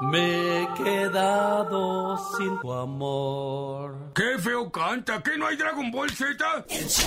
Me he quedado sin tu amor. ¡Qué feo canta! ¿Qué no hay Dragon Ball Z? El show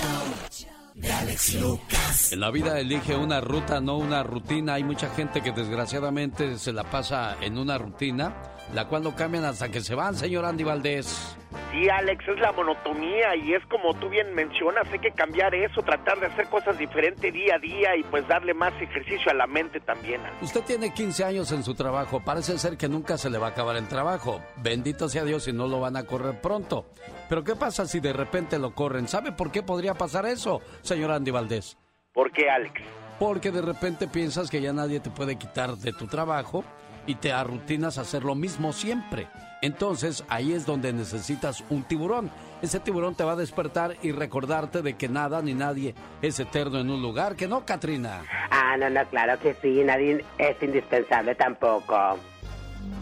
de Alex Lucas. En la vida elige una ruta, no una rutina. Hay mucha gente que desgraciadamente se la pasa en una rutina, la cual no cambian hasta que se van, señor Andy Valdés. Sí, Alex, es la monotonía y es como tú bien mencionas, hay que cambiar eso, tratar de hacer cosas diferentes día a día y pues darle más ejercicio a la mente también. Usted tiene 15 años en su trabajo, parece ser que nunca se le va a acabar el trabajo. Bendito sea Dios y no lo van a correr pronto. Pero ¿qué pasa si de repente lo corren? ¿Sabe por qué podría pasar eso, señor Andy Valdés? ¿Por qué, Alex? Porque de repente piensas que ya nadie te puede quitar de tu trabajo y te arrutinas a hacer lo mismo siempre. Entonces ahí es donde necesitas un tiburón. Ese tiburón te va a despertar y recordarte de que nada ni nadie es eterno en un lugar, que no, Katrina. Ah, no, no, claro que sí, nadie es indispensable tampoco.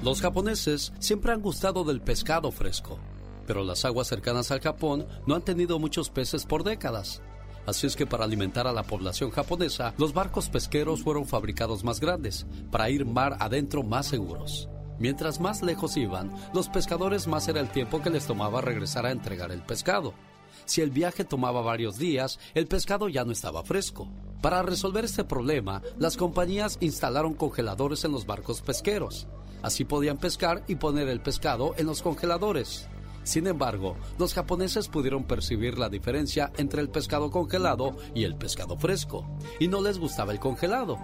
Los japoneses siempre han gustado del pescado fresco, pero las aguas cercanas al Japón no han tenido muchos peces por décadas. Así es que para alimentar a la población japonesa, los barcos pesqueros fueron fabricados más grandes, para ir mar adentro más seguros. Mientras más lejos iban, los pescadores más era el tiempo que les tomaba regresar a entregar el pescado. Si el viaje tomaba varios días, el pescado ya no estaba fresco. Para resolver este problema, las compañías instalaron congeladores en los barcos pesqueros. Así podían pescar y poner el pescado en los congeladores. Sin embargo, los japoneses pudieron percibir la diferencia entre el pescado congelado y el pescado fresco, y no les gustaba el congelado.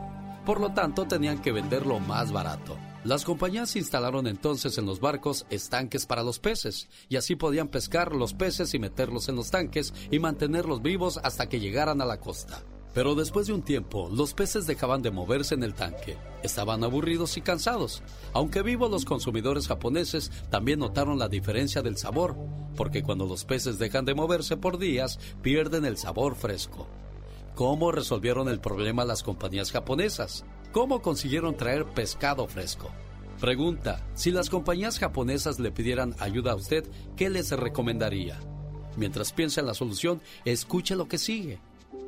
Por lo tanto, tenían que venderlo más barato. Las compañías instalaron entonces en los barcos estanques para los peces, y así podían pescar los peces y meterlos en los tanques y mantenerlos vivos hasta que llegaran a la costa. Pero después de un tiempo, los peces dejaban de moverse en el tanque. Estaban aburridos y cansados. Aunque vivos, los consumidores japoneses también notaron la diferencia del sabor, porque cuando los peces dejan de moverse por días, pierden el sabor fresco. ¿Cómo resolvieron el problema las compañías japonesas? ¿Cómo consiguieron traer pescado fresco? Pregunta, si las compañías japonesas le pidieran ayuda a usted, ¿qué les recomendaría? Mientras piensa en la solución, escuche lo que sigue.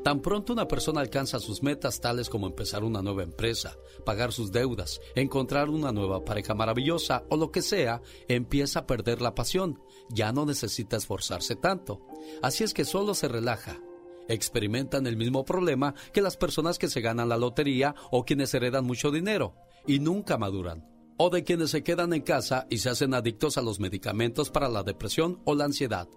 Tan pronto una persona alcanza sus metas tales como empezar una nueva empresa, pagar sus deudas, encontrar una nueva pareja maravillosa o lo que sea, empieza a perder la pasión. Ya no necesita esforzarse tanto. Así es que solo se relaja. Experimentan el mismo problema que las personas que se ganan la lotería o quienes heredan mucho dinero y nunca maduran. O de quienes se quedan en casa y se hacen adictos a los medicamentos para la depresión o la ansiedad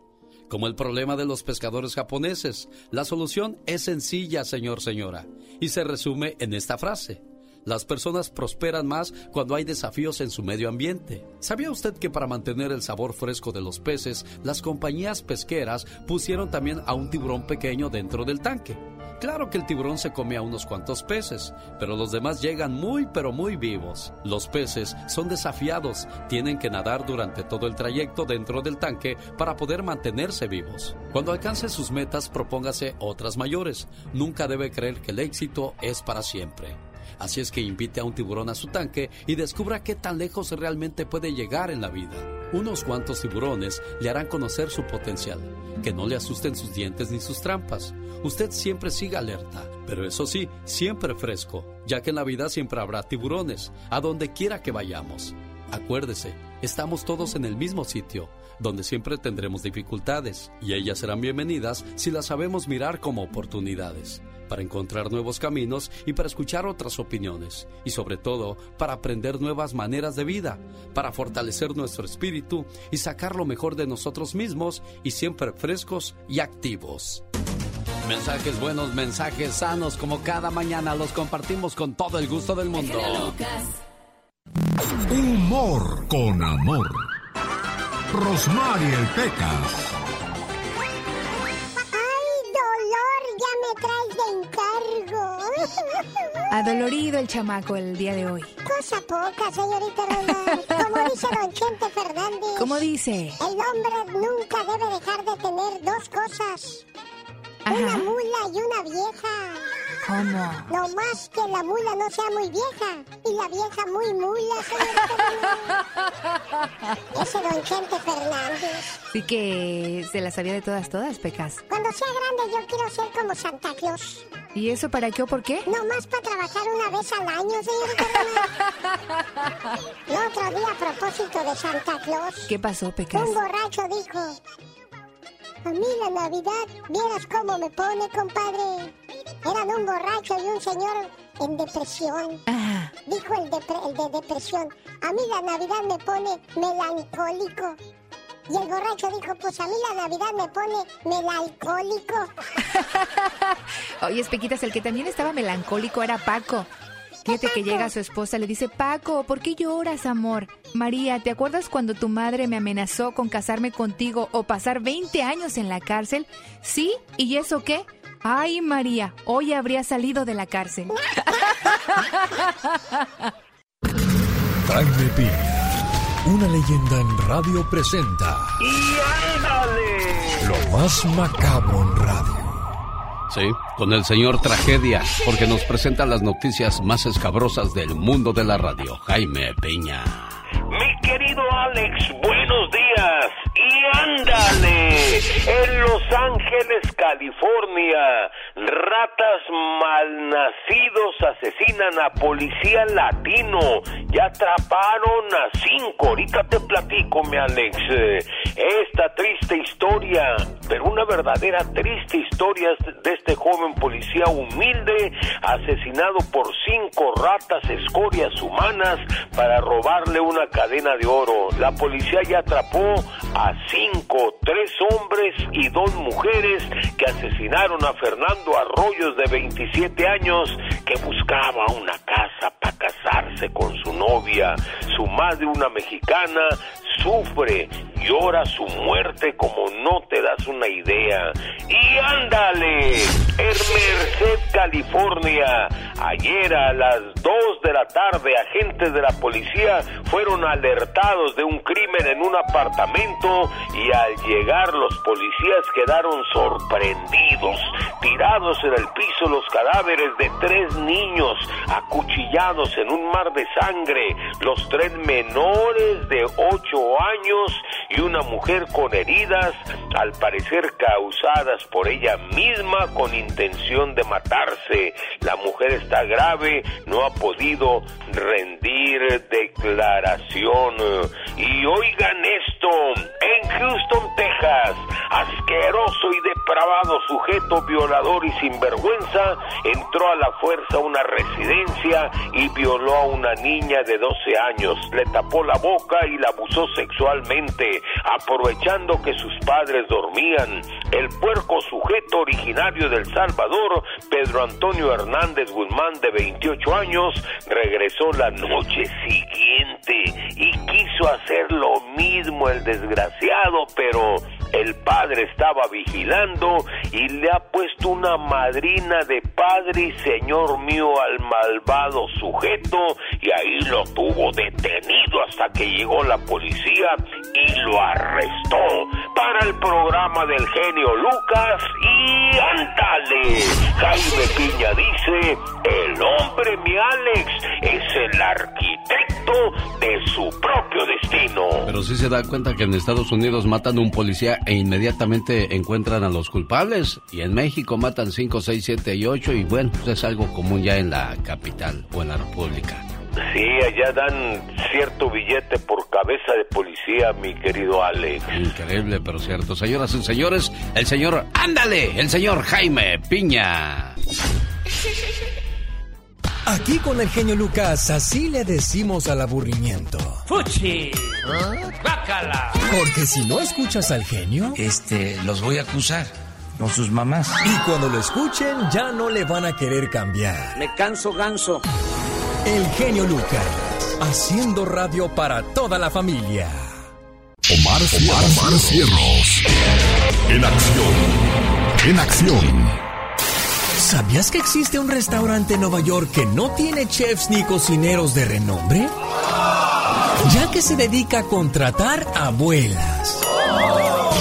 como el problema de los pescadores japoneses. La solución es sencilla, señor, señora, y se resume en esta frase. Las personas prosperan más cuando hay desafíos en su medio ambiente. ¿Sabía usted que para mantener el sabor fresco de los peces, las compañías pesqueras pusieron también a un tiburón pequeño dentro del tanque? Claro que el tiburón se come a unos cuantos peces, pero los demás llegan muy pero muy vivos. Los peces son desafiados, tienen que nadar durante todo el trayecto dentro del tanque para poder mantenerse vivos. Cuando alcance sus metas, propóngase otras mayores. Nunca debe creer que el éxito es para siempre. Así es que invite a un tiburón a su tanque y descubra qué tan lejos realmente puede llegar en la vida. Unos cuantos tiburones le harán conocer su potencial. Que no le asusten sus dientes ni sus trampas. Usted siempre siga alerta, pero eso sí, siempre fresco, ya que en la vida siempre habrá tiburones, a donde quiera que vayamos. Acuérdese, estamos todos en el mismo sitio, donde siempre tendremos dificultades, y ellas serán bienvenidas si las sabemos mirar como oportunidades, para encontrar nuevos caminos y para escuchar otras opiniones, y sobre todo para aprender nuevas maneras de vida, para fortalecer nuestro espíritu y sacar lo mejor de nosotros mismos y siempre frescos y activos. Mensajes buenos, mensajes sanos, como cada mañana los compartimos con todo el gusto del mundo. Humor con amor. Rosmarie Pecas. Adolorido el chamaco el día de hoy. Cosa poca, señorita Román. Como dice don Chente Fernández. ¿Cómo dice? El hombre nunca debe dejar de tener dos cosas. Una mula y una vieja. ¿Cómo? No más que la mula no sea muy vieja y la vieja muy mula, señor. Ese don Chente Fernández. Sí que se la sabía de todas, todas, Pecas. Cuando sea grande yo quiero ser como Santa Claus. ¿Y eso para qué o por qué? No más para trabajar una vez al año, señor. El otro día a propósito de Santa Claus. ¿Qué pasó, Pecas? Un borracho dijo, a mí la Navidad, vieras cómo me pone, compadre. Eran un borracho y un señor en depresión. Ah, Dijo el, depre- el de depresión, a mí la Navidad me pone melancólico. Y el borracho dijo, pues a mí la Navidad me pone melancólico. Oye, Pequitas, el que también estaba melancólico era Paco. Fíjate que llega su esposa, le dice, Paco, ¿por qué lloras, amor? María, ¿te acuerdas cuando tu madre me amenazó con casarme contigo o pasar 20 años en la cárcel? ¿Sí? ¿Y eso qué? Ay, María, hoy habría salido de la cárcel. Jaime Piña, una leyenda en radio presenta ¡Y ándale! lo más macabro en radio. Sí, con el señor Tragedia, porque nos presenta las noticias más escabrosas del mundo de la radio, Jaime Piña. Mi querido Alex, buenos días. Y ándale, en Los Ángeles, California, ratas malnacidos asesinan a policía latino. Ya atraparon a cinco. Ahorita te platico, mi Alex, esta triste historia, pero una verdadera triste historia de este joven policía humilde asesinado por cinco ratas escorias humanas para robarle una cadena de oro. La policía ya atrapó a cinco, tres hombres y dos mujeres que asesinaron a Fernando Arroyos de 27 años que buscaba una casa para casarse con su novia. Su madre, una mexicana, sufre, llora su muerte como no te das una idea. Y ándale, en Merced, California, ayer a las 2 de la tarde, agentes de la policía fueron alertados de un crimen en un apartamento y al llegar los policías quedaron sorprendidos, tirados en el piso los cadáveres de tres niños acuchillados en un mar de sangre, los tres menores de 8 años y una mujer con heridas, al parecer causadas por ella misma con intención de matarse. La mujer está grave, no ha podido rendir declaración. Y oigan esto, en Houston, Texas, asqueroso y depravado sujeto violador y sinvergüenza entró a la fuerza una residencia y violó a una niña de 12 años. Le tapó la boca y la abusó sexualmente, aprovechando que sus padres dormían. El puerco sujeto originario del Salvador, Pedro Antonio Hernández Guzmán, de 28 años, regresó la noche siguiente y quiso hacer lo mismo el desgraciado, pero el padre estaba vigilando y le ha puesto una madrina de padre y señor mío al malvado sujeto y ahí lo tuvo detenido hasta que llegó la policía y lo arrestó para el programa del genio Lucas y ándale. Jaime Piña dice, el hombre mi Alex es el arquitecto de su propio destino. Pero sí se da cuenta que en Estados Unidos matan a un policía e inmediatamente encuentran a los culpables. Y en México matan 5, 6, 7 y 8 y bueno, pues es algo común ya en la capital o en la República. Sí, allá dan cierto billete por cabeza de policía, mi querido Alex. Increíble, pero cierto. Señoras y señores, el señor, ándale, el señor Jaime Piña. Aquí con el genio Lucas, así le decimos al aburrimiento. ¡Fuchi! ¡Bácala! Porque si no escuchas al genio, Este, los voy a acusar. Con sus mamás. y cuando lo escuchen ya no le van a querer cambiar. Me canso ganso. El genio Lucas, haciendo radio para toda la familia. Omar, Omar, Omar Cierros. En acción. En acción. ¿Sabías que existe un restaurante en Nueva York que no tiene chefs ni cocineros de renombre? Ya que se dedica a contratar abuelas.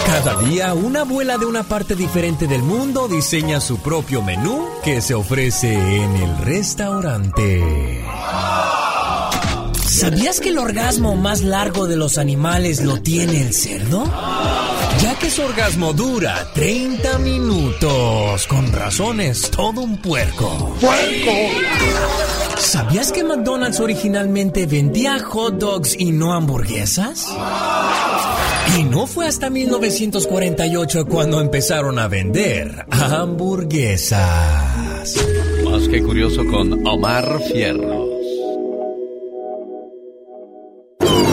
Cada día una abuela de una parte diferente del mundo diseña su propio menú que se ofrece en el restaurante. ¿Sabías que el orgasmo más largo de los animales lo tiene el cerdo? Ya que su orgasmo dura 30 minutos. Con razones, todo un puerco. ¡Puerco! ¿Sabías que McDonald's originalmente vendía hot dogs y no hamburguesas? Y no fue hasta 1948 cuando empezaron a vender hamburguesas. Más que curioso con Omar Fierros.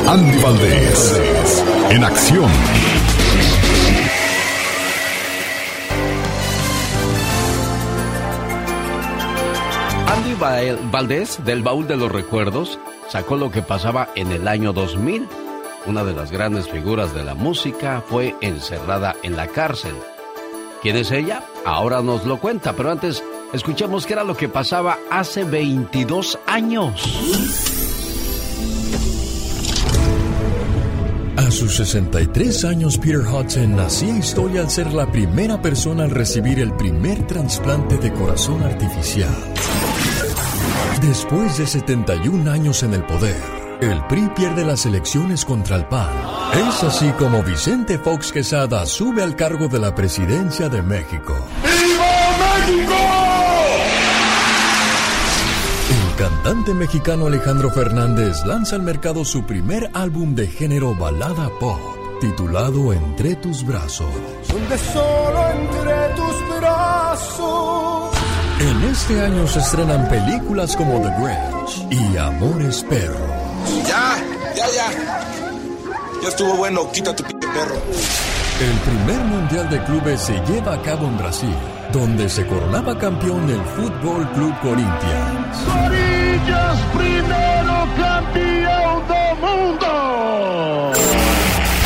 Andy Valdés, en acción. Valdés, del baúl de los recuerdos, sacó lo que pasaba en el año 2000. Una de las grandes figuras de la música fue encerrada en la cárcel. ¿Quién es ella? Ahora nos lo cuenta, pero antes escuchemos qué era lo que pasaba hace 22 años. A sus 63 años, Peter Hudson nacía historia al ser la primera persona al recibir el primer trasplante de corazón artificial. Después de 71 años en el poder, el PRI pierde las elecciones contra el PAN. Es así como Vicente Fox Quesada sube al cargo de la presidencia de México. ¡Viva México! El cantante mexicano Alejandro Fernández lanza al mercado su primer álbum de género balada pop, titulado Entre tus brazos. Donde solo entre tus brazos. En este año se estrenan películas como The Grinch y Amores Perro. Ya, ya, ya. Ya estuvo bueno, quita tu p perro. El primer mundial de clubes se lleva a cabo en Brasil, donde se coronaba campeón el Fútbol Club Corinthians. Corinthians, primero campeón del mundo.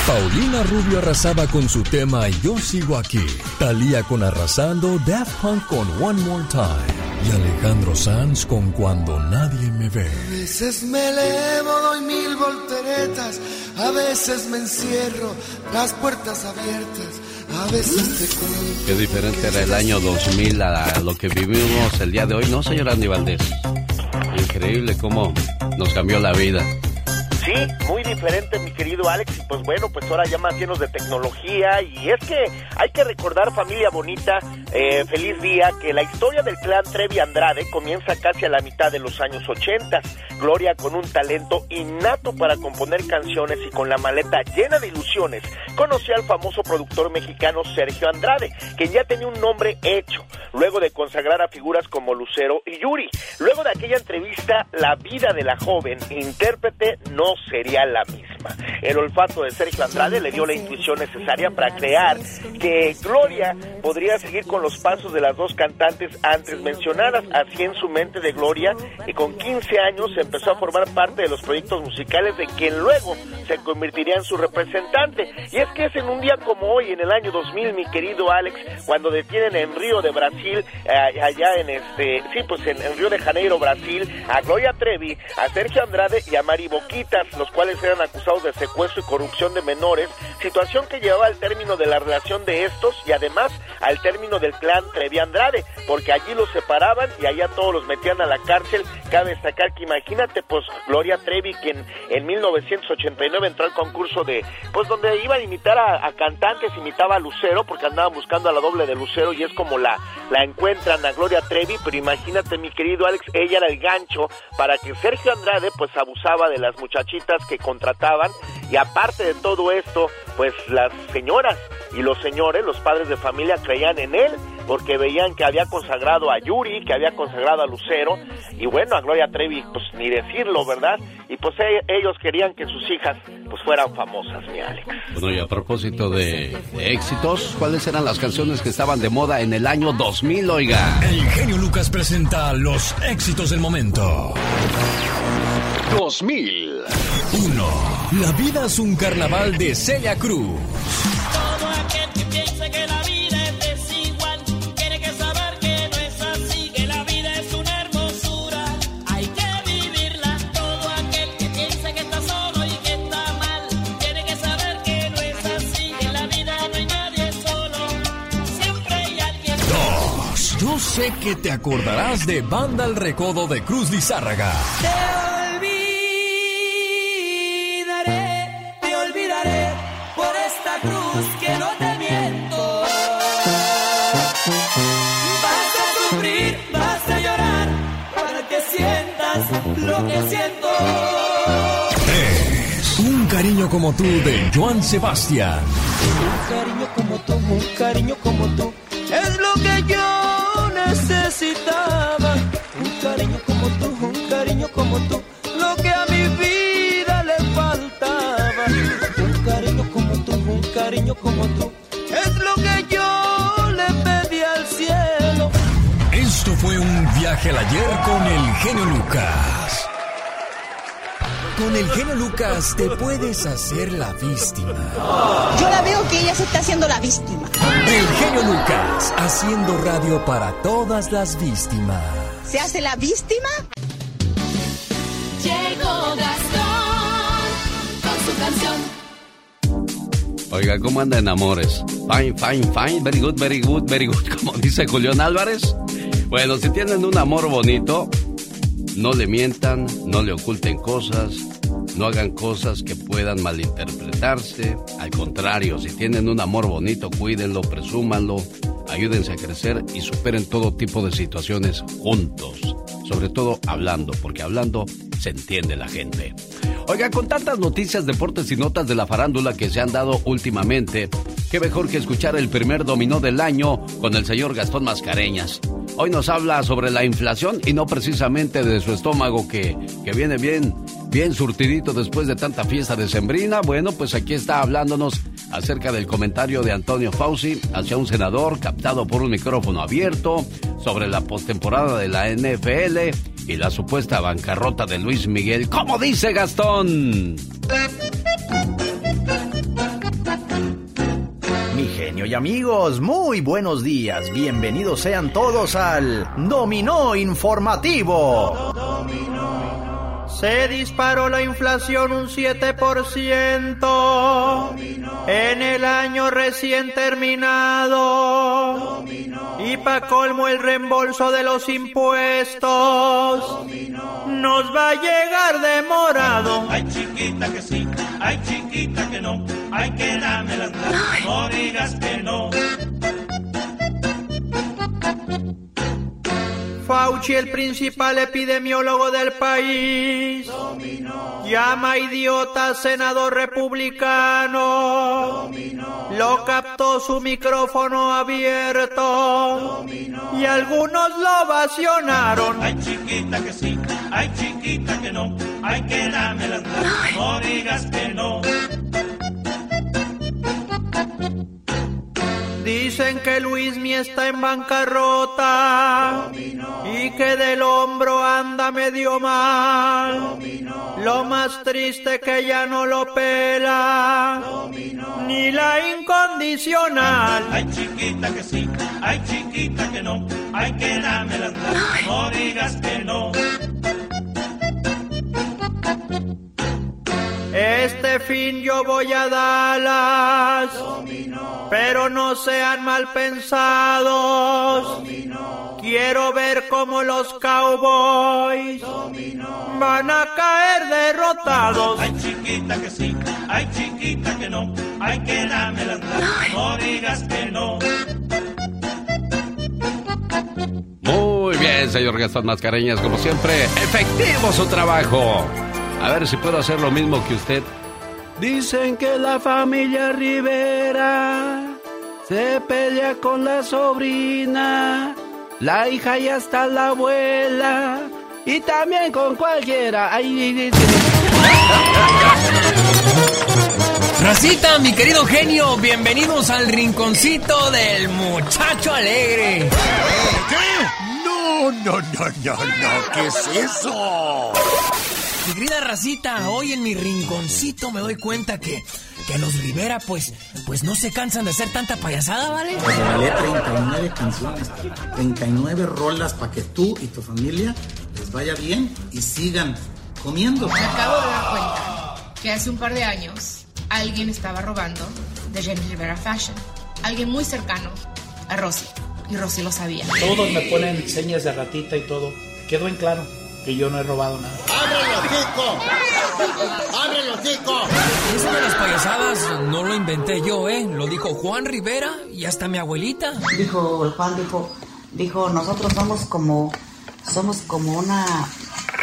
Paulina Rubio arrasaba con su tema Yo sigo aquí. Talía con Arrasando, Daft Punk con One More Time. Y Alejandro Sanz con Cuando nadie me ve. A veces me elevo, doy mil volteretas. A veces me encierro, las puertas abiertas. A veces te cuento. Qué diferente era el año 2000 a lo que vivimos el día de hoy, ¿no, señor Andy Valdés? Increíble cómo nos cambió la vida. Sí, muy diferente, mi querido Alex. Y pues bueno, pues ahora ya más llenos de tecnología. Y es que hay que recordar, familia bonita, eh, feliz día, que la historia del clan Trevi Andrade comienza casi a la mitad de los años 80. Gloria con un talento innato para componer canciones y con la maleta llena de ilusiones, conoció al famoso productor mexicano Sergio Andrade, quien ya tenía un nombre hecho, luego de consagrar a figuras como Lucero y Yuri. Luego de aquella entrevista, la vida de la joven intérprete no sería la misma. El olfato de Sergio Andrade le dio la intuición necesaria para crear que Gloria podría seguir con los pasos de las dos cantantes antes mencionadas. Así en su mente de Gloria, y con 15 años empezó a formar parte de los proyectos musicales de quien luego se convertiría en su representante. Y es que es en un día como hoy, en el año 2000, mi querido Alex, cuando detienen en Río de Brasil, eh, allá en este, sí, pues en, Río de Janeiro, Brasil, a Gloria Trevi, a Sergio Andrade y a Mari Boquitas, los cuales eran acusados de secuestro y corrupción de menores, situación que llevaba al término de la relación de estos y además al término del clan Trevi Andrade, porque allí los separaban y allá todos los metían a la cárcel. Cabe destacar que imagínate, pues Gloria Trevi, quien en 1989 entró al concurso de, pues donde iba a imitar a, cantantes, imitaba a Lucero, porque andaban buscando a la doble de Lucero y es como la, la encuentran a Gloria Trevi, pero imagínate mi querido Alex, ella era el gancho para que Sergio Andrade pues abusaba de las que contrataban. Y aparte de todo esto, pues las señoras y los señores, los padres de familia creían en él porque veían que había consagrado a Yuri, que había consagrado a Lucero y bueno, a Gloria Trevi pues ni decirlo, ¿verdad? Y pues e- ellos querían que sus hijas pues fueran famosas, mi Alex. Bueno, y a propósito de, de éxitos, ¿cuáles eran las canciones que estaban de moda en el año 2000, oiga? El genio Lucas presenta los éxitos del momento. 2000. 1. La vida es un carnaval de Celia Cruz. Todo aquel que piense que la yo sé que te acordarás de Banda El Recodo de Cruz Lizárraga. Te olvidaré, te olvidaré por esta cruz que no te miento. Vas a sufrir, vas a llorar para que sientas lo que siento. Es un cariño como tú de Joan Sebastián. Un cariño como tú, un cariño como tú, es lo que yo como tú, lo que a mi vida le faltaba. Un cariño como tú, un cariño como tú, es lo que yo le pedí al cielo. Esto fue un viaje al ayer con el genio Lucas. Con el genio Lucas te puedes hacer la víctima. Yo la veo que ella se está haciendo la víctima. El genio Lucas haciendo radio para todas las víctimas. ¿Se hace la víctima? Llegó Gastón con su canción. Oiga, ¿cómo anda en amores? Fine, fine, fine, very good, very good, very good, como dice Julián Álvarez. Bueno, si tienen un amor bonito, no le mientan, no le oculten cosas, no hagan cosas que puedan malinterpretarse. Al contrario, si tienen un amor bonito, cuídenlo, presúmanlo, ayúdense a crecer y superen todo tipo de situaciones juntos. Sobre todo hablando, porque hablando se entiende la gente. Oiga, con tantas noticias, deportes y notas de la farándula que se han dado últimamente, qué mejor que escuchar el primer dominó del año con el señor Gastón Mascareñas. Hoy nos habla sobre la inflación y no precisamente de su estómago que, que viene bien, bien surtidito después de tanta fiesta decembrina. Bueno, pues aquí está hablándonos acerca del comentario de Antonio Fauci hacia un senador captado por un micrófono abierto sobre la postemporada de la NFL y la supuesta bancarrota de Luis Miguel. ¿Cómo dice Gastón? Mi genio y amigos, muy buenos días. Bienvenidos sean todos al Dominó Informativo. Se disparó la inflación un 7% en el año recién terminado. Y pa' colmo el reembolso de los impuestos nos va a llegar demorado. Ay chiquita que sí, ay chiquita que no, ay que dame las no digas que no. Fauci, el principal epidemiólogo del país, llama idiota senador republicano, lo captó su micrófono abierto. Y algunos lo vacionaron. Ay chiquita que sí, ay chiquita que no, ay que dame las no digas que no. Dicen que Luismi está en bancarrota y que del hombro anda medio mal. Lo más triste que ya no lo pela ni la incondicional. Ay chiquita que sí, ay chiquita que no, ay que dame las no digas que no. Este fin yo voy a Dallas, pero no sean mal pensados. Quiero ver cómo los cowboys van a caer derrotados. Ay chiquita que sí, ay chiquita que no, ay que dame las no digas que no. Muy bien, señor Gastón Mascareñas, como siempre, efectivo su trabajo. A ver si puedo hacer lo mismo que usted. Dicen que la familia Rivera se pelea con la sobrina, la hija y hasta la abuela, y también con cualquiera. Ay, Racita, mi querido genio, bienvenidos al rinconcito del muchacho alegre. No, no, no, no, no, ¿qué es eso? Mi querida racita, hoy en mi rinconcito me doy cuenta que, que los Rivera, pues, pues no se cansan de hacer tanta payasada, ¿vale? Pues regalé 39 canciones, 39 rolas para que tú y tu familia les vaya bien y sigan comiendo. Me acabo de dar cuenta que hace un par de años alguien estaba robando de Jenny Rivera Fashion. Alguien muy cercano a Rosy. Y Rosy lo sabía. Todos me ponen señas de ratita y todo. Quedó en claro que yo no he robado nada. ¡Abre los hocico! ¡Abre los hocico! Eso de las payasadas no lo inventé yo, ¿eh? Lo dijo Juan Rivera y hasta mi abuelita. Dijo el Juan, dijo, dijo, nosotros somos como, somos como una,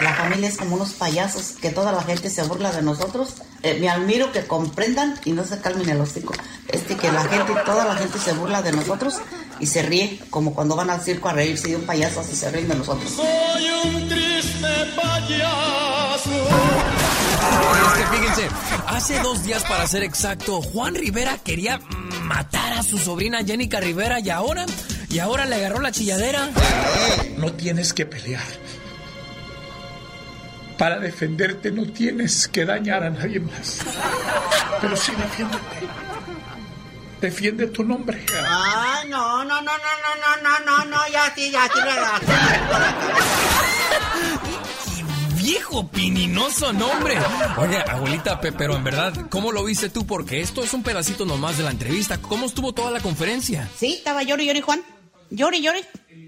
la familia es como unos payasos, que toda la gente se burla de nosotros. Eh, me admiro que comprendan y no se calmen el hocico. Este que la gente, toda la gente se burla de nosotros y se ríe, como cuando van al circo a reírse de un payaso, así se ríen de nosotros. Soy un triste payaso. Es que fíjense, hace dos días para ser exacto, Juan Rivera quería matar a su sobrina Jenica Rivera y ahora, y ahora le agarró la chilladera. No tienes que pelear. Para defenderte no tienes que dañar a nadie más. Pero sí defiéndete. Defiende tu nombre. Ay, no, no, no, no, no, no, no, no, ya sí, ya sí, Viejo pininoso nombre. Oye, abuelita, pe- pero en verdad, ¿cómo lo viste tú? Porque esto es un pedacito nomás de la entrevista. ¿Cómo estuvo toda la conferencia? Sí, estaba llori, llori, Juan. Llori, llori.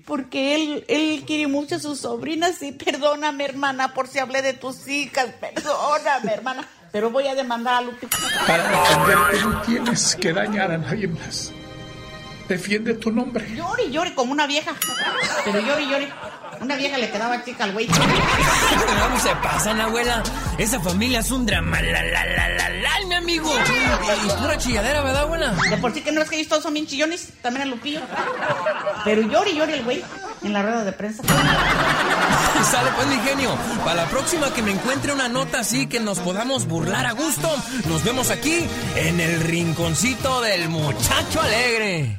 Porque él, él quiere mucho a sus sobrinas y perdóname, hermana, por si hablé de tus hijas. Perdóname, hermana. Pero voy a demandar a Lupe. Para defenderte no tienes que dañar a nadie más. Defiende tu nombre. Llori, llori, como una vieja. Pero llori, llori. Una vieja le quedaba chica al güey. ¿Cómo se pasan, abuela? Esa familia es un drama, la, la, la, la, la, mi amigo. Y, pura chilladera, ¿verdad, abuela? De por sí que no es que ellos todos son bien chillones, también el Lupillo. Pero llori, llori el güey en la rueda de prensa. Sale pues, mi genio. Para la próxima que me encuentre una nota así que nos podamos burlar a gusto, nos vemos aquí en el rinconcito del muchacho alegre.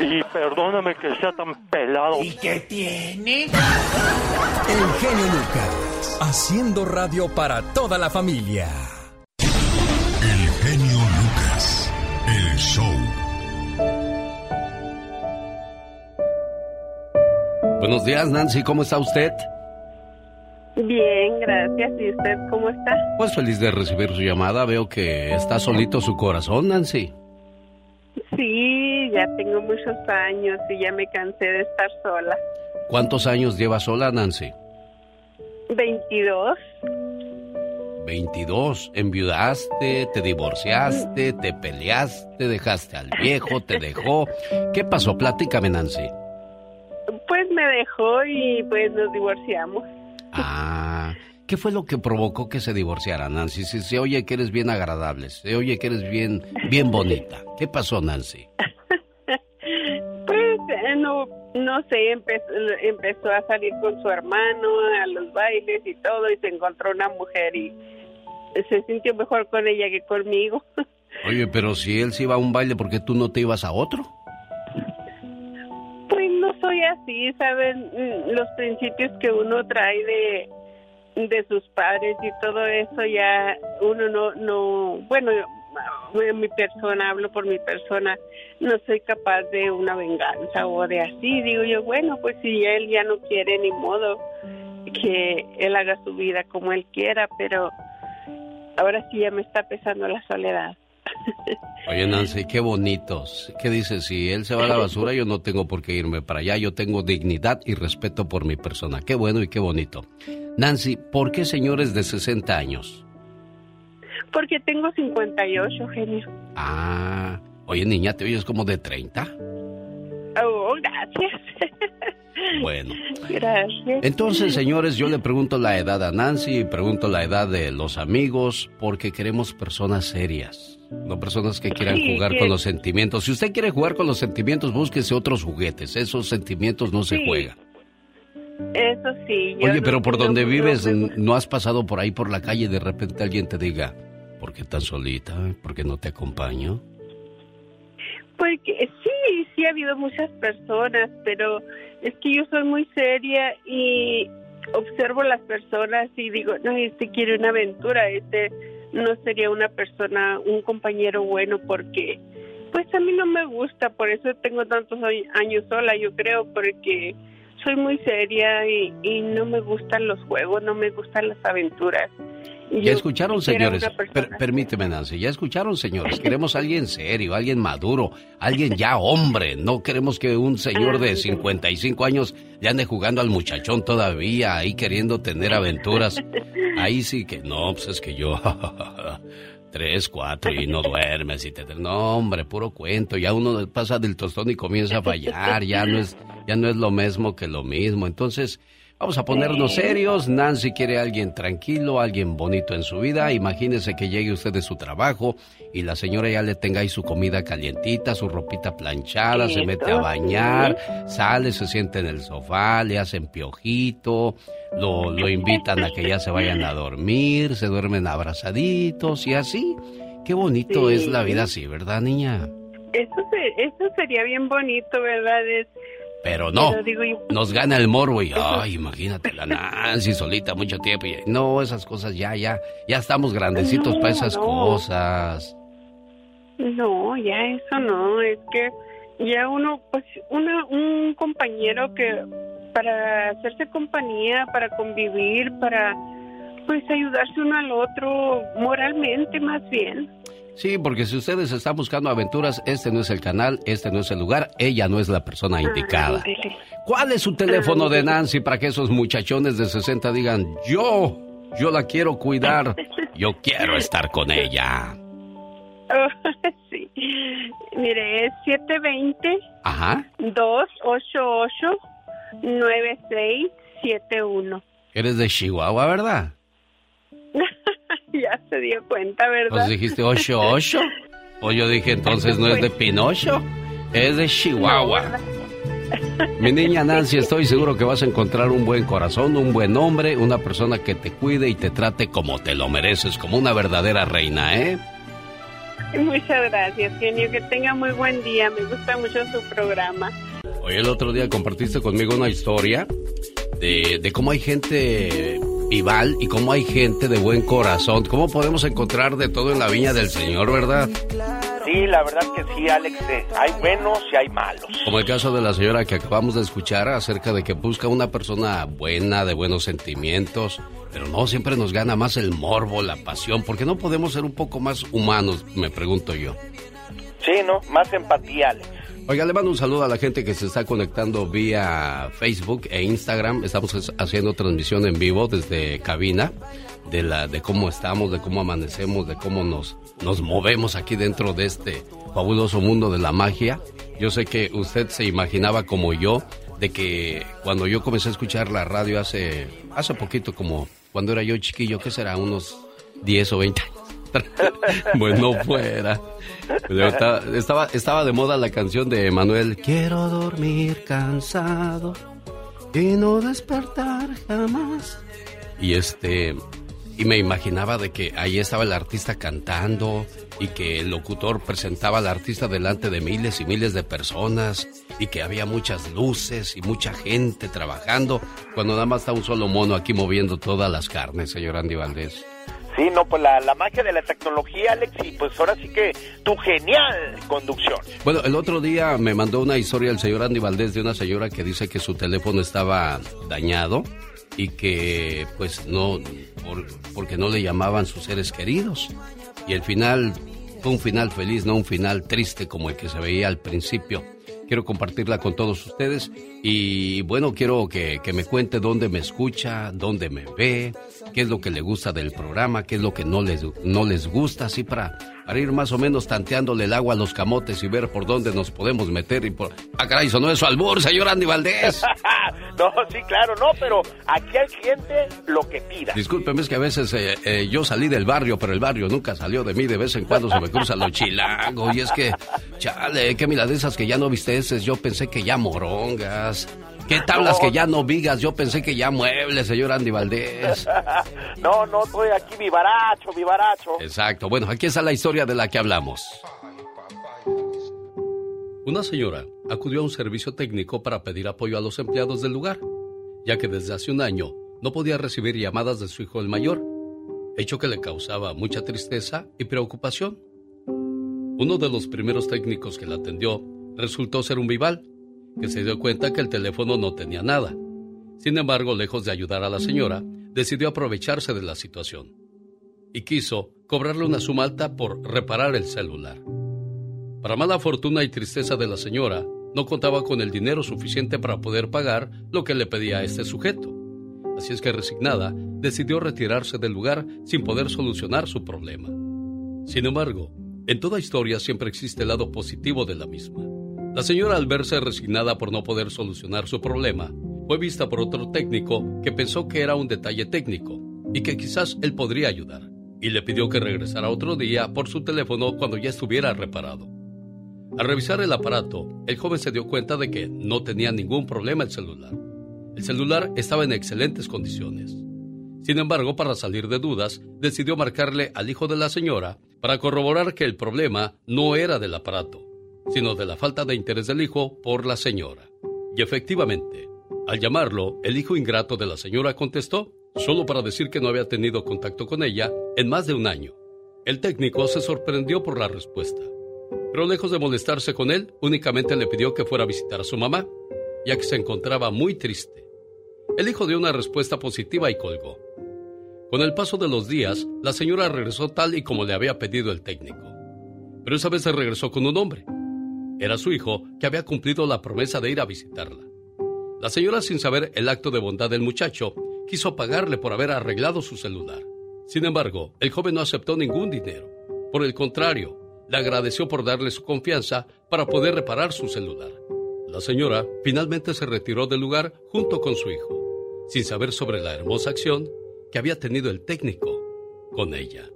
Y perdóname que sea tan pelado. ¿Y qué tiene? El genio Lucas, haciendo radio para toda la familia. El genio Lucas, el show. Buenos días, Nancy, ¿cómo está usted? Bien, gracias. ¿Y usted cómo está? Pues feliz de recibir su llamada. Veo que está solito su corazón, Nancy. Sí, ya tengo muchos años y ya me cansé de estar sola. ¿Cuántos años lleva sola, Nancy? 22. 22. Enviudaste, te divorciaste, te peleaste, dejaste al viejo, te dejó. ¿Qué pasó? Platícame, Nancy. Pues me dejó y pues nos divorciamos. Ah, ¿qué fue lo que provocó que se divorciaran, Nancy? Si se oye que eres bien agradable, se oye que eres bien, bien bonita. ¿Qué pasó, Nancy? Pues eh, no, no sé, empezó, empezó a salir con su hermano a los bailes y todo y se encontró una mujer y se sintió mejor con ella que conmigo. Oye, pero si él se iba a un baile, ¿por qué tú no te ibas a otro? Pues no soy así, ¿saben? Mm, Los principios que uno trae de, de sus padres y todo eso ya uno no, no, bueno, mi persona, hablo por mi persona, no soy capaz de una venganza o de así. Digo yo, bueno, pues si él ya no quiere ni modo que él haga su vida como él quiera, pero ahora sí ya me está pesando la soledad. Oye, Nancy, qué bonitos. ¿Qué dices? Si él se va a la basura, yo no tengo por qué irme para allá. Yo tengo dignidad y respeto por mi persona. Qué bueno y qué bonito. Nancy, ¿por qué señores de 60 años? Porque tengo 58, genio. Ah, oye, niña, ¿te oyes como de 30? Oh, gracias. Bueno. Gracias. Entonces, señores, yo le pregunto la edad a Nancy y pregunto la edad de los amigos porque queremos personas serias, no personas que quieran Sí, jugar que- con los sentimientos. Si usted quiere jugar con los sentimientos, búsquese otros juguetes. Esos sentimientos no se juegan. Eso sí. yo Oye, no- pero por no- donde no vives, ¿no has pasado por ahí por la calle y de repente alguien te diga, ¿por qué tan solita? ¿Por qué no te acompaño? Porque sí, sí ha habido muchas personas, pero es que yo soy muy seria y, observo las personas y digo, no, este quiere una aventura, este no sería una persona, un compañero bueno porque pues a mí no me gusta, por eso tengo tantos años sola, yo creo, porque soy muy seria y, y no me gustan los juegos, no me gustan las aventuras. Ya escucharon, señores. permíteme, Nancy. Ya escucharon, señores. Queremos a alguien serio, alguien maduro, alguien ya hombre. No queremos que un señor de 55 años ya ande jugando al muchachón todavía, ahí queriendo tener aventuras. Ahí sí que no, pues es que yo. Tres, cuatro y no duermes y te... No, hombre, puro cuento. Ya uno pasa del tostón y comienza a fallar. Ya no es, ya no es lo mismo que lo mismo. Entonces, Vamos a ponernos serios. Nancy quiere a alguien tranquilo, alguien bonito en su vida. Imagínese que llegue usted de su trabajo y la señora ya le tenga ahí su comida calientita, su ropita planchada, se mete a bañar, sale, se siente en el sofá, le hacen piojito, lo, lo invitan a que ya se vayan a dormir, se duermen abrazaditos y así. Qué bonito es la vida así, ¿verdad, niña? Eso, eso sería bien bonito, ¿verdad? Es pero no, nos gana el morbo y, ay, imagínate la Nancy solita mucho tiempo. Y, no, esas cosas ya, ya, ya estamos grandecitos para esas cosas. No, ya eso no, es que ya uno, pues, una, un compañero que para hacerse compañía, para convivir, para, pues, ayudarse uno al otro moralmente más bien. Sí, porque si ustedes están buscando aventuras, este no es el canal, este no es el lugar, ella no es la persona ah, indicada. ¿Cuál es su teléfono de Nancy para que esos muchachones de 60 digan, yo, yo la quiero cuidar, yo quiero estar con ella? sí. Mire, es 720 Ajá. 288 9671. Eres de Chihuahua, ¿verdad? ya se dio cuenta, ¿verdad? Pues dijiste ocho ocho. O yo dije, entonces no es de Pinocho, es de Chihuahua. Mi niña Nancy, estoy seguro que vas a encontrar un buen corazón, un buen hombre, una persona que te cuide y te trate como te lo mereces, como una verdadera reina, ¿eh? Muchas gracias, genio. Que tenga muy buen día. Me gusta mucho su programa. Hoy el otro día compartiste conmigo una historia de, de cómo hay gente Val, y cómo hay gente de buen corazón. ¿Cómo podemos encontrar de todo en la viña del Señor, verdad? Sí, la verdad que sí, Alex. Eh, hay buenos y hay malos. Como el caso de la señora que acabamos de escuchar acerca de que busca una persona buena, de buenos sentimientos. Pero no, siempre nos gana más el morbo, la pasión. porque no podemos ser un poco más humanos, me pregunto yo? Sí, ¿no? Más empatía, Alex. Oiga, le mando un saludo a la gente que se está conectando vía Facebook e Instagram. Estamos haciendo transmisión en vivo desde cabina de la de cómo estamos, de cómo amanecemos, de cómo nos nos movemos aquí dentro de este fabuloso mundo de la magia. Yo sé que usted se imaginaba como yo de que cuando yo comencé a escuchar la radio hace hace poquito como cuando era yo chiquillo, ¿qué será? Unos 10 o 20 años. bueno fuera. Estaba, estaba, de moda la canción de Manuel. Quiero dormir cansado y no despertar jamás. Y este, y me imaginaba de que ahí estaba el artista cantando y que el locutor presentaba al artista delante de miles y miles de personas y que había muchas luces y mucha gente trabajando cuando nada más está un solo mono aquí moviendo todas las carnes, señor Andy Valdés. Sí, no, pues la, la, magia de la tecnología, Alex, y pues ahora sí que tu genial conducción. Bueno, el otro día me mandó una historia el señor Andy Valdés de una señora que dice que su teléfono estaba dañado y que pues no, porque no le llamaban sus seres queridos. Y el final fue un final feliz, no un final triste como el que se veía al principio quiero compartirla con todos ustedes. Y bueno, quiero que, que, me cuente dónde me escucha, dónde me ve, qué es lo que le gusta del programa, qué es lo que no les, no les gusta, así para, para ir más o menos tanteándole el agua a los camotes y ver por dónde nos podemos meter y por... Ah, caray, no eso albur, señor Andy Valdés. no, sí, claro, no, pero aquí hay gente lo que pida. Discúlpeme, es que a veces eh, eh, yo salí del barrio, pero el barrio nunca salió de mí, de vez en cuando se me cruzan los chilangos y es que, chale, qué esas que ya no viste ese, yo pensé que ya morongas. ¿Qué tablas que ya no vigas? Yo pensé que ya muebles, señor Andy Valdés. no, no, estoy aquí vivaracho, vivaracho. Exacto. Bueno, aquí está la historia de la que hablamos. Una señora acudió a un servicio técnico para pedir apoyo a los empleados del lugar, ya que desde hace un año no podía recibir llamadas de su hijo el mayor, hecho que le causaba mucha tristeza y preocupación. Uno de los primeros técnicos que la atendió resultó ser un vival, que se dio cuenta que el teléfono no tenía nada. Sin embargo, lejos de ayudar a la señora, decidió aprovecharse de la situación y quiso cobrarle una suma alta por reparar el celular. Para mala fortuna y tristeza de la señora, no contaba con el dinero suficiente para poder pagar lo que le pedía a este sujeto. Así es que resignada, decidió retirarse del lugar sin poder solucionar su problema. Sin embargo, en toda historia siempre existe el lado positivo de la misma. La señora al verse resignada por no poder solucionar su problema, fue vista por otro técnico que pensó que era un detalle técnico y que quizás él podría ayudar, y le pidió que regresara otro día por su teléfono cuando ya estuviera reparado. Al revisar el aparato, el joven se dio cuenta de que no tenía ningún problema el celular. El celular estaba en excelentes condiciones. Sin embargo, para salir de dudas, decidió marcarle al hijo de la señora para corroborar que el problema no era del aparato, sino de la falta de interés del hijo por la señora. Y efectivamente, al llamarlo, el hijo ingrato de la señora contestó, solo para decir que no había tenido contacto con ella en más de un año. El técnico se sorprendió por la respuesta pero lejos de molestarse con él, únicamente le pidió que fuera a visitar a su mamá, ya que se encontraba muy triste. El hijo dio una respuesta positiva y colgó. Con el paso de los días, la señora regresó tal y como le había pedido el técnico. Pero esa vez se regresó con un hombre. Era su hijo que había cumplido la promesa de ir a visitarla. La señora, sin saber el acto de bondad del muchacho, quiso pagarle por haber arreglado su celular. Sin embargo, el joven no aceptó ningún dinero. Por el contrario, le agradeció por darle su confianza para poder reparar su celular. La señora finalmente se retiró del lugar junto con su hijo, sin saber sobre la hermosa acción que había tenido el técnico con ella.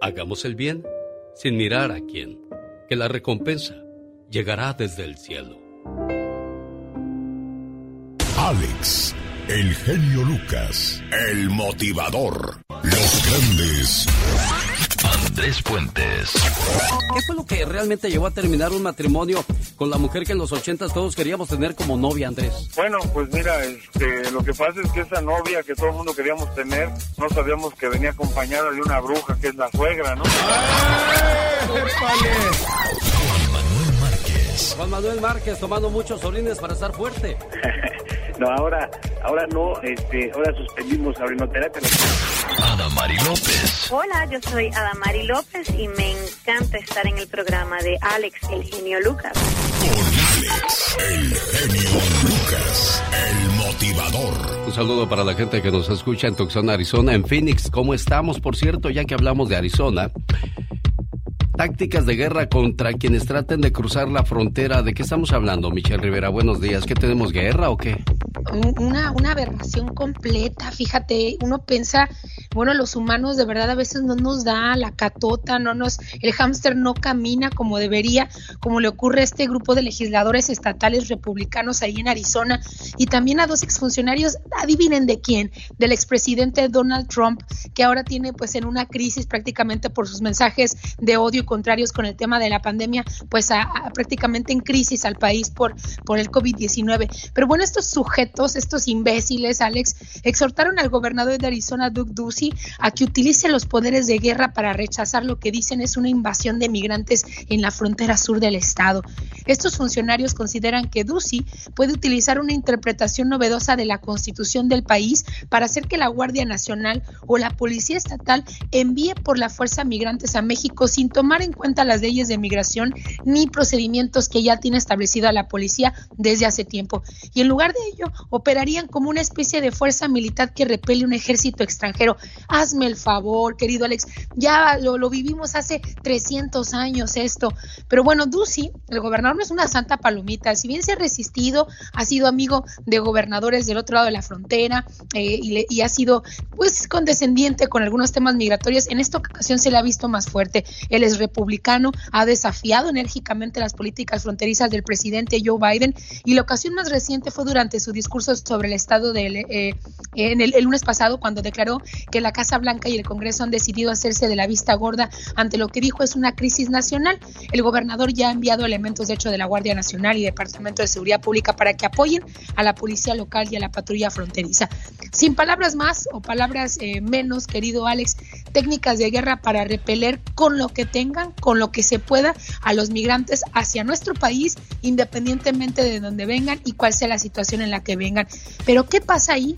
Hagamos el bien sin mirar a quién, que la recompensa llegará desde el cielo. Alex, el genio Lucas, el motivador, los grandes Andrés Puentes. ¿Qué fue lo que realmente llevó a terminar un matrimonio con la mujer que en los ochentas todos queríamos tener como novia, Andrés? Bueno, pues mira, este, lo que pasa es que esa novia que todo el mundo queríamos tener, no sabíamos que venía acompañada de una bruja que es la suegra, ¿no? Manuel Márquez. Juan Manuel Márquez tomando muchos orines para estar fuerte. No, ahora, ahora no, este, ahora suspendimos la orinoterapia. Adamari López. Hola, yo soy Adamari López y me encanta estar en el programa de Alex, el genio Lucas. Con Alex, el genio Lucas, el motivador. Un saludo para la gente que nos escucha en Tucson, Arizona, en Phoenix. ¿Cómo estamos? Por cierto, ya que hablamos de Arizona, tácticas de guerra contra quienes traten de cruzar la frontera. ¿De qué estamos hablando, Michelle Rivera? Buenos días. ¿Qué tenemos guerra o qué? Una, una aberración completa, fíjate, uno piensa, bueno, los humanos de verdad a veces no nos da la catota, no nos, el hámster no camina como debería, como le ocurre a este grupo de legisladores estatales republicanos ahí en Arizona, y también a dos exfuncionarios, adivinen de quién, del expresidente Donald Trump, que ahora tiene pues en una crisis prácticamente por sus mensajes de odio contrarios con el tema de la pandemia, pues a, prácticamente en crisis al país por, por el COVID-19. Pero bueno, estos sujetos, estos imbéciles, Alex, exhortaron al gobernador de Arizona, Doug Ducey, a que utilice los poderes de guerra para rechazar lo que dicen es una invasión de migrantes en la frontera sur del estado. Estos funcionarios consideran que Ducey puede utilizar una interpretación novedosa de la constitución del país para hacer que la Guardia Nacional o la Policía Estatal envíe por la fuerza migrantes a México sin tomar en cuenta las leyes de migración ni procedimientos que ya tiene establecido la policía desde hace tiempo. Y en lugar de ello, operarían como una especie de fuerza militar que repele un ejército extranjero. Hazme el favor, querido Alex, ya lo, lo vivimos hace 300 años esto. Pero bueno, Ducey, el gobernador no es una santa palomita. Si bien se ha resistido, ha sido amigo de gobernadores del otro lado de la frontera eh, y, y ha sido pues condescendiente con algunos temas migratorios, en esta ocasión se le ha visto más fuerte. Él es republicano ha desafiado enérgicamente las políticas fronterizas del presidente Joe Biden y la ocasión más reciente fue durante su discurso sobre el estado del, eh, en el, lunes pasado cuando declaró que la Casa Blanca y el Congreso han decidido hacerse de la vista gorda ante lo que dijo es una crisis nacional. El gobernador ya ha enviado elementos, de hecho, de la Guardia Nacional y Departamento de Seguridad Pública para que apoyen a la policía local y a la patrulla fronteriza. Sin palabras más o palabras eh, menos, querido Alex, técnicas de guerra para repeler con lo que con lo que se pueda a los migrantes hacia nuestro país, independientemente de donde vengan y cuál sea la situación en la que vengan. Pero ¿qué pasa ahí?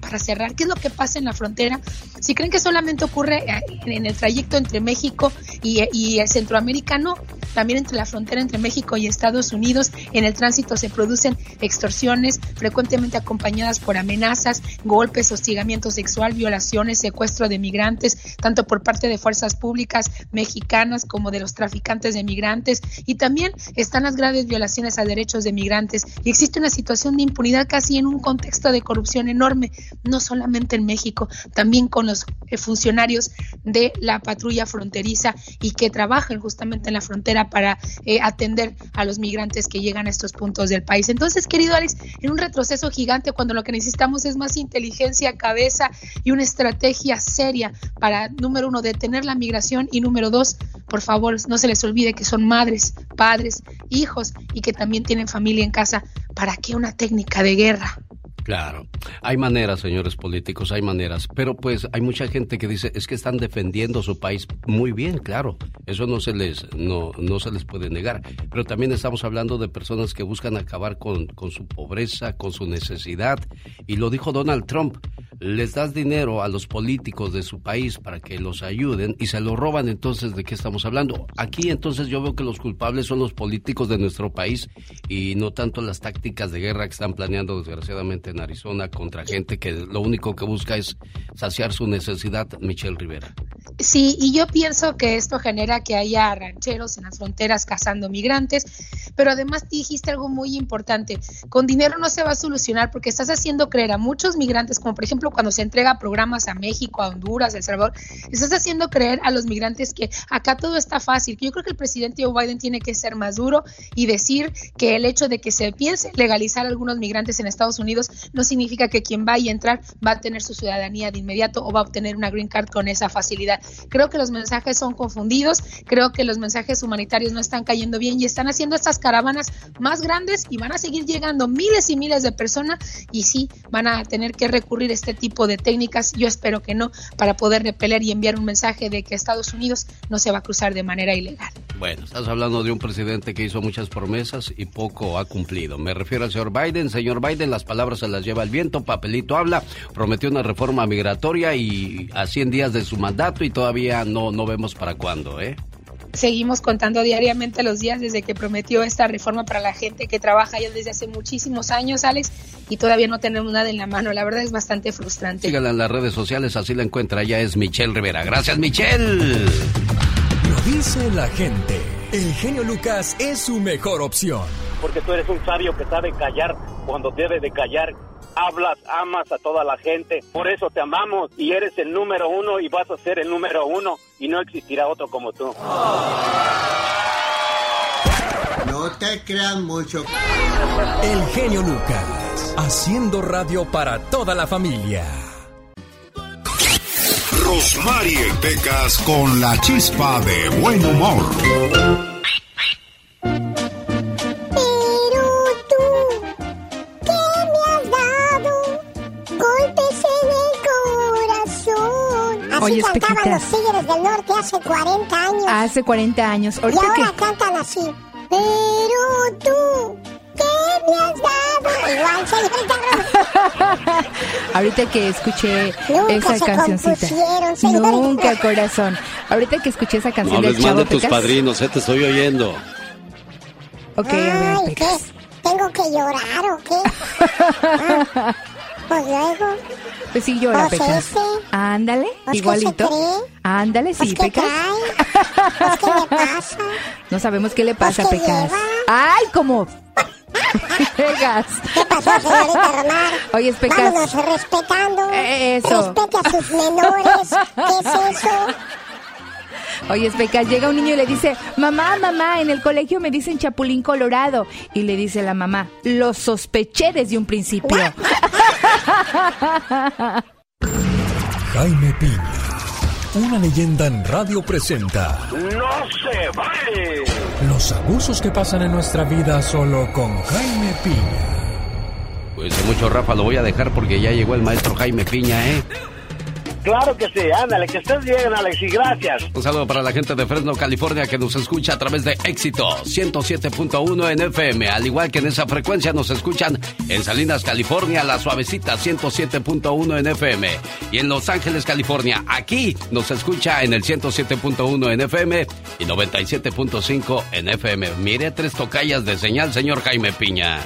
Para cerrar, ¿qué es lo que pasa en la frontera? Si creen que solamente ocurre eh, en el trayecto entre México y, y el centroamericano, también entre la frontera entre México y Estados Unidos, en el tránsito se producen extorsiones frecuentemente acompañadas por amenazas, golpes, hostigamiento sexual, violaciones, secuestro de migrantes, tanto por parte de fuerzas públicas mexicanas como de los traficantes de migrantes. Y también están las graves violaciones a derechos de migrantes. Y existe una situación de impunidad casi en un contexto de corrupción enorme, no solamente en México, también con los eh, funcionarios de la patrulla fronteriza y que trabajan justamente en la frontera para eh, atender a los migrantes que llegan a estos puntos del país. Entonces, querido Alex, en un retroceso gigante cuando lo que necesitamos es más inteligencia, cabeza y una estrategia seria para, número uno, detener la migración y número dos, por favor, no se les olvide que son madres, padres, hijos y que también tienen familia en casa. ¿Para qué una técnica de guerra? Claro, hay maneras, señores políticos, hay maneras, pero pues hay mucha gente que dice es que están defendiendo su país muy bien, claro, eso no se les no no se les puede negar, pero también estamos hablando de personas que buscan acabar con, con su pobreza, con su necesidad, y lo dijo Donald Trump, les das dinero a los políticos de su país para que los ayuden y se lo roban, entonces ¿de qué estamos hablando? Aquí entonces yo veo que los culpables son los políticos de nuestro país y no tanto las tácticas de guerra que están planeando desgraciadamente en Arizona contra gente que lo único que busca es saciar su necesidad, Michelle Rivera. Sí, y yo pienso que esto genera que haya rancheros en las fronteras cazando migrantes, pero además dijiste algo muy importante, con dinero no se va a solucionar porque estás haciendo creer a muchos migrantes, como por ejemplo cuando se entrega programas a México, a Honduras, a El Salvador, estás haciendo creer a los migrantes que acá todo está fácil, yo creo que el presidente Joe Biden tiene que ser más duro y decir que el hecho de que se piense legalizar a algunos migrantes en Estados Unidos no significa que quien vaya a entrar va a tener su ciudadanía de inmediato o va a obtener una green card con esa facilidad. Creo que los mensajes son confundidos, creo que los mensajes humanitarios no están cayendo bien y están haciendo estas caravanas más grandes y van a seguir llegando miles y miles de personas y sí, van a tener que recurrir a este tipo de técnicas, yo espero que no, para poder repeler y enviar un mensaje de que Estados Unidos no se va a cruzar de manera ilegal. Bueno, estás hablando de un presidente que hizo muchas promesas y poco ha cumplido. Me refiero al señor Biden. Señor Biden, las palabras las lleva el viento, papelito habla, prometió una reforma migratoria y a 100 días de su mandato y todavía no, no vemos para cuándo, ¿eh? Seguimos contando diariamente los días desde que prometió esta reforma para la gente que trabaja ya desde hace muchísimos años, Alex, y todavía no tenemos nada en la mano. La verdad es bastante frustrante. Síganla en las redes sociales, así la encuentra. Ya es Michelle Rivera. Gracias, Michelle. Lo dice la gente. El genio Lucas es su mejor opción. Porque tú eres un sabio que sabe callar cuando debe de callar. Hablas, amas a toda la gente. Por eso te amamos y eres el número uno y vas a ser el número uno y no existirá otro como tú. No te creas mucho. El genio Lucas. Haciendo radio para toda la familia. Rosmarie Pecas con la chispa de buen humor. Así Oye, cantaban los Tigres del Norte hace 40 años. Hace 40 años. y ahora que... cantan así. Pero tú, ¿qué me has dado? Igual, señorita Ahorita que escuché Nunca esa se cancioncita. Nunca, corazón. Ahorita que escuché esa No canción del hables mal Chavo de tus Pecas. padrinos, eh, te estoy oyendo. Ok, a ver, Ay, ¿qué? ¿Tengo que llorar o qué? Ah, pues luego. Pues sí llora, Pues Pecas. ese. Ándale, Pues, ¿qué igualito. se cree? Ándale, sí, Pues, ¿qué Pecas. Pues, ¿qué le pasa? No sabemos qué le pasa, ¿qué Pecas. lleva? ¡Ay, como! Pecas. ¿Qué pasó, señorita Romar? Oye, Pecas. Vámonos respetando. Eso. Respete a sus menores. ¿Qué es eso? Oye, Pecas, llega un niño y le dice, mamá, mamá, en el colegio me dicen Chapulín Colorado. Y le dice la mamá, lo sospeché desde un principio. Jaime Piña, una leyenda en radio presenta ¡No se vale! los abusos que pasan en nuestra vida solo con Jaime Piña. Pues de mucho Rafa lo voy a dejar porque ya llegó el maestro Jaime Piña, ¿eh? Claro que sí, ándale, que estés bien, Alex, y gracias. Un saludo para la gente de Fresno, California, que nos escucha a través de Éxito 107.1 en FM. Al igual que en esa frecuencia nos escuchan en Salinas, California, La Suavecita 107.1 en FM. Y en Los Ángeles, California, aquí nos escucha en el 107.1 en FM y 97.5 en FM. Mire, tres tocallas de señal, señor Jaime Piña.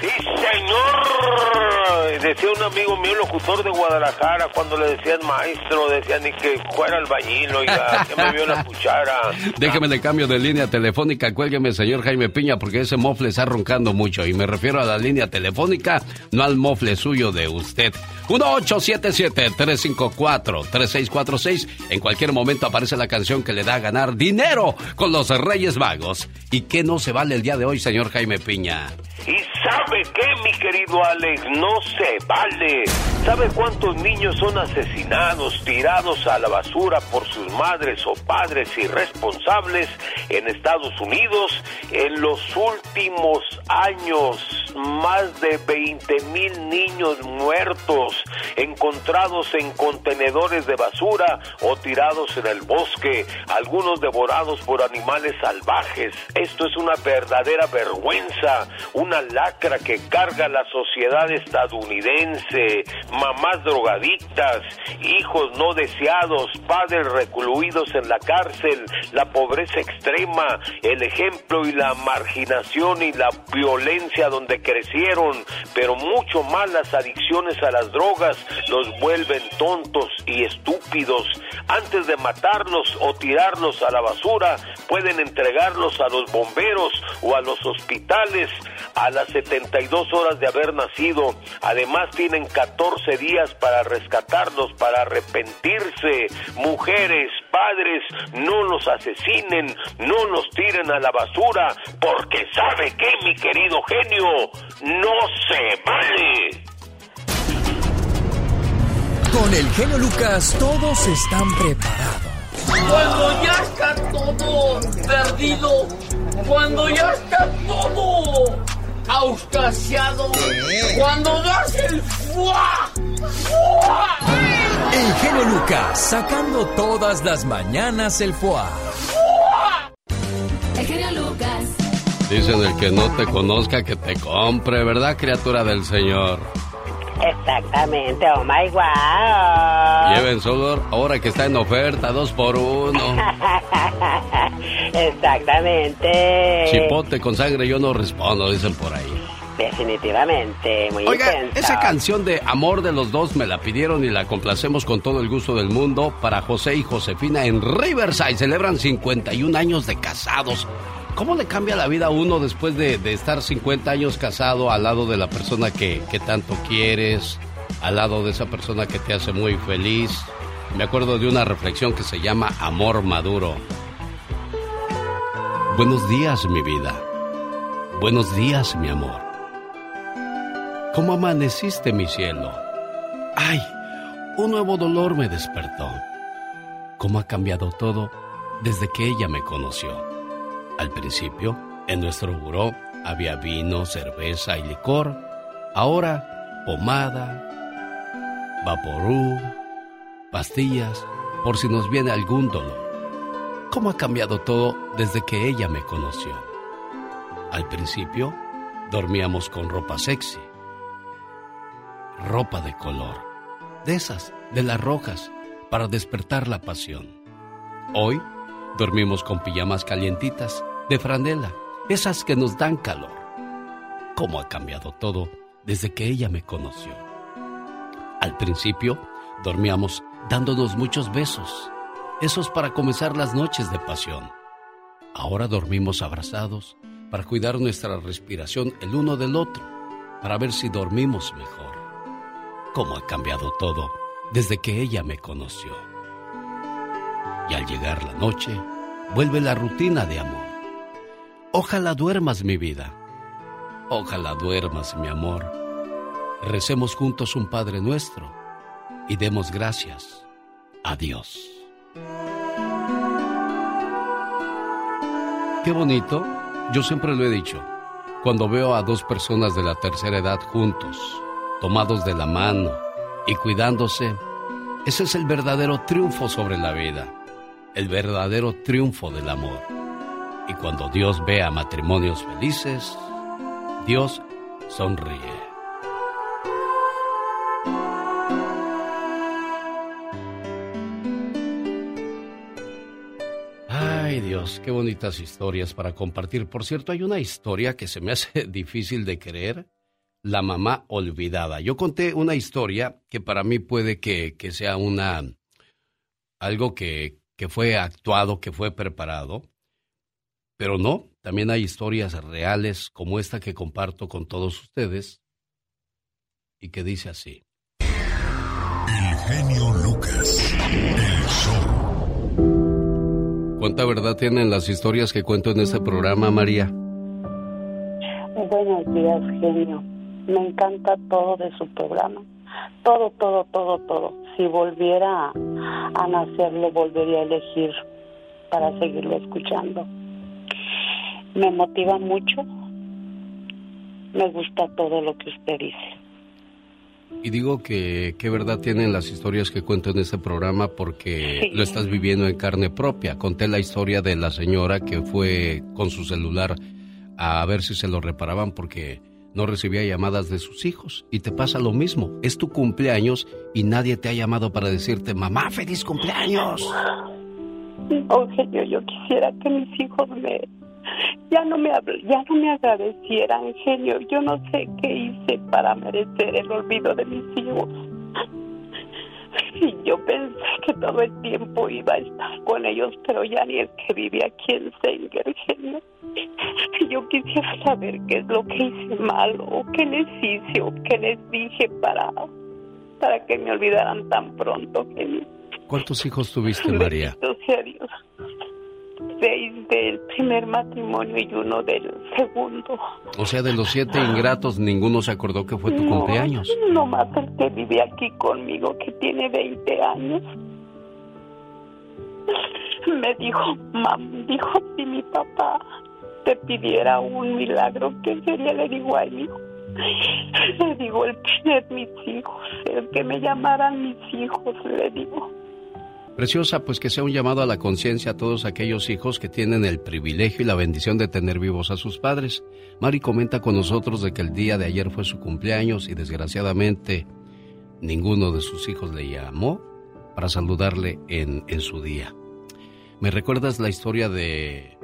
Sí, señor. Decía un amigo mío, locutor de Guadalajara, cuando le decían maestro, decían ni que fuera albañil, oiga, que me vio la cuchara. Déjeme le cambio de línea telefónica, cuélgueme, señor Jaime Piña, porque ese mofle está roncando mucho. Y me refiero a la línea telefónica, no al mofle suyo de usted. 1877-354-3646. En cualquier momento aparece la canción que le da a ganar dinero con los Reyes Magos. ¿Y qué no se vale el día de hoy, señor Jaime Piña? ¿Y sabe qué, mi querido Alex? No se vale. ¿Sabe cuántos niños son asesinados, tirados a la basura por sus madres o padres irresponsables en Estados Unidos? En los últimos años, más de 20 mil niños muertos, encontrados en contenedores de basura o tirados en el bosque, algunos devorados por animales salvajes. Esto es una verdadera vergüenza, una lacra que carga la sociedad estadounidense, mamás drogadictas, hijos no deseados, padres recluidos en la cárcel, la pobreza extrema, el ejemplo y la marginación y la violencia donde crecieron, pero mucho más las adicciones a las drogas los vuelven tontos y estúpidos. Antes de matarlos o tirarlos a la basura, pueden entregarlos a los bomberos o a los hospitales a las 72 horas de haber nacido. Además tienen 14 días para rescatarlos, para arrepentirse. Mujeres, padres, no los asesinen, no los tiren a la basura, porque sabe que mi querido genio, no se vale. Con el genio Lucas todos están preparados. Cuando ya está todo perdido, cuando ya está todo auscasiado, cuando das el fuá, fuá. El genio Lucas sacando todas las mañanas el foie. El genio Lucas. Dicen el que no te conozca que te compre, ¿verdad, criatura del Señor? Exactamente, oh my wow. Lleven solo ahora que está en oferta, dos por uno. Exactamente. Chipote con sangre yo no respondo, dicen por ahí. Definitivamente, muy Oiga, esa canción de Amor de los Dos me la pidieron y la complacemos con todo el gusto del mundo para José y Josefina en Riverside. Celebran 51 años de casados. ¿Cómo le cambia la vida a uno después de, de estar 50 años casado al lado de la persona que, que tanto quieres, al lado de esa persona que te hace muy feliz? Me acuerdo de una reflexión que se llama Amor Maduro. Buenos días, mi vida. Buenos días, mi amor. ¿Cómo amaneciste, mi cielo? ¡Ay! Un nuevo dolor me despertó. ¿Cómo ha cambiado todo desde que ella me conoció? Al principio, en nuestro buró había vino, cerveza y licor. Ahora, pomada, vaporú, pastillas, por si nos viene algún dolor. ¿Cómo ha cambiado todo desde que ella me conoció? Al principio, dormíamos con ropa sexy ropa de color, de esas, de las rojas, para despertar la pasión. Hoy dormimos con pijamas calientitas, de franela, esas que nos dan calor. ¿Cómo ha cambiado todo desde que ella me conoció? Al principio dormíamos dándonos muchos besos, esos para comenzar las noches de pasión. Ahora dormimos abrazados para cuidar nuestra respiración el uno del otro, para ver si dormimos mejor cómo ha cambiado todo desde que ella me conoció. Y al llegar la noche, vuelve la rutina de amor. Ojalá duermas mi vida. Ojalá duermas mi amor. Recemos juntos un Padre nuestro y demos gracias a Dios. Qué bonito, yo siempre lo he dicho, cuando veo a dos personas de la tercera edad juntos, tomados de la mano y cuidándose, ese es el verdadero triunfo sobre la vida, el verdadero triunfo del amor. Y cuando Dios ve a matrimonios felices, Dios sonríe. Ay Dios, qué bonitas historias para compartir. Por cierto, hay una historia que se me hace difícil de creer. La mamá olvidada. Yo conté una historia que para mí puede que, que sea una algo que, que fue actuado, que fue preparado. Pero no, también hay historias reales como esta que comparto con todos ustedes y que dice así. El genio Lucas. El show. ¿Cuánta verdad tienen las historias que cuento en este programa, María? Buenos días, genio. Me encanta todo de su programa. Todo, todo, todo, todo. Si volviera a nacer, lo volvería a elegir para seguirlo escuchando. Me motiva mucho. Me gusta todo lo que usted dice. Y digo que qué verdad tienen las historias que cuento en este programa porque lo estás viviendo en carne propia. Conté la historia de la señora que fue con su celular a ver si se lo reparaban porque no recibía llamadas de sus hijos. Y te pasa lo mismo. Es tu cumpleaños y nadie te ha llamado para decirte, mamá, feliz cumpleaños. Oh, yo quisiera que mis hijos me ya no me ya no me agradecieran, genio. Yo no sé qué hice para merecer el olvido de mis hijos. Y yo pensé que todo el tiempo iba a estar con ellos, pero ya ni el que vive aquí en Sanger, genio. Yo quisiera saber qué es lo que hice mal o qué les hice o qué les dije para, para que me olvidaran tan pronto, genio. ¿Cuántos hijos tuviste, María? Bendito sea Dios seis del primer matrimonio y uno del segundo. O sea, de los siete ingratos, ninguno se acordó que fue tu cumpleaños. No más el que vive aquí conmigo, que tiene 20 años. Me dijo, mam, dijo, si mi papá te pidiera un milagro, ¿qué sería? Le digo a él. Le digo, el tener mis hijos, el que me llamaran mis hijos, le digo. Preciosa, pues que sea un llamado a la conciencia a todos aquellos hijos que tienen el privilegio y la bendición de tener vivos a sus padres. Mari comenta con nosotros de que el día de ayer fue su cumpleaños y desgraciadamente ninguno de sus hijos le llamó para saludarle en, en su día. ¿Me recuerdas la historia de...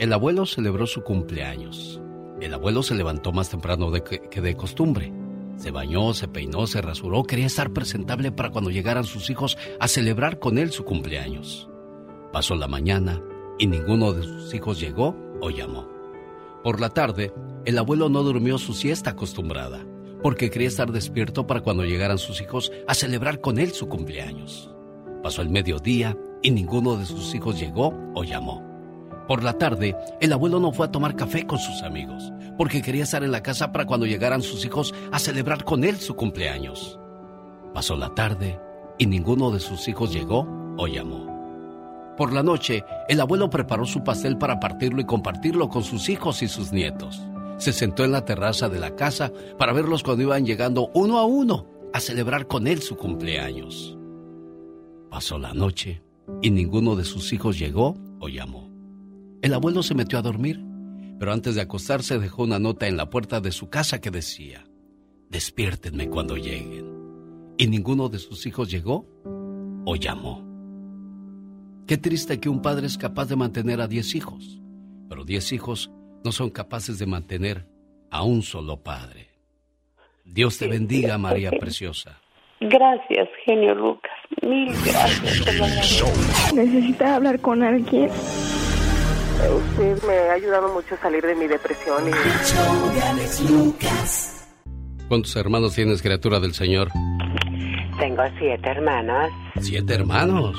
El abuelo celebró su cumpleaños. El abuelo se levantó más temprano de que, que de costumbre. Se bañó, se peinó, se rasuró, quería estar presentable para cuando llegaran sus hijos a celebrar con él su cumpleaños. Pasó la mañana y ninguno de sus hijos llegó o llamó. Por la tarde, el abuelo no durmió su siesta acostumbrada, porque quería estar despierto para cuando llegaran sus hijos a celebrar con él su cumpleaños. Pasó el mediodía y ninguno de sus hijos llegó o llamó. Por la tarde, el abuelo no fue a tomar café con sus amigos, porque quería estar en la casa para cuando llegaran sus hijos a celebrar con él su cumpleaños. Pasó la tarde y ninguno de sus hijos llegó o llamó. Por la noche, el abuelo preparó su pastel para partirlo y compartirlo con sus hijos y sus nietos. Se sentó en la terraza de la casa para verlos cuando iban llegando uno a uno a celebrar con él su cumpleaños. Pasó la noche y ninguno de sus hijos llegó o llamó. El abuelo se metió a dormir, pero antes de acostarse dejó una nota en la puerta de su casa que decía, despiértenme cuando lleguen. Y ninguno de sus hijos llegó o llamó. Qué triste que un padre es capaz de mantener a diez hijos, pero diez hijos no son capaces de mantener a un solo padre. Dios te bendiga, María Preciosa. Gracias, genio Lucas. Mil gracias. te lo agradezco. ¿Necesita hablar con alguien? Usted me ha ayudado mucho a salir de mi depresión y... ¿Cuántos hermanos tienes, criatura del Señor? Tengo siete hermanos. ¿Siete hermanos?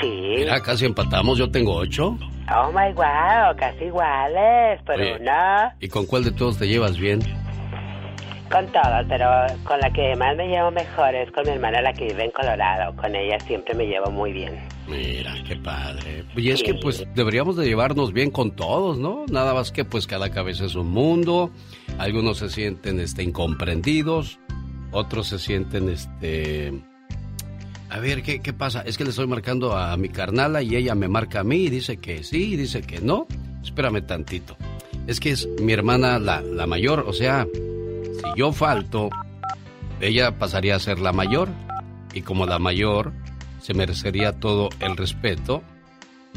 Sí. Mira, casi empatamos, yo tengo ocho. Oh my wow, casi iguales, pero Oye. no. ¿Y con cuál de todos te llevas bien? Con todos, pero con la que más me llevo mejor es con mi hermana, la que vive en Colorado. Con ella siempre me llevo muy bien. Mira, qué padre. Y es que pues deberíamos de llevarnos bien con todos, ¿no? Nada más que pues cada cabeza es un mundo. Algunos se sienten este incomprendidos, otros se sienten este a ver, ¿qué, ¿qué pasa? Es que le estoy marcando a mi carnala y ella me marca a mí y dice que sí y dice que no. Espérame tantito. Es que es mi hermana la, la mayor, o sea, si yo falto, ella pasaría a ser la mayor. Y como la mayor, se merecería todo el respeto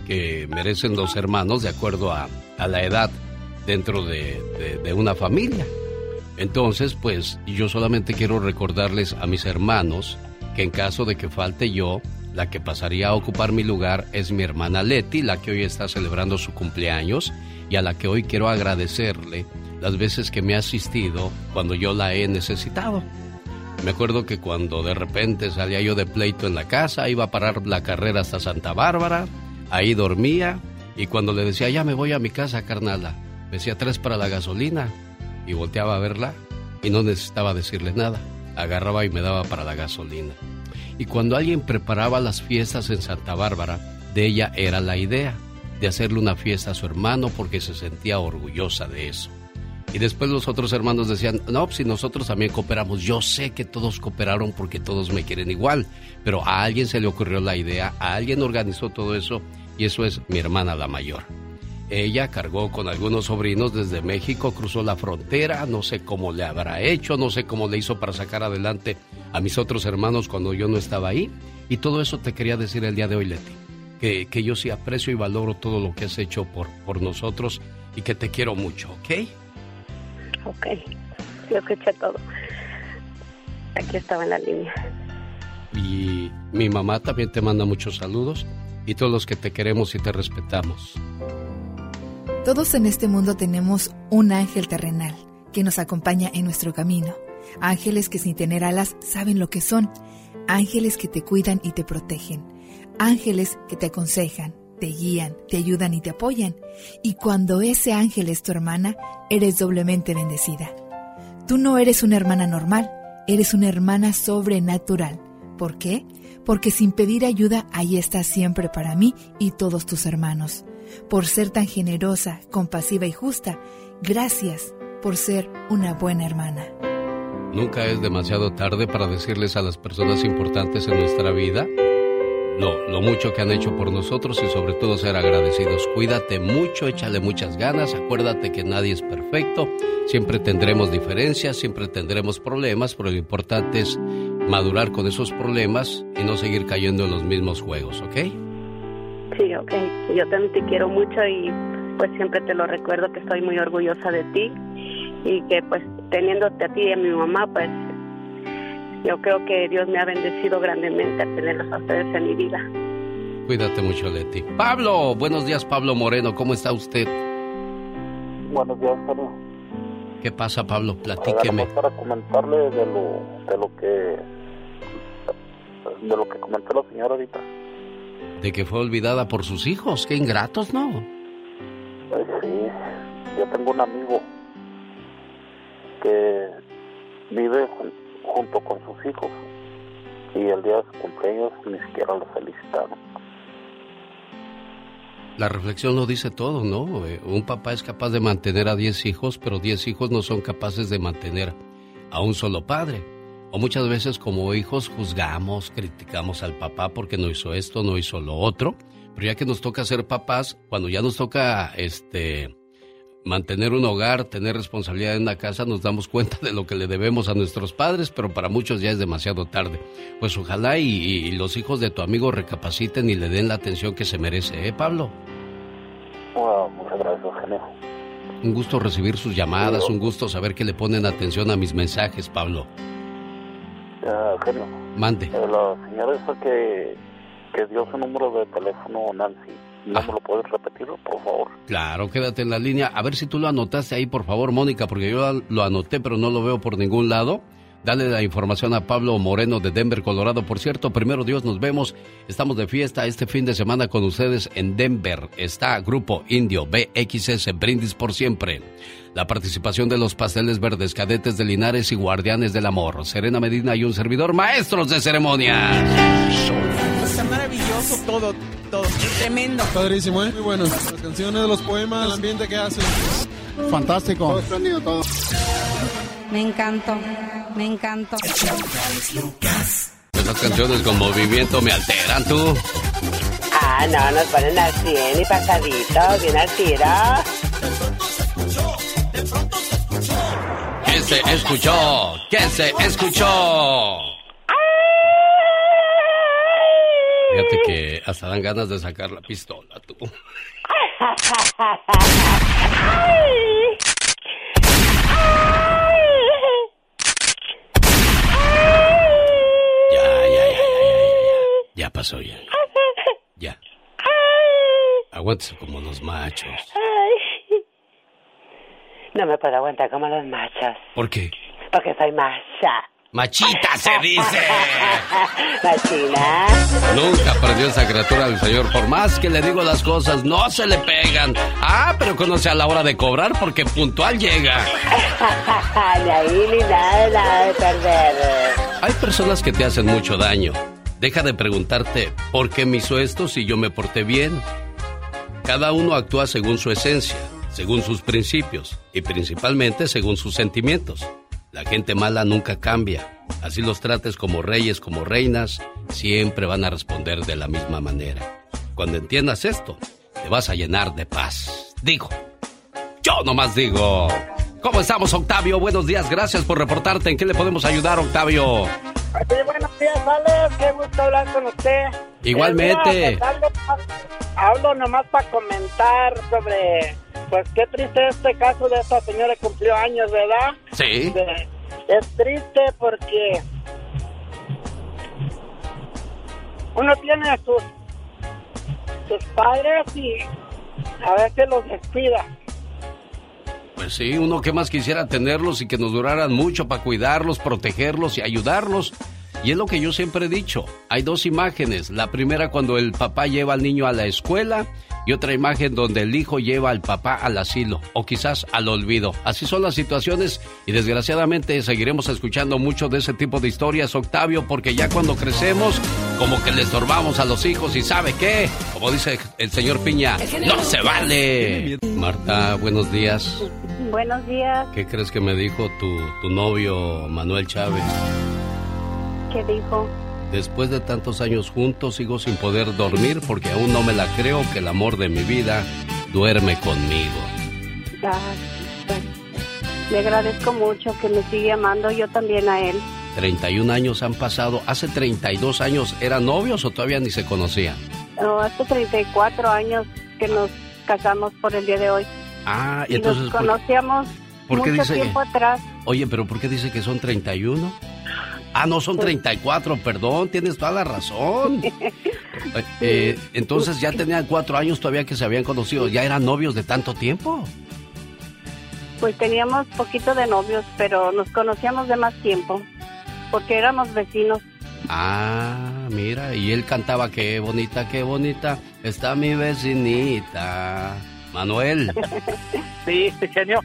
que merecen los hermanos de acuerdo a, a la edad dentro de, de, de una familia. Entonces, pues yo solamente quiero recordarles a mis hermanos que en caso de que falte yo, la que pasaría a ocupar mi lugar es mi hermana Leti, la que hoy está celebrando su cumpleaños y a la que hoy quiero agradecerle las veces que me ha asistido cuando yo la he necesitado. Me acuerdo que cuando de repente salía yo de pleito en la casa, iba a parar la carrera hasta Santa Bárbara, ahí dormía y cuando le decía ya me voy a mi casa, carnala, me decía tres para la gasolina y volteaba a verla y no necesitaba decirle nada agarraba y me daba para la gasolina. Y cuando alguien preparaba las fiestas en Santa Bárbara, de ella era la idea de hacerle una fiesta a su hermano porque se sentía orgullosa de eso. Y después los otros hermanos decían, no, si nosotros también cooperamos, yo sé que todos cooperaron porque todos me quieren igual, pero a alguien se le ocurrió la idea, a alguien organizó todo eso y eso es mi hermana la mayor. Ella cargó con algunos sobrinos desde México, cruzó la frontera, no sé cómo le habrá hecho, no sé cómo le hizo para sacar adelante a mis otros hermanos cuando yo no estaba ahí. Y todo eso te quería decir el día de hoy, Leti. Que, que yo sí aprecio y valoro todo lo que has hecho por, por nosotros y que te quiero mucho, ¿ok? Ok, yo escuché todo. Aquí estaba en la línea. Y mi mamá también te manda muchos saludos y todos los que te queremos y te respetamos. Todos en este mundo tenemos un ángel terrenal que nos acompaña en nuestro camino. Ángeles que sin tener alas saben lo que son. Ángeles que te cuidan y te protegen. Ángeles que te aconsejan, te guían, te ayudan y te apoyan. Y cuando ese ángel es tu hermana, eres doblemente bendecida. Tú no eres una hermana normal, eres una hermana sobrenatural. ¿Por qué? Porque sin pedir ayuda, ahí estás siempre para mí y todos tus hermanos por ser tan generosa, compasiva y justa. Gracias por ser una buena hermana. Nunca es demasiado tarde para decirles a las personas importantes en nuestra vida lo, lo, mucho que han hecho por nosotros y sobre todo ser agradecidos. Cuídate mucho, échale muchas ganas, acuérdate que nadie es perfecto, siempre tendremos diferencias, siempre tendremos problemas, pero lo importante es madurar con esos problemas y no seguir cayendo en los mismos juegos, ¿ok? Sí, ok. Yo también te quiero mucho y pues siempre te lo recuerdo que estoy muy orgullosa de ti y que pues teniéndote a ti y a mi mamá pues yo creo que Dios me ha bendecido grandemente a tenerlos a ustedes en mi vida. Cuídate mucho, Leti. Pablo, buenos días, Pablo Moreno, ¿cómo está usted? Buenos días, Pablo. ¿Qué pasa, Pablo? Platíqueme. Para comentarle de lo, de lo que de lo que comentó la señora ahorita de que fue olvidada por sus hijos. Qué ingratos, ¿no? Pues sí, yo tengo un amigo que vive junto con sus hijos y el día de su cumpleaños ni siquiera lo felicitaron. La reflexión lo dice todo, ¿no? Eh, un papá es capaz de mantener a 10 hijos, pero 10 hijos no son capaces de mantener a un solo padre. O muchas veces como hijos juzgamos, criticamos al papá porque no hizo esto, no hizo lo otro, pero ya que nos toca ser papás, cuando ya nos toca este mantener un hogar, tener responsabilidad en la casa, nos damos cuenta de lo que le debemos a nuestros padres, pero para muchos ya es demasiado tarde. Pues ojalá y, los hijos de tu amigo recapaciten y le den la atención que se merece, ¿eh, Pablo? muchas gracias, genio. Un gusto recibir sus llamadas, un gusto saber que le ponen atención a mis mensajes, Pablo. Uh, genio. Mande. Eh, la señora esa que, que dio su número de teléfono, Nancy. ¿No me lo puedes repetir, por favor? Claro, quédate en la línea. A ver si tú lo anotaste ahí, por favor, Mónica, porque yo lo anoté, pero no lo veo por ningún lado. Dale la información a Pablo Moreno de Denver, Colorado. Por cierto, primero Dios nos vemos. Estamos de fiesta este fin de semana con ustedes en Denver. Está Grupo Indio BXS Brindis por siempre. La participación de los pasteles verdes, cadetes de Linares y guardianes del amor. Serena Medina y un servidor, maestros de ceremonias. Maravilloso todo, todo. Tremendo. Padrísimo, ¿eh? Muy bueno. Las canciones, los poemas, el ambiente que hacen. Fantástico. Todo espléndido todo. Me encantó, me encantó. Esas canciones con movimiento me alteran, tú. Ah, no, nos ponen al 100 y pasadito, bien al tiro. ¿Qué se escuchó? ¿Qué se escuchó? Fíjate que hasta dan ganas de sacar la pistola, tú. Ya, ya, ya, ya, ya. Ya pasó ya. Ya. Aguántese como los machos. No me puedo aguantar como los machos, ¿Por qué? porque soy macha. Machita se dice. Machina. Nunca perdió esa criatura del Señor. Por más que le digo las cosas, no se le pegan. Ah, pero conoce a la hora de cobrar porque puntual llega. Ni ahí ni nada, nada de perder. Hay personas que te hacen mucho daño. Deja de preguntarte por qué me hizo esto si yo me porté bien. Cada uno actúa según su esencia, según sus principios y principalmente según sus sentimientos. La gente mala nunca cambia. Así los trates como reyes, como reinas, siempre van a responder de la misma manera. Cuando entiendas esto, te vas a llenar de paz. Digo, yo nomás digo. ¿Cómo estamos, Octavio? Buenos días, gracias por reportarte. ¿En qué le podemos ayudar, Octavio? Sí, buenos días, Alex. Qué gusto hablar con usted. Igualmente. Eh, mira, pues, hablo, hablo nomás para comentar sobre, pues qué triste este caso de esta señora que cumplió años, ¿verdad? Sí. De- es triste porque uno tiene a sus, sus padres y a veces los descuida. Pues sí, uno que más quisiera tenerlos y que nos duraran mucho para cuidarlos, protegerlos y ayudarlos. Y es lo que yo siempre he dicho. Hay dos imágenes. La primera cuando el papá lleva al niño a la escuela y otra imagen donde el hijo lleva al papá al asilo o quizás al olvido. Así son las situaciones y desgraciadamente seguiremos escuchando mucho de ese tipo de historias, Octavio, porque ya cuando crecemos como que le estorbamos a los hijos y sabe qué, como dice el señor Piña, no se vale. Marta, buenos días. Buenos días. ¿Qué crees que me dijo tu, tu novio Manuel Chávez? ¿Qué dijo? Después de tantos años juntos sigo sin poder dormir porque aún no me la creo que el amor de mi vida duerme conmigo. Ah, pues, le agradezco mucho que me sigue amando, yo también a él. 31 años han pasado. ¿Hace 32 años eran novios o todavía ni se conocían? No, hace 34 años que nos casamos por el día de hoy. Ah, y Y entonces... nos ¿por- conocíamos por qué mucho dice- tiempo atrás. Oye, pero ¿por qué dice que son 31? Ah, no, son 34, perdón, tienes toda la razón. Eh, eh, entonces ya tenían cuatro años todavía que se habían conocido, ya eran novios de tanto tiempo. Pues teníamos poquito de novios, pero nos conocíamos de más tiempo, porque éramos vecinos. Ah, mira, y él cantaba, qué bonita, qué bonita, está mi vecinita. Manuel, Sí, genio.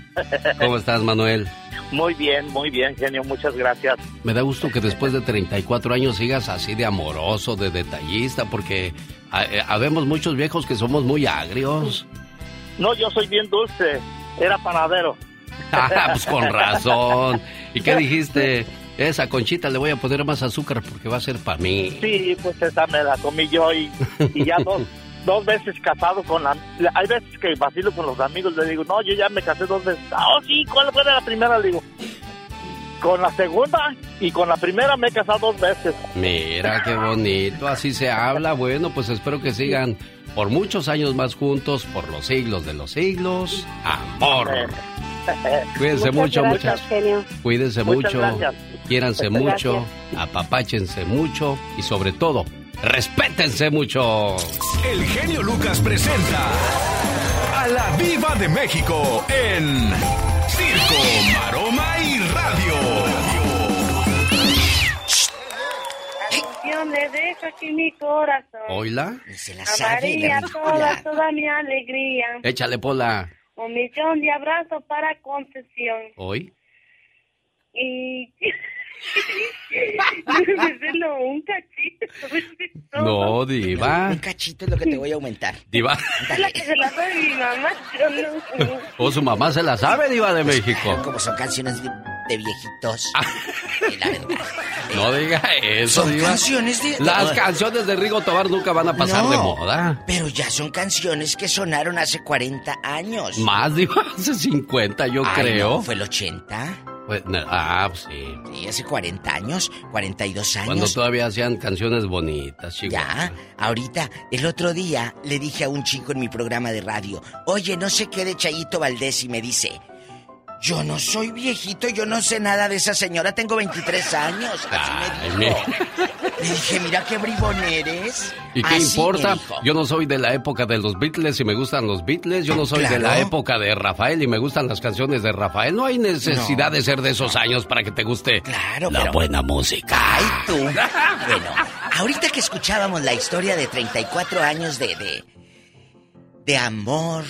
¿cómo estás, Manuel? Muy bien, muy bien, genio. Muchas gracias. Me da gusto que después de 34 años sigas así de amoroso, de detallista, porque eh, habemos muchos viejos que somos muy agrios. No, yo soy bien dulce. Era panadero. Ah, pues con razón. ¿Y qué dijiste? Esa conchita le voy a poner más azúcar porque va a ser para mí. Sí, pues esa me la comí yo y, y ya dos, dos veces casado con la... Hay veces que vacilo con los amigos, le digo, no, yo ya me casé dos veces. Ah, Oh, sí, ¿cuál fue la primera? Le digo, con la segunda y con la primera me he casado dos veces. Mira qué bonito, así se habla. Bueno, pues espero que sigan por muchos años más juntos, por los siglos de los siglos. Amor. Cuídense mucho, gracias, muchachos. Cuídense Muchas mucho, gracias. quiéranse Muchas mucho, apapáchense mucho y sobre todo, Respétense mucho. El genio Lucas presenta a la Viva de México en Circo, Maroma y Radio. Le dejo aquí mi corazón. ¿Hola? Se la sabe María, la toda, toda mi alegría. Échale, Pola. Un millón de abrazos para confesión. ¿Hoy? Y... no, un cachito. No, Diva. Un cachito es lo que te voy a aumentar. Diva. Es la que se la doy mi mamá. Yo no. ¿O su mamá se la sabe, Diva de México? Como son canciones de, de viejitos. Eh, La verdad. No diga eso, Son Diva. canciones de- Las canciones de Rigo Tobar nunca van a pasar No, de moda. Pero ya son canciones que sonaron hace 40 años. Más, Diva, hace 50, yo Ay, creo. no, ¿Fue el 80? Pues, ah, pues sí. Sí, hace 40 años, 42 años. Cuando todavía hacían canciones bonitas, chicos. Ya, ahorita, el otro día le dije a un chico en mi programa de radio, oye, no sé qué de Chayito Valdés y me dice, yo no soy viejito, yo no sé nada de esa señora, tengo 23 años. Así me dijo. Le dije, mira qué bribón eres. ¿Y qué Así importa? Yo no soy de la época de los Beatles y me gustan los Beatles. Yo no soy de la época de Rafael y me gustan las canciones de Rafael. No hay necesidad No. de ser de esos años para que te guste Claro, la pero- buena música. Ay, tú. Bueno, ahorita que escuchábamos la historia de 34 años de, de, de amor,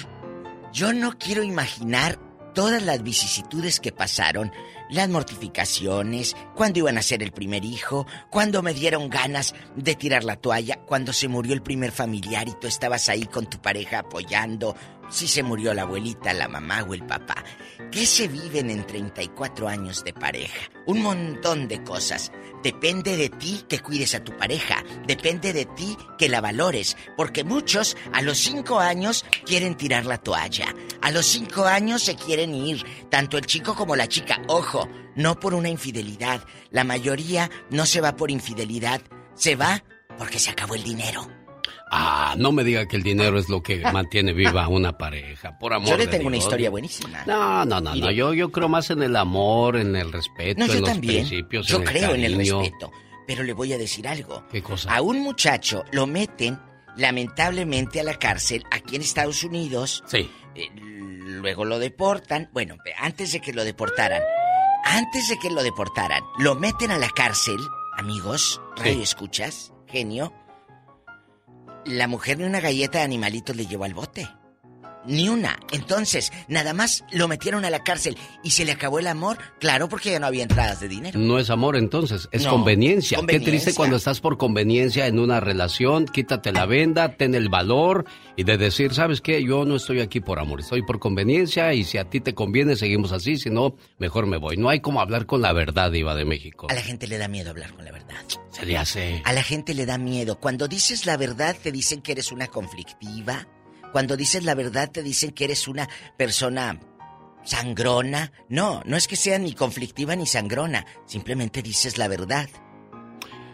yo no quiero imaginar todas las vicisitudes que pasaron, las mortificaciones, cuando iban a ser el primer hijo, cuando me dieron ganas de tirar la toalla, cuando se murió el primer familiar y tú estabas ahí con tu pareja apoyando, si se murió la abuelita, la mamá o el papá. ¿Qué se viven en 34 años de pareja? Un montón de cosas. Depende de ti que cuides a tu pareja. Depende de ti que la valores. Porque muchos a los 5 años quieren tirar la toalla. A los 5 años se quieren ir. Tanto el chico como la chica. Ojo, no por una infidelidad. La mayoría no se va por infidelidad. Se va porque se acabó el dinero. Ah, no me diga que el dinero es lo que mantiene viva una pareja. Por amor Yo le de tengo una Dios. historia buenísima. No, no, no, no. Yo, yo creo más en el amor, en el respeto, No, en yo los también. principios. Yo en el creo en el respeto. Pero le voy a decir algo. ¿Qué cosa? A un muchacho lo meten, lamentablemente, a la cárcel aquí en Estados Unidos. Sí. Eh, luego lo deportan. Bueno, antes de que lo deportaran. Antes de que lo deportaran, lo meten a la cárcel, amigos, radio escuchas, genio. La mujer ni una galleta de animalitos le llevó al bote. Ni una. Entonces, nada más lo metieron a la cárcel y se le acabó el amor. Claro, porque ya no había entradas de dinero. No es amor entonces, es No, conveniencia. Qué conveniencia. triste cuando estás por conveniencia en una relación, quítate la venda, ten el valor y de decir, ¿sabes qué? Yo no estoy aquí por amor, estoy por conveniencia y si a ti te conviene seguimos así, si no, mejor me voy. No hay como hablar con la verdad, Iba de México. A la gente le da miedo hablar con la verdad. Se le hace. A la gente le da miedo. Cuando dices la verdad te dicen que eres una conflictiva. Cuando dices la verdad te dicen que eres una persona sangrona. No, no es que sea ni conflictiva ni sangrona. Simplemente dices la verdad.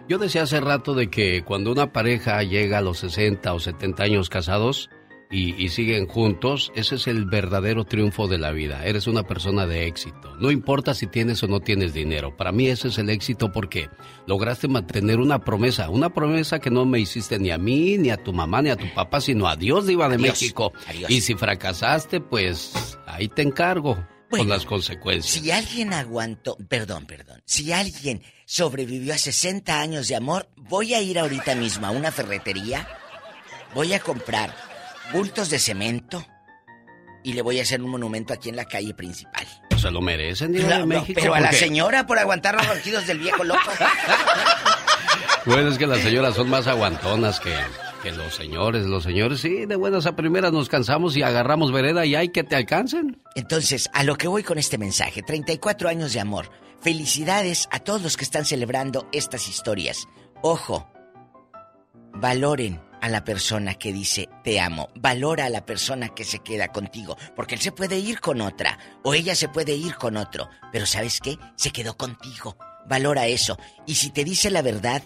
Yo decía hace rato de que cuando una pareja llega a los 60 o 70 años casados y, y siguen juntos, ese es el verdadero triunfo de la vida. Eres una persona de éxito. No importa si tienes o no tienes dinero. Para mí ese es el éxito porque lograste mantener una promesa. Una promesa que no me hiciste ni a mí, ni a tu mamá, ni a tu papá, sino a Dios, Diva de Adiós. México. Adiós. Y si fracasaste, pues ahí te encargo con las consecuencias. Si alguien aguantó, perdón, perdón, si alguien sobrevivió a 60 años de amor, voy a ir ahorita mismo a una ferretería, voy a comprar bultos de cemento y le voy a hacer un monumento aquí en la calle principal. Se lo merecen, de no, México. pero a la señora por aguantar los ronquidos del viejo loco. Bueno, es que las señoras son más aguantonas que, que los señores. Los señores, sí, de buenas a primeras nos cansamos y agarramos vereda y hay que te alcancen. Entonces, a lo que voy con este mensaje, 34 años de amor. Felicidades a todos los que están celebrando estas historias. Ojo, valoren a la persona que dice te amo, valora a la persona que se queda contigo, porque él se puede ir con otra o ella se puede ir con otro, pero ¿sabes qué? Se quedó contigo. Valora eso. Y si te dice la verdad,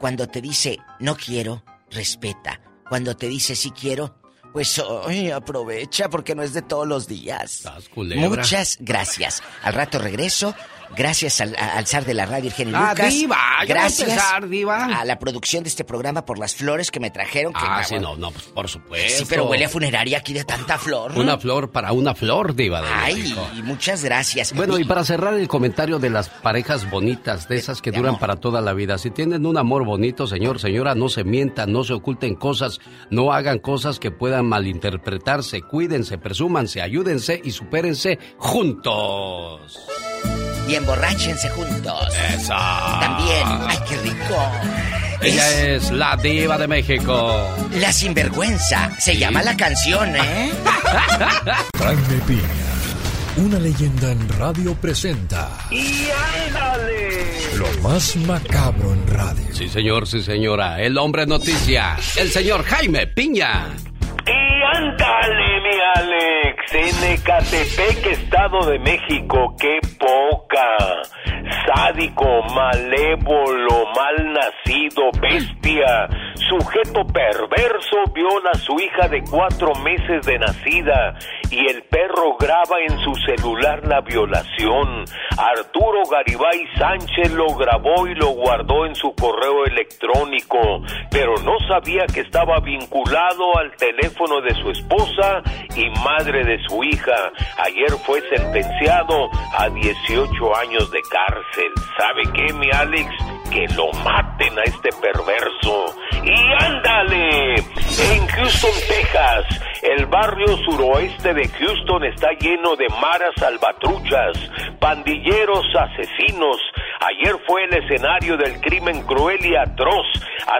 cuando te dice no quiero, respeta. Cuando te dice sí quiero, pues ay, aprovecha porque no es de todos los días. Muchas gracias. Al rato regreso. Gracias al, a- al zar de la radio, el genio Ah, Lucas. diva, a Gracias empezar, diva. a la producción de este programa por las flores que me trajeron. que- Ah, sí, no, no, pues por supuesto. Sí, pero huele a funeraria aquí de tanta flor. Una flor para una flor, diva de Ay, México. muchas gracias. Bueno, y para cerrar el comentario de las parejas bonitas, de esas que duran para toda la vida, si tienen un amor bonito, señor, señora, no se mientan, no se oculten cosas, no hagan cosas que puedan malinterpretarse, cuídense, presúmanse, ayúdense y supérense juntos. Y emborráchense juntos. Eso. También. Ay, qué rico. Ella es la diva de México. La sinvergüenza. Se llama la canción, ¿eh? Jaime Piña, una leyenda en radio presenta ¡Y ándale! lo más macabro en radio. Sí, señor, sí, señora. El hombre noticia, el señor Jaime Piña. ¡Y ándale, mi Alex! En Ecatepec, Estado de México, ¡qué poca! Sádico, malévolo, mal nacido, bestia, sujeto perverso viola a su hija de cuatro meses de nacida y el perro graba en su celular la violación. Arturo Garibay Sánchez lo grabó y lo guardó en su correo electrónico, pero no sabía que estaba vinculado al teléfono de su esposa y madre de su hija. Ayer fue sentenciado a 18 años de cárcel. ¿Sabe qué, mi Alex? Que lo maten a este perverso. Y ándale, en Houston, Texas, el barrio suroeste de Houston está lleno de maras salvatruchas, pandilleros asesinos. Ayer fue el escenario del crimen cruel y atroz.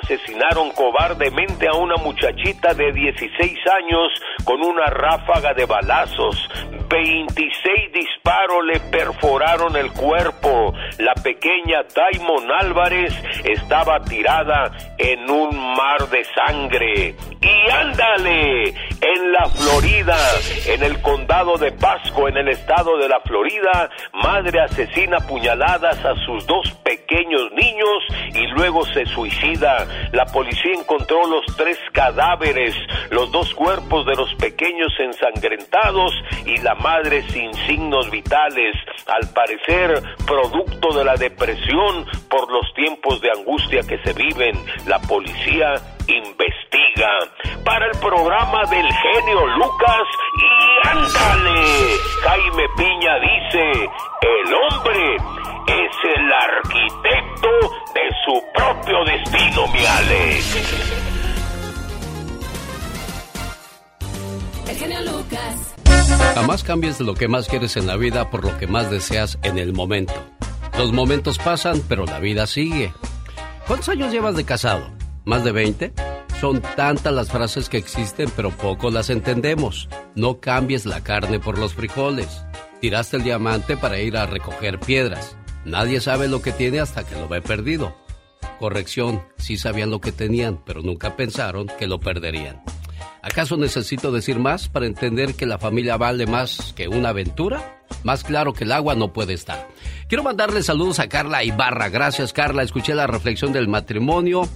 Asesinaron cobardemente a una muchachita de 16 años con una ráfaga de balazos. 26 disparos le perforaron el cuerpo. La pequeña Daimon Estaba tirada en un mar de sangre. Y ándale, en la Florida, en el condado de Pasco, en el estado de la Florida, madre asesina puñaladas a sus dos pequeños niños y luego se suicida. La policía encontró los tres cadáveres, los dos cuerpos de los pequeños ensangrentados y la madre sin signos vitales, al parecer producto de la depresión por los tiempos de angustia que se viven. La policía investiga. Para el programa del genio Lucas y ándale, Jaime Piña dice, el hombre es el arquitecto de su propio destino, mi Alex. El genio Lucas. Jamás cambies lo que más quieres en la vida por lo que más deseas en el momento. Los momentos pasan, pero la vida sigue. ¿Cuántos años llevas de casado? ¿Más de 20? Son tantas las frases que existen, pero poco las entendemos. No cambies la carne por los frijoles. Tiraste el diamante para ir a recoger piedras. Nadie sabe lo que tiene hasta que lo ve perdido. Corrección, sí sabían lo que tenían, pero nunca pensaron que lo perderían. ¿Acaso necesito decir más para entender que la familia vale más que una aventura? Más claro que el agua no puede estar. Quiero mandarle saludos a Carla Ibarra. Gracias Carla, escuché la reflexión del matrimonio.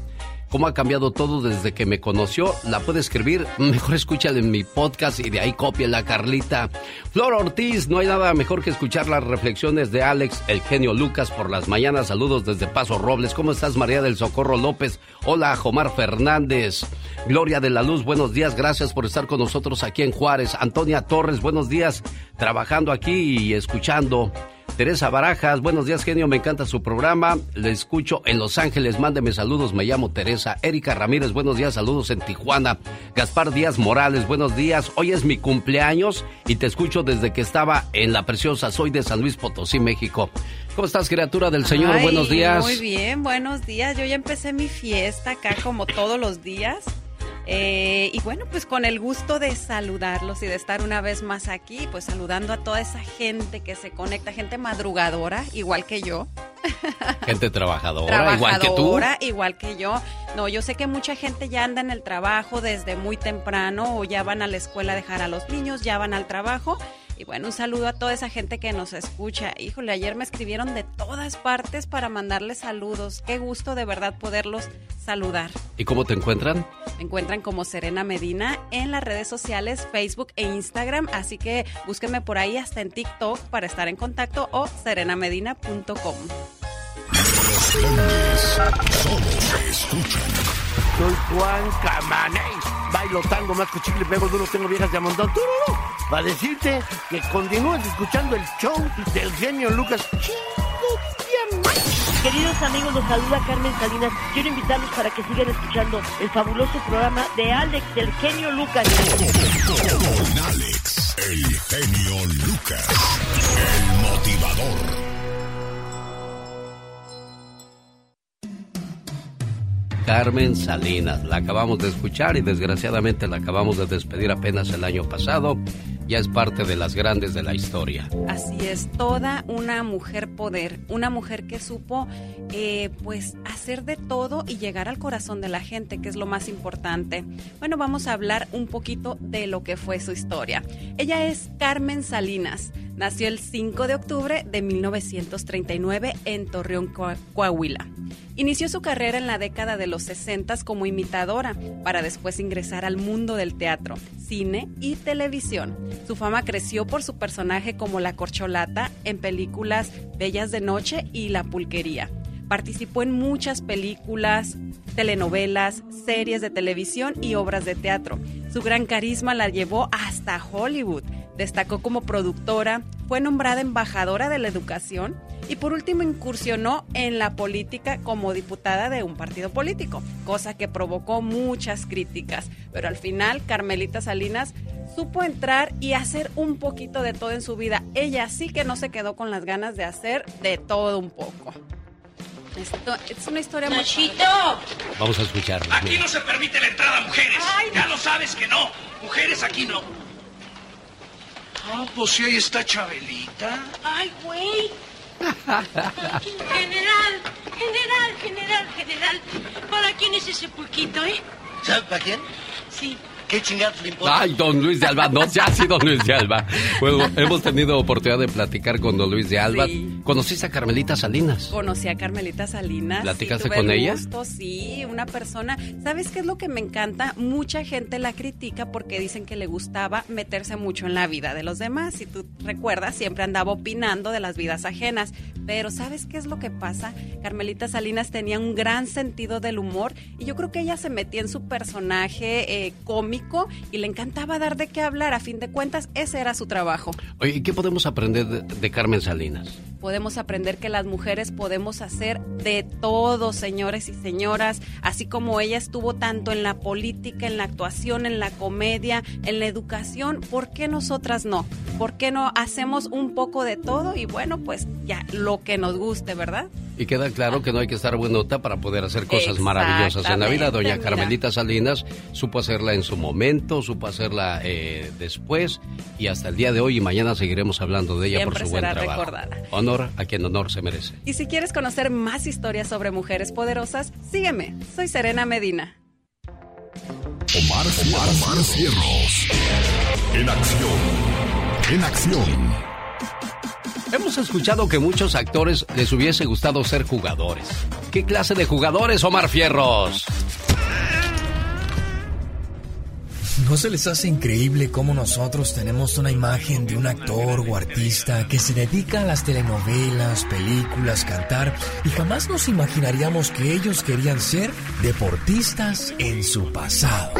¿Cómo ha cambiado todo desde que me conoció? La puede escribir. Mejor escúchale en mi podcast y de ahí cópiela, Carlita. Flor Ortiz, no hay nada mejor que escuchar las reflexiones de Alex, el genio Lucas, por las mañanas. Saludos desde Paso Robles. ¿Cómo estás, María del Socorro López? Hola, Jomar Fernández. Gloria de la Luz, buenos días. Gracias por estar con nosotros aquí en Juárez. Antonia Torres, buenos días. Trabajando aquí y escuchando. Teresa Barajas, buenos días genio, me encanta su programa, le escucho en Los Ángeles, mándeme saludos, me llamo Teresa. Erika Ramírez, buenos días, saludos en Tijuana. Gaspar Díaz Morales, buenos días, hoy es mi cumpleaños y te escucho desde que estaba en La Preciosa, soy de San Luis Potosí, México. ¿Cómo estás, criatura del Señor? Ay, buenos días. Muy bien, buenos días. Yo ya empecé mi fiesta acá como todos los días. Eh, y bueno, pues con el gusto de saludarlos y de estar una vez más aquí, pues saludando a toda esa gente que se conecta, gente madrugadora, igual que yo. Gente trabajadora, igual que tú. Trabajadora, igual que yo. No, yo sé que mucha gente ya anda en el trabajo desde muy temprano o ya van a la escuela a dejar a los niños, ya van al trabajo. Y bueno, un saludo a toda esa gente que nos escucha. Híjole, ayer me escribieron de todas partes para mandarles saludos. Qué gusto de verdad poderlos saludar. ¿Y cómo te encuentran? Me encuentran como Serena Medina en las redes sociales, Facebook e Instagram, así que búsquenme por ahí hasta en TikTok para estar en contacto o serenamedina.com. Los grandes solo se escuchan. Soy Juan Camaney. Bailo tango, más chicle, pego duro, tengo viejas de montón. ¡Tururú! Para decirte que continúes escuchando el show del genio Lucas. Queridos amigos, los saluda Carmen Salinas. Quiero invitarlos para que sigan escuchando el fabuloso programa de Alex, del genio Lucas. Con Alex, el genio Lucas, el motivador. Carmen Salinas. La acabamos de escuchar y desgraciadamente la acabamos de despedir apenas el año pasado. Ya es parte de las grandes de la historia. Así es, toda una mujer poder, una mujer que supo eh, pues hacer de todo y llegar al corazón de la gente, que es lo más importante. Bueno, vamos a hablar un poquito de lo que fue su historia. Ella es Carmen Salinas. Nació el 5 de octubre de 1939 en Torreón, Coa- Coahuila. Inició su carrera en la década de los 60 como imitadora, para después ingresar al mundo del teatro, cine y televisión. Su fama creció por su personaje como la corcholata en películas Bellas de Noche y La Pulquería. Participó en muchas películas, telenovelas, series de televisión y obras de teatro. Su gran carisma la llevó hasta Hollywood. Destacó como productora, fue nombrada embajadora de la educación y por último incursionó en la política como diputada de un partido político, cosa que provocó muchas críticas. Pero al final, Carmelita Salinas supo entrar y hacer un poquito de todo en su vida. Ella sí que no se quedó con las ganas de hacer de todo un poco. Esto es una historia muy... Vamos a escucharla. Aquí no se permite la entrada a mujeres. Ya lo sabes que no. Mujeres aquí no. Ah, pues sí, ahí está Chabelita. Ay, güey. General, general, general, general. ¿Para quién es ese pulquito, eh? ¿Sabes para quién? Sí. ¿Qué chingados le importa? Ay, don Luis de Alba, no sea así, don Luis de Alba. Bueno, hemos tenido oportunidad de platicar con don Luis de Alba. Sí. ¿Conociste a Carmelita Salinas? Conocí a Carmelita Salinas. ¿Platicaste sí, con el ella? gusto, sí, una persona. ¿Sabes qué es lo que me encanta? Mucha gente la critica porque dicen que le gustaba meterse mucho en la vida de los demás. Si tú recuerdas, siempre andaba opinando de las vidas ajenas. Pero ¿sabes qué es lo que pasa? Carmelita Salinas tenía un gran sentido del humor y yo creo que ella se metía en su personaje eh, cómico y le encantaba dar de qué hablar. A fin de cuentas, ese era su trabajo. Oye, ¿y qué podemos aprender de, de Carmen Salinas? podemos aprender que las mujeres podemos hacer de todo, señores y señoras, así como ella estuvo tanto en la política, en la actuación, en la comedia, en la educación, ¿por qué nosotras no? ¿Por qué no hacemos un poco de todo y bueno, pues ya lo que nos guste, ¿verdad? Y queda claro que no hay que estar buenota para poder hacer cosas maravillosas en la vida. Doña Carmelita Salinas supo hacerla en su momento, supo hacerla eh, después y hasta el día de hoy y mañana seguiremos hablando de ella Siempre por su buen trabajo. recordada. Honor a quien honor se merece. Y si quieres conocer más historias sobre mujeres poderosas, sígueme. Soy Serena Medina. Omar, Omar, Omar Cierros. En acción. En acción. Hemos escuchado que muchos actores les hubiese gustado ser jugadores. ¿Qué clase de jugadores, Omar Fierros? ¿No se les hace increíble cómo nosotros tenemos una imagen de un actor o artista que se dedica a las telenovelas, películas, cantar y jamás nos imaginaríamos que ellos querían ser deportistas en su pasado?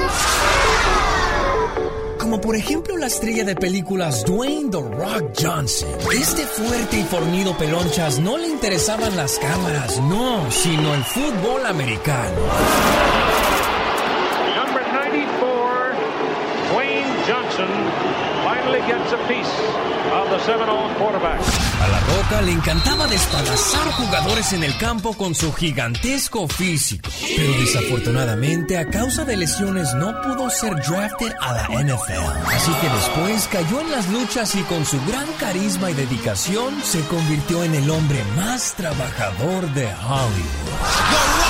Como por ejemplo la estrella de películas Dwayne The Rock Johnson. Este fuerte y fornido pelonchas no le interesaban las cámaras, no, sino el fútbol americano. Number 94, Dwayne Johnson, finally gets a piece A La Roca le encantaba despedazar jugadores en el campo con su gigantesco físico. Pero desafortunadamente, a causa de lesiones, no pudo ser drafted a la NFL. Así que después cayó en las luchas y con su gran carisma y dedicación se convirtió en el hombre más trabajador de Hollywood.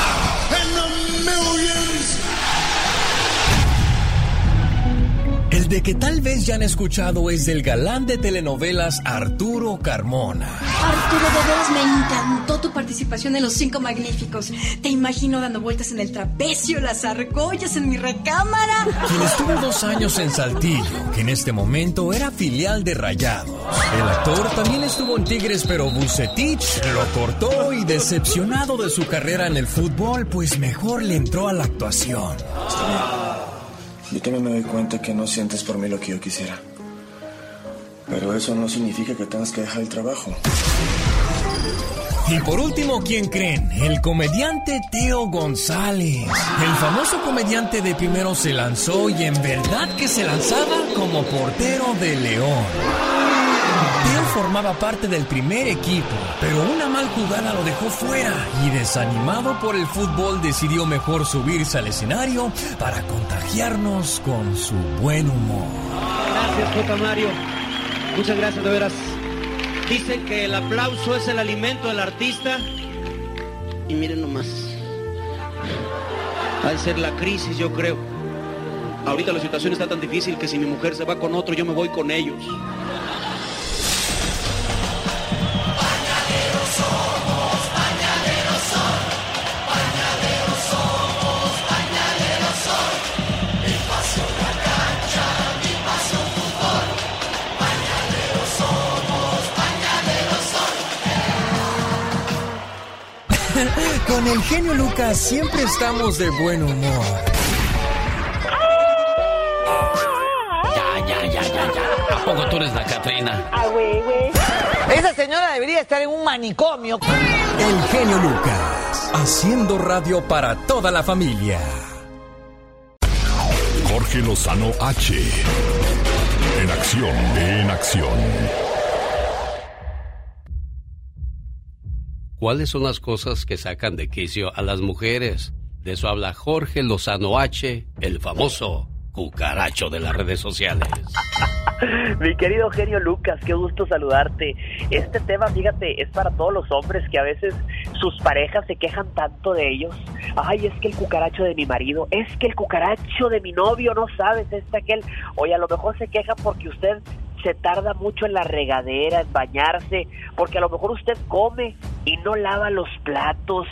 El de que tal vez ya han escuchado es del galán de telenovelas Arturo Carmona. Arturo, de veras me encantó tu participación en Los Cinco Magníficos. Te imagino dando vueltas en el trapecio, las argollas en mi recámara. Quien estuvo dos años en Saltillo, que en este momento era filial de Rayados. El actor también estuvo en Tigres, pero Bucetich lo cortó y decepcionado de su carrera en el fútbol, pues mejor le entró a la actuación. Yo también me doy cuenta que no sientes por mí lo que yo quisiera. Pero eso no significa que tengas que dejar el trabajo. Y por último, ¿quién creen? El comediante Teo González. El famoso comediante de primero se lanzó y en verdad que se lanzaba como portero de León. Teo formaba parte del primer equipo, pero una mal jugada lo dejó fuera y desanimado por el fútbol decidió mejor subirse al escenario para contagiarnos con su buen humor. Gracias, J. Mario. Muchas gracias, de veras. Dicen que el aplauso es el alimento del artista. Y miren nomás. Ha de ser la crisis, yo creo. Ahorita la situación está tan difícil que si mi mujer se va con otro, yo me voy con ellos. Con el genio Lucas siempre estamos de buen humor. Ya, ya, ya, ya, ya. ¿A poco tú eres la Catrina? Ah, güey, güey. Esa señora debería estar en un manicomio. El genio Lucas, haciendo radio para toda la familia. Jorge Lozano H. En acción, en acción. ¿Cuáles son las cosas que sacan de quicio a las mujeres? De eso habla Jorge Lozano H, el famoso cucaracho de las redes sociales. Mi querido genio Lucas, qué gusto saludarte. Este tema, fíjate, es para todos los hombres que a veces sus parejas se quejan tanto de ellos. Ay, es que el cucaracho de mi marido, es que el cucaracho de mi novio, no sabes, este aquel. Oye, a lo mejor se quejan porque usted se tarda mucho en la regadera, en bañarse, porque a lo mejor usted come y no lava los platos,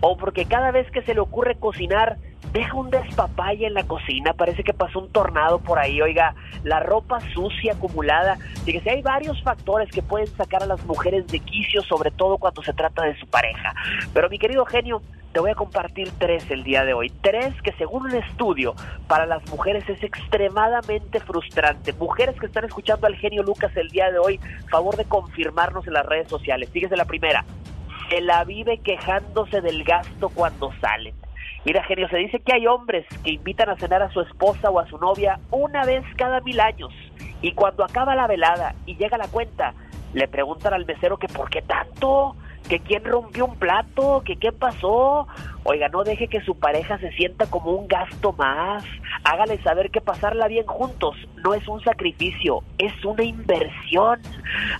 o porque cada vez que se le ocurre cocinar, deja un despapalle en la cocina, parece que pasó un tornado por ahí, oiga, la ropa sucia acumulada, fíjese, hay varios factores que pueden sacar a las mujeres de quicio, sobre todo cuando se trata de su pareja. Pero mi querido genio, te voy a compartir tres el día de hoy. Tres que según un estudio para las mujeres es extremadamente frustrante. Mujeres que están escuchando al genio Lucas el día de hoy, favor de confirmarnos en las redes sociales. Fíjese la primera. Se la vive quejándose del gasto cuando salen. Mira, genio, se dice que hay hombres que invitan a cenar a su esposa o a su novia una vez cada mil años. Y cuando acaba la velada y llega la cuenta, le preguntan al mesero que por qué tanto que quién rompió un plato, que qué pasó. Oiga, no deje que su pareja se sienta como un gasto más. Hágale saber que pasarla bien juntos no es un sacrificio, es una inversión.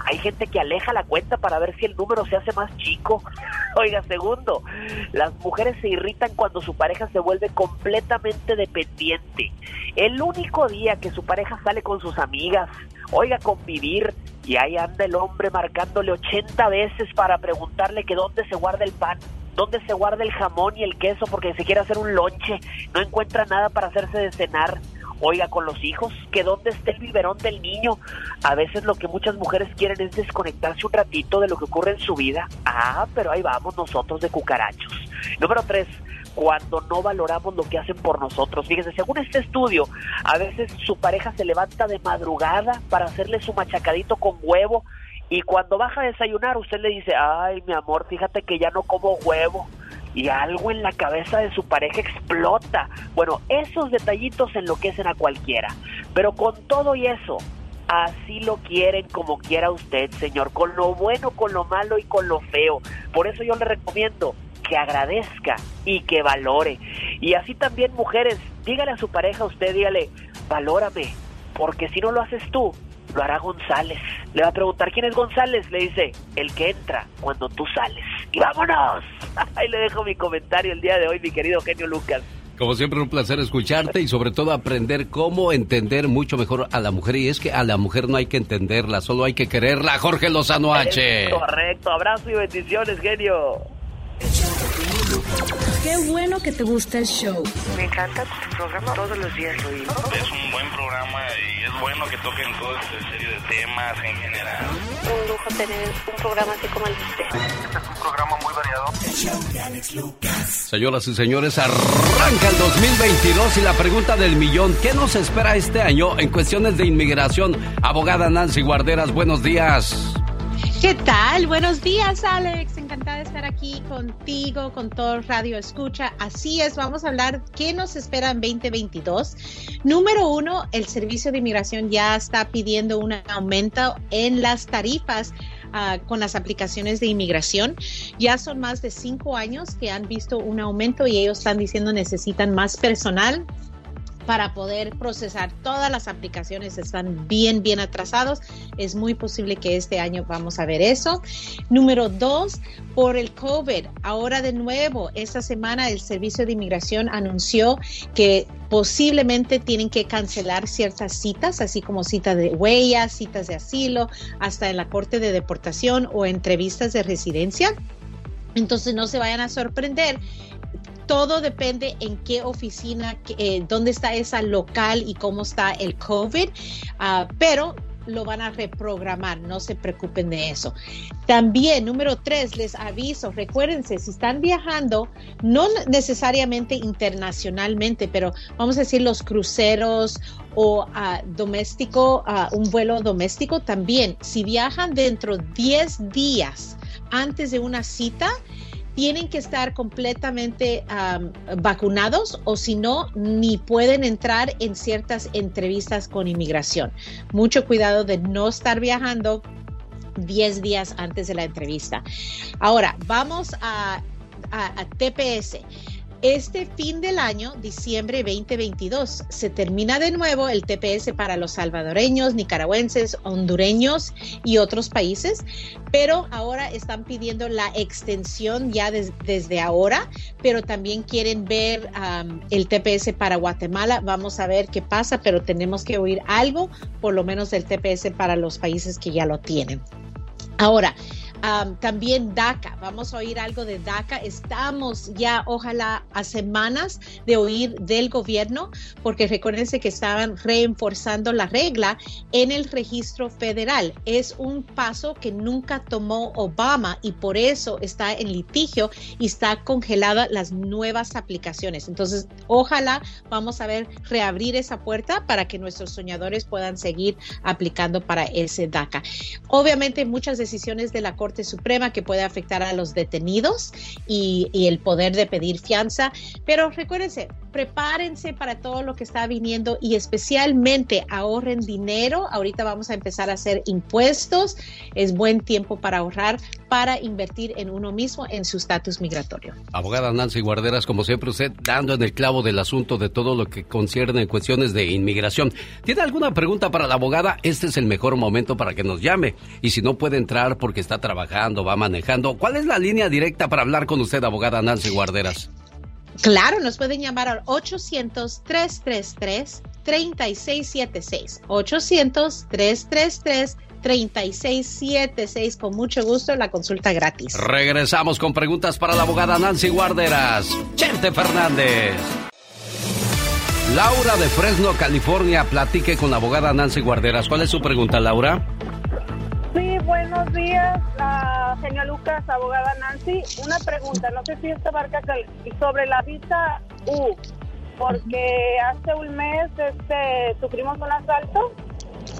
Hay gente que aleja la cuenta para ver si el número se hace más chico. Oiga, segundo, las mujeres se irritan cuando su pareja se vuelve completamente dependiente. El único día que su pareja sale con sus amigas, oiga, convivir, y ahí anda el hombre marcándole 80 veces para preguntarle que dónde se guarda el pan, dónde se guarda el jamón y el queso porque se quiere hacer un lonche, no encuentra nada para hacerse de cenar. Oiga, con los hijos, que dónde está el biberón del niño. A veces lo que muchas mujeres quieren es desconectarse un ratito de lo que ocurre en su vida. Ah, pero ahí vamos nosotros de cucarachos. Número tres, cuando no valoramos lo que hacen por nosotros. Fíjense, según este estudio, a veces su pareja se levanta de madrugada para hacerle su machacadito con huevo y cuando baja a desayunar usted le dice, ay mi amor, fíjate que ya no como huevo y algo en la cabeza de su pareja explota. Bueno, esos detallitos enloquecen a cualquiera, pero con todo y eso, Así lo quieren como quiera usted, señor, con lo bueno, con lo malo y con lo feo. Por eso yo le recomiendo que agradezca y que valore. Y así también, mujeres, dígale a su pareja, usted dígale, valórame, porque si no lo haces tú, lo hará González. Le va a preguntar quién es González, le dice, el que entra cuando tú sales. Y vámonos. Ahí le dejo mi comentario el día de hoy, mi querido genio Lucas. Como siempre, un placer escucharte y sobre todo aprender cómo entender mucho mejor a la mujer. Y es que a la mujer no hay que entenderla, solo hay que quererla. Jorge Lozano H. correcto, abrazo y bendiciones, genio. Qué bueno que te gusta el show. Me encanta tu programa, todos los días lo. Es un buen programa y es bueno que toquen toda esta serie de temas en general. Un lujo tener un programa así como el de usted. Este es un programa muy variado. Señoras y señores, arranca el 2022 y la pregunta del millón, ¿qué nos espera este año en cuestiones de inmigración? Abogada Nancy Guarderas, buenos días. ¿Qué tal? Buenos días, Alex. Encantada de estar aquí contigo, con todo Radio Escucha. Así es, vamos a hablar qué nos espera en 2022. Número uno, el Servicio de Inmigración ya está pidiendo un aumento en las tarifas uh, con las aplicaciones de inmigración. Ya son más de cinco años que han visto un aumento y ellos están diciendo necesitan más personal para poder procesar todas las aplicaciones están bien, bien atrasados. Es muy posible que este año vamos a ver eso. Número dos, por el COVID. Ahora de nuevo, esta semana el Servicio de Inmigración anunció que posiblemente tienen que cancelar ciertas citas, así como citas de huellas, citas de asilo, hasta en la corte de deportación o entrevistas de residencia. Entonces no se vayan a sorprender todo depende en qué oficina, eh, dónde está esa local y cómo está el COVID, uh, pero lo van a reprogramar, no se preocupen de eso. También, número tres, les aviso, recuérdense, si están viajando, no necesariamente internacionalmente, pero vamos a decir los cruceros o uh, doméstico, uh, un vuelo doméstico también, si viajan dentro de 10 días antes de una cita, tienen que estar completamente vacunados o si no, ni pueden entrar en ciertas entrevistas con inmigración. Mucho cuidado de no estar viajando 10 días antes de la entrevista. Ahora, vamos a TPS. Este fin del año, diciembre 2022, se termina de nuevo el TPS para los salvadoreños, nicaragüenses, hondureños y otros países, pero ahora están pidiendo la extensión ya desde ahora, pero también quieren ver el TPS para Guatemala. Vamos a ver qué pasa, pero tenemos que oír algo, por lo menos del TPS para los países que ya lo tienen. Ahora, También DACA, vamos a oír algo de DACA. Estamos ya, ojalá, a semanas de oír del gobierno, porque recuérdense que estaban reforzando la regla en el registro federal. Es un paso que nunca tomó Obama y por eso está en litigio y está congelada las nuevas aplicaciones. Entonces, ojalá vamos a ver reabrir esa puerta para que nuestros soñadores puedan seguir aplicando para ese DACA. Obviamente, muchas decisiones de la Corte Suprema que puede afectar a los detenidos y, y, el poder de pedir fianza. Pero recuérdense, prepárense para todo lo que está viniendo y especialmente ahorren dinero. Ahorita vamos a empezar a hacer impuestos. Es buen tiempo para ahorrar, para invertir en uno mismo, en su estatus migratorio. Abogada Nancy Guarderas, como siempre, usted dando en el clavo del asunto de todo lo que concierne en cuestiones de inmigración. ¿Tiene alguna pregunta para la abogada? Este es el mejor momento para que nos llame. Y si no puede entrar porque está trabajando, va manejando. ¿Cuál es la línea directa para hablar con usted, abogada Nancy Guarderas? Claro, nos pueden llamar al 800-333-3676. 800-333-3676. Con mucho gusto, la consulta gratis. Regresamos con preguntas para la abogada Nancy Guarderas. Chente Fernández. Laura de Fresno, California, platique con la abogada Nancy Guarderas. ¿Cuál es su pregunta, Laura? Buenos días, uh, señor Lucas, abogada Nancy. Una pregunta, no sé si esta barca sobre la visa U, porque hace un mes este, sufrimos un asalto,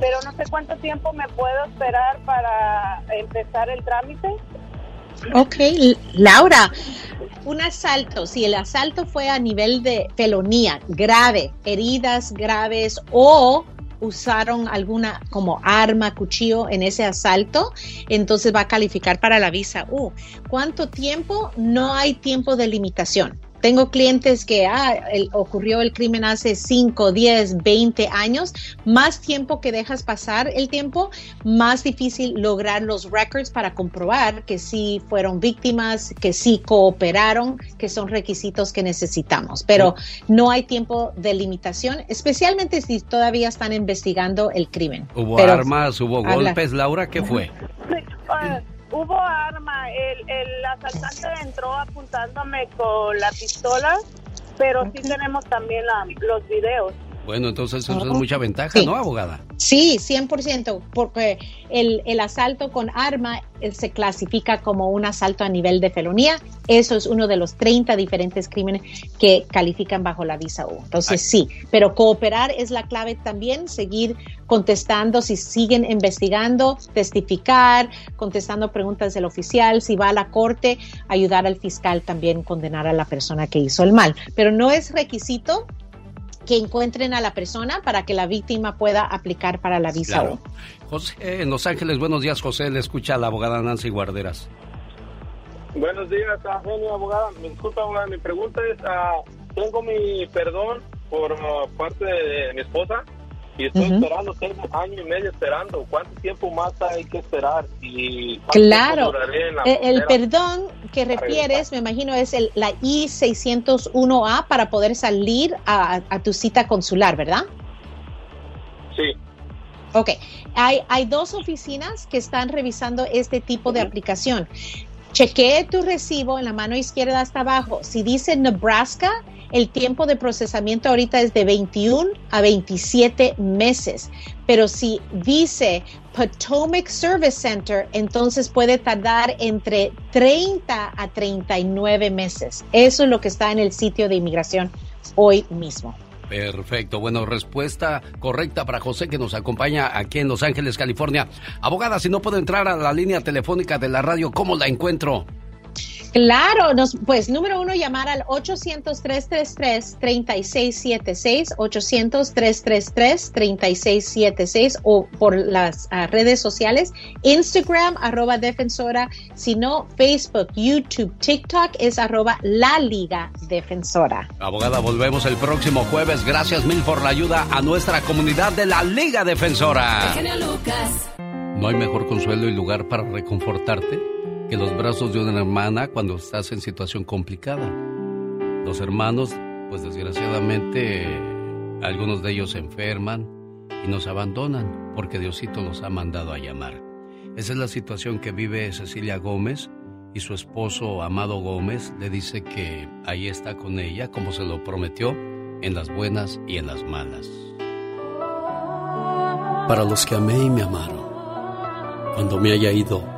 pero no sé cuánto tiempo me puedo esperar para empezar el trámite. Ok, Laura, un asalto, si el asalto fue a nivel de felonía grave, heridas graves o usaron alguna como arma, cuchillo en ese asalto, entonces va a calificar para la visa U. ¿Cuánto tiempo? No hay tiempo de limitación. Tengo clientes que ah, el- ocurrió el crimen hace 5, 10, 20 años. Más tiempo que dejas pasar el tiempo, más difícil lograr los records para comprobar que sí fueron víctimas, que sí cooperaron, que son requisitos que necesitamos. Pero no hay tiempo de limitación, especialmente si todavía están investigando el crimen. Hubo Pero- armas, hubo Habla. golpes. Laura, ¿qué fue? Hubo arma, el, el asaltante entró apuntándome con la pistola, pero sí tenemos también la- los videos. Bueno, entonces eso es mucha ventaja, Sí. ¿no, abogada? Sí, 100%, porque el, el asalto con arma eh, se clasifica como un asalto a nivel de felonía. Eso es uno de los 30 diferentes crímenes que califican bajo la visa U. Entonces, sí, pero cooperar es la clave también, seguir contestando si siguen investigando, testificar, contestando preguntas del oficial, si va a la corte, ayudar al fiscal también condenar a la persona que hizo el mal. Pero no es requisito que encuentren a la persona para que la víctima pueda aplicar para la visa Claro. U. José, en Los Ángeles, buenos días, José. Le escucha a la abogada Nancy Guarderas. Buenos días, ah, genio abogada. Me disculpa, abogada. Mi pregunta es: ah, tengo mi perdón por ah, parte de mi esposa y estoy esperando, tengo año y medio esperando. ¿Cuánto tiempo más hay que esperar? Y Claro, Eh, el frontera? perdón que refieres, me imagino, es el, la I-601A para poder salir a, a tu cita consular, ¿verdad? Sí. Ok, hay, hay dos oficinas que están revisando este tipo de aplicación. Chequee tu recibo en la mano izquierda hasta abajo. Si dice Nebraska, el tiempo de procesamiento ahorita es de 21 a 27 meses. Pero si dice Potomac Service Center, entonces puede tardar entre 30 a 39 meses. Eso es lo que está en el sitio de inmigración hoy mismo. Perfecto. Bueno, respuesta correcta para José que nos acompaña aquí en Los Ángeles, California. Abogada, si no puedo entrar a la línea telefónica de la radio, ¿cómo la encuentro? Claro, nos, pues número uno, llamar al 800-333-3676, 800-333-3676 o por las ah, redes sociales, Instagram, arroba defensora, si no, Facebook, YouTube, TikTok es arroba la liga defensora. Abogada, volvemos el próximo jueves. Gracias mil por la ayuda a nuestra comunidad de la Liga Defensora. Lucas. No hay mejor consuelo y lugar para reconfortarte que los brazos de una hermana cuando estás en situación complicada. Los hermanos, pues desgraciadamente, algunos de ellos enferman y nos abandonan porque Diosito los ha mandado a llamar. Esa es la situación que vive Cecilia Gómez y su esposo Amado Gómez le dice que ahí está con ella como se lo prometió en las buenas y en las malas. Para los que amé y me amaron, cuando me haya ido,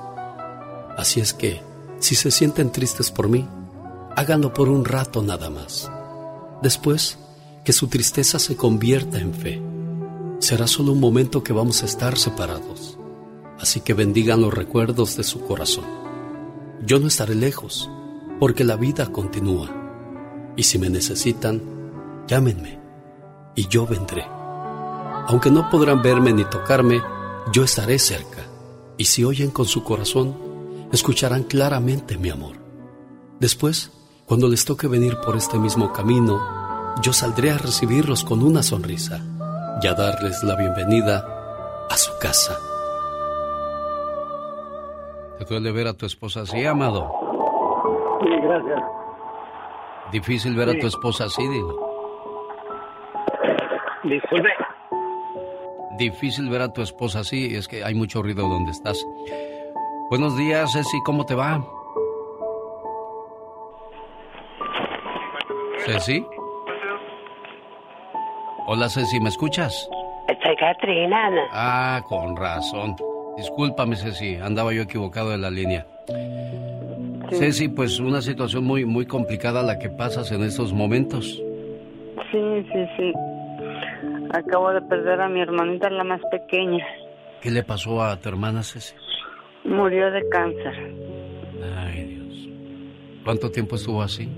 Así es que, si se sienten tristes por mí, háganlo por un rato nada más. Después, que su tristeza se convierta en fe. Será solo un momento que vamos a estar separados. Así que bendigan los recuerdos de su corazón. Yo no estaré lejos, porque la vida continúa. Y si me necesitan, llámenme, y yo vendré. Aunque no podrán verme ni tocarme, yo estaré cerca. Y si oyen con su corazón, escucharán claramente mi amor. Después, cuando les toque venir por este mismo camino, yo saldré a recibirlos con una sonrisa y a darles la bienvenida a su casa. ¿Te duele ver a tu esposa así, amado? Sí, gracias. Difícil ver a tu esposa así, digo. Disculpe. Difícil ver a tu esposa así, es que hay mucho ruido donde estás. Buenos días, Ceci, ¿cómo te va? ¿Ceci? Hola, Ceci, ¿me escuchas? Soy Katrina. Ana. Ah, con razón. Discúlpame, Ceci, andaba yo equivocado de la línea. Ceci, pues una situación muy, muy complicada la que pasas en estos momentos. Sí, sí, sí. Acabo de perder a mi hermanita, la más pequeña. ¿Qué le pasó a tu hermana Ceci? Murió de cáncer. Ay, Dios. ¿Cuánto tiempo estuvo así?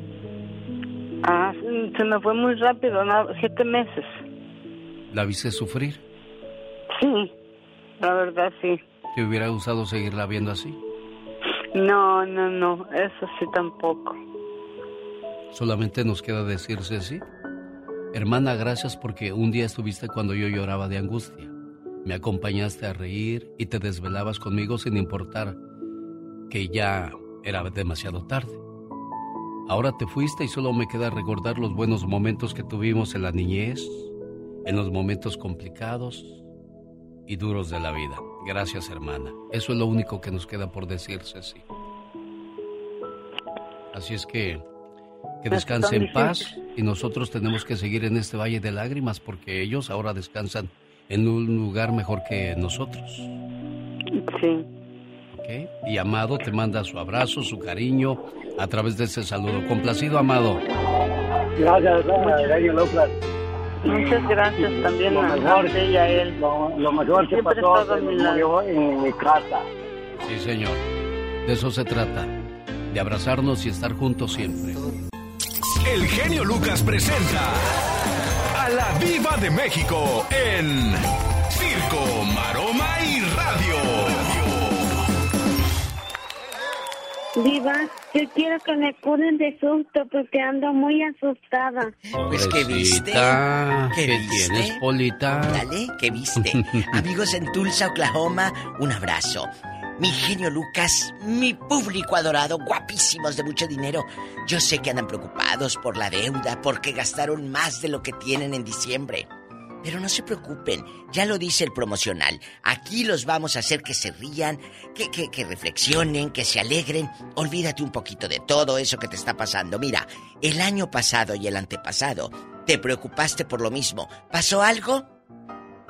Ah, se me fue muy rápido, no, siete meses. ¿La viste sufrir? Sí, la verdad sí. ¿Te hubiera gustado seguirla viendo así? No, no, no, eso sí tampoco. Solamente nos queda decirse sí. Hermana, gracias porque un día estuviste cuando yo lloraba de angustia. Me acompañaste a reír y te desvelabas conmigo sin importar que ya era demasiado tarde. Ahora te fuiste y solo me queda recordar los buenos momentos que tuvimos en la niñez, en los momentos complicados y duros de la vida. Gracias, hermana. Eso es lo único que nos queda por decirse, sí. Así es que que descanse en paz y nosotros tenemos que seguir en este valle de lágrimas porque ellos ahora descansan en un lugar mejor que nosotros. Sí. ¿Ok? Y Amado te manda su abrazo, su cariño a través de ese saludo. Complacido, Amado. Gracias, Lucas. Muchas gracias también lo a mejor, a él. Lo, lo mejor que Siempre pasó en mi casa. Sí, señor. De eso se trata. De abrazarnos y estar juntos siempre. El genio Lucas presenta la Viva de México en Circo, Maroma y Radio. Diva, yo quiero que me curen de susto porque ando muy asustada. Pues que viste. Pobrecita, ¿Qué ¿Qué viste? tienes, Polita? Dale, ¿qué viste? Amigos en Tulsa, Oklahoma, un abrazo. Mi genio Lucas, mi público adorado, guapísimos de mucho dinero. Yo sé que andan preocupados por la deuda, porque gastaron más de lo que tienen en diciembre. Pero no se preocupen, ya lo dice el promocional. Aquí los vamos a hacer que se rían, que, que, que reflexionen, que se alegren. Olvídate un poquito de todo eso que te está pasando. Mira, el año pasado y el antepasado te preocupaste por lo mismo. ¿Pasó algo?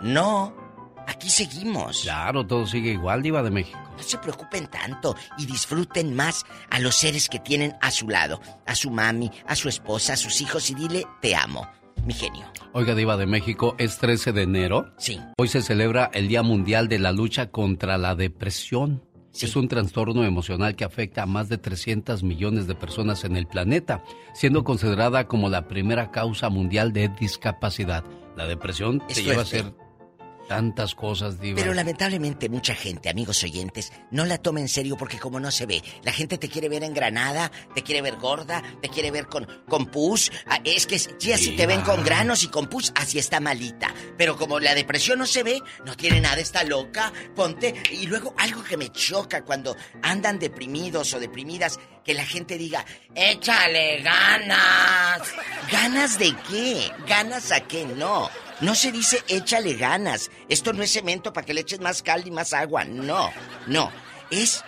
No. Aquí seguimos. Claro, todo sigue igual, Diva de México. No se preocupen tanto y disfruten más a los seres que tienen a su lado, a su mami, a su esposa, a sus hijos y dile te amo, mi genio. Oiga, Diva de México, es 13 de enero. Sí. Hoy se celebra el Día Mundial de la Lucha contra la Depresión. Es un trastorno emocional que afecta a más de 300 millones de personas en el planeta, siendo considerada como la primera causa mundial de discapacidad. La depresión Es te lleva a fuerte. Tantas cosas, Diva. Pero lamentablemente mucha gente, amigos oyentes, no la toma en serio porque como no se ve, la gente te quiere ver en granada, te quiere ver gorda, te quiere ver con, con pus. Ah, Es que ya si te ven con granos y con pus, así está malita. Pero como la depresión no se ve, no tiene nada, está loca, ponte. Y luego algo que me choca cuando andan deprimidos o deprimidas, que la gente diga, échale ganas. ¿Ganas de qué? ¿Ganas a qué? No. No se dice échale ganas. Esto no es cemento para que le eches más cal y más agua. No, no. Es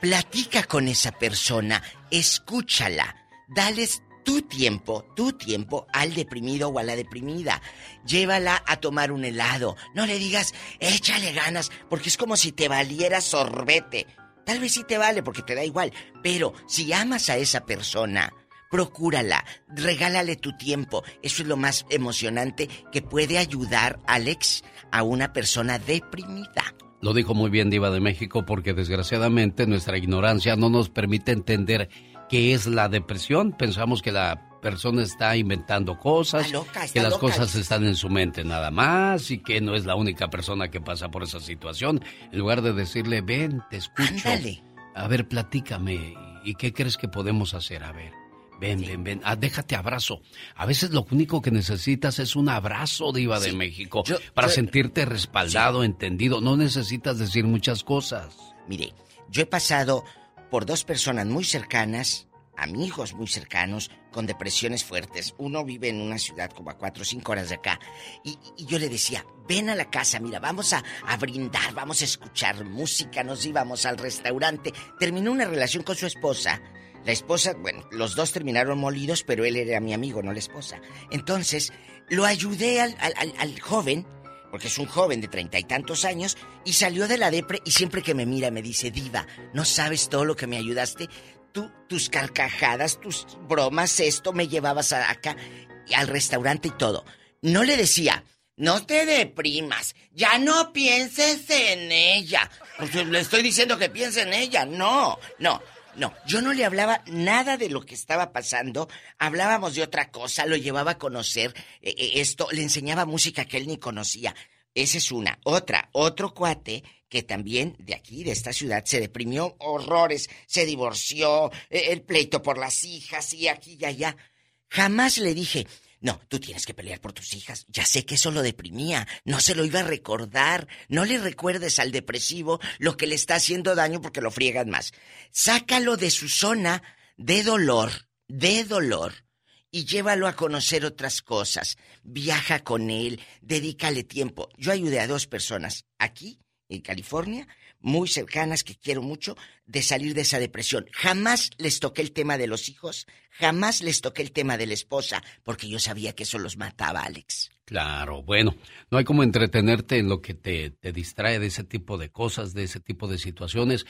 platica con esa persona, escúchala, dales tu tiempo, tu tiempo al deprimido o a la deprimida. Llévala a tomar un helado. No le digas, échale ganas, porque es como si te valiera sorbete. Tal vez sí te vale porque te da igual, pero si amas a esa persona, procúrala, regálale tu tiempo. Eso es lo más emocionante que puede ayudar, Alex, a una persona deprimida. Lo dijo muy bien Diva de México porque desgraciadamente nuestra ignorancia no nos permite entender qué es la depresión. Pensamos que la persona está inventando cosas, Está loca, está que las loca, cosas están en su mente nada más y que no es la única persona que pasa por esa situación. En lugar de decirle, ven, te escucho. Ándale. A ver, platícame. ¿Y qué crees que podemos hacer? A ver. Ven, ven, ven. Ah, déjate abrazo. A veces lo único que necesitas es un abrazo, Diva de Sí. México, Yo- para yo- sentirte respaldado, entendido. No necesitas decir muchas cosas. Mire, yo he pasado por dos personas muy cercanas, amigos muy cercanos, con depresiones fuertes. Uno vive en una ciudad como a cuatro o cinco horas de acá. Y, y yo le decía, ven a la casa, mira, vamos a, a brindar, vamos a escuchar música, nos íbamos al restaurante. Terminó una relación con su esposa. La esposa, bueno, los dos terminaron molidos, pero él era mi amigo, no la esposa. Entonces, lo ayudé al, al- al- joven, porque es un joven de treinta y tantos años, y salió de la depre y siempre que me mira me dice, diva, ¿no sabes todo lo que me ayudaste? tú, tus carcajadas, tus bromas, esto, me llevabas a acá, al restaurante y todo. No le decía, no te deprimas, ya no pienses en ella. Pues, le estoy diciendo que piense en ella, no, no. No, yo no le hablaba nada de lo que estaba pasando, hablábamos de otra cosa, lo llevaba a conocer eh, eh, esto, le enseñaba música que él ni conocía. Esa es una. Otra, otro cuate que también de aquí, de esta ciudad, se deprimió horrores, se divorció, eh, el pleito por las hijas y aquí y allá. Jamás le dije, no, tú tienes que pelear por tus hijas. Ya sé que eso lo deprimía. No se lo iba a recordar. No le recuerdes al depresivo lo que le está haciendo daño porque lo friegan más. Sácalo de su zona de dolor, de dolor. Y llévalo a conocer otras cosas. Viaja con él, dedícale tiempo. Yo ayudé a dos personas aquí, en California, muy cercanas que quiero mucho, de salir de esa depresión. Jamás les toqué el tema de los hijos, jamás les toqué el tema de la esposa, porque yo sabía que eso los mataba, Alex. Claro, bueno, no hay como entretenerte en lo que te, te distrae de ese tipo de cosas, de ese tipo de situaciones.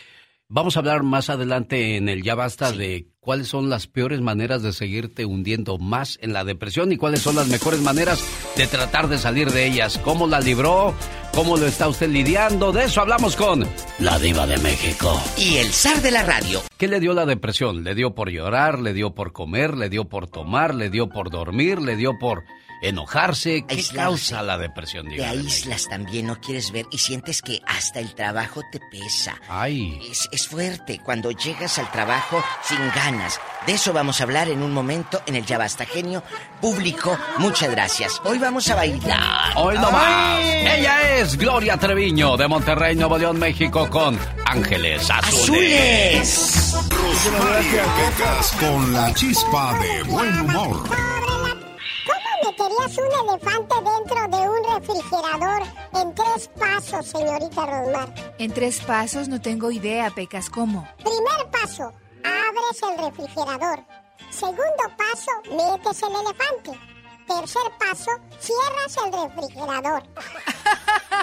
Vamos a hablar más adelante en el Ya Basta de cuáles son las peores maneras de seguirte hundiendo más en la depresión y cuáles son las mejores maneras de tratar de salir de ellas. ¿Cómo la libró? ¿Cómo lo está usted lidiando? De eso hablamos con la diva de México. Y el zar de la radio. ¿Qué le dio la depresión? ¿Le dio por llorar? ¿Le dio por comer? ¿Le dio por tomar? ¿Le dio por dormir? ¿Le dio por enojarse. ¿Qué causa la depresión? Te aíslas también, no quieres ver y sientes que hasta el trabajo te pesa. Ay. Es, es, fuerte cuando llegas al trabajo sin ganas. De eso vamos a hablar en un momento en el Ya Basta Genio Público. Muchas gracias. Hoy vamos a bailar. Hoy no más. Ella es Gloria Treviño de Monterrey, Nuevo León, México con Ángeles Azules. Azules. Pecas con la chispa de buen humor. Meterías un elefante dentro de un refrigerador en tres pasos, señorita Rosmar? En tres pasos no tengo idea, Pecas. ¿Cómo? Primer paso, abres el refrigerador. Segundo paso, metes el elefante. Tercer paso, cierras el refrigerador.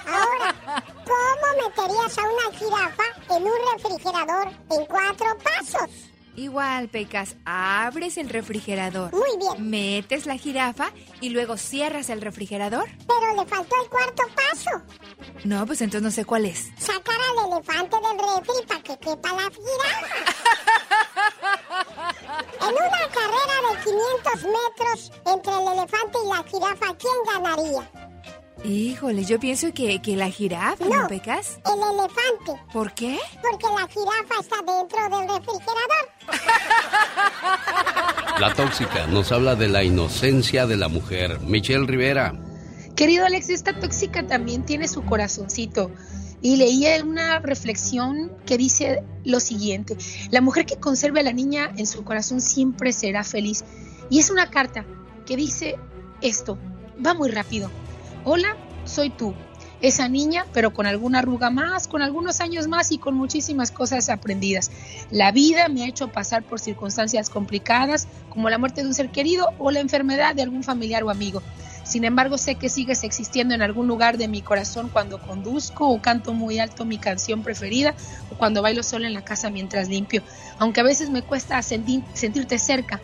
Ahora, ¿cómo meterías a una jirafa en un refrigerador en cuatro pasos? Igual, Pecas, abres el refrigerador. Muy bien. Metes la jirafa y luego cierras el refrigerador. Pero le faltó el cuarto paso. No, pues entonces no sé cuál es. Sacar al elefante del refri para que quepa la jirafa. en una carrera de 500 metros entre el elefante y la jirafa, ¿quién ganaría? Híjole, yo pienso que, que la jirafa, ¿no, Pecas? El elefante. ¿Por qué? Porque la jirafa está dentro del refrigerador. La tóxica nos habla de la inocencia de la mujer. Michelle Rivera. Querido Alex, esta tóxica también tiene su corazoncito. Y leía una reflexión que dice lo siguiente, la mujer que conserve a la niña en su corazón siempre será feliz. Y es una carta que dice esto, va muy rápido. Hola, soy tú, esa niña, pero con alguna arruga más, con algunos años más y con muchísimas cosas aprendidas. La vida me ha hecho pasar por circunstancias complicadas, como la muerte de un ser querido o la enfermedad de algún familiar o amigo. Sin embargo, sé que sigues existiendo en algún lugar de mi corazón cuando conduzco o canto muy alto mi canción preferida o cuando bailo sola en la casa mientras limpio, aunque a veces me cuesta sentirte cerca.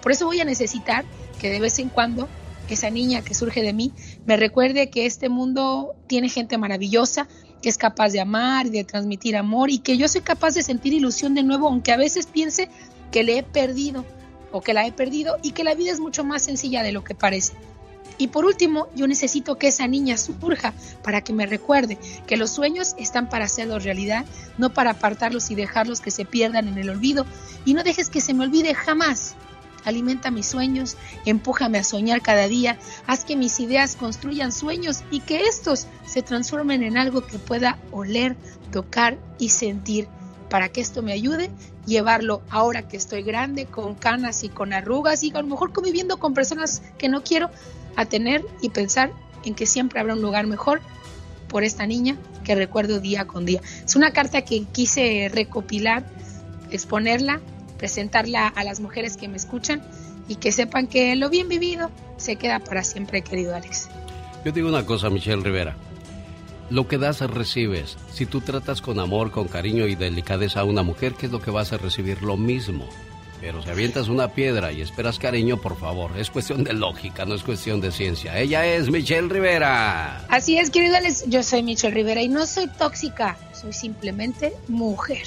Por eso voy a necesitar que de vez en cuando esa niña que surge de mí me recuerde que este mundo tiene gente maravillosa, que es capaz de amar y de transmitir amor y que yo soy capaz de sentir ilusión de nuevo, aunque a veces piense que le he perdido o que la he perdido y que la vida es mucho más sencilla de lo que parece. Y por último, yo necesito que esa niña surja para que me recuerde que los sueños están para hacerlos realidad, no para apartarlos y dejarlos que se pierdan en el olvido. Y no dejes que se me olvide jamás. Alimenta mis sueños, empújame a soñar cada día, haz que mis ideas construyan sueños y que estos se transformen en algo que pueda oler, tocar y sentir. Para que esto me ayude, llevarlo ahora que estoy grande, con canas y con arrugas y a lo mejor conviviendo con personas que no quiero, a tener y pensar en que siempre habrá un lugar mejor por esta niña que recuerdo día con día. Es una carta que quise recopilar, exponerla, presentarla a las mujeres que me escuchan y que sepan que lo bien vivido se queda para siempre, querido Alex. Yo digo una cosa, Michelle Rivera. lo que das recibes. Si tú tratas con amor, con cariño y delicadeza a una mujer, ¿qué es lo que vas a recibir? Lo mismo. Pero si avientas una piedra y esperas cariño, por favor, es cuestión de lógica, no es cuestión de ciencia. Ella es Michelle Rivera. Así es, querido Alex, yo soy Michelle Rivera y no soy tóxica, soy simplemente mujer.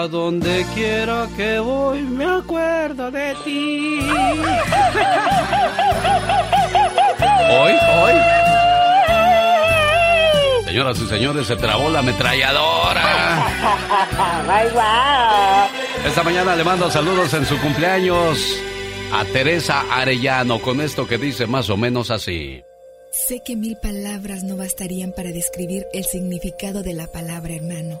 A donde quiera que voy me acuerdo de ti. Hoy, hoy. Señoras y señores, se trabó la ametralladora. Esta mañana le mando saludos en su cumpleaños a Teresa Arellano con esto que dice más o menos así. Sé que mil palabras no bastarían para describir el significado de la palabra hermano.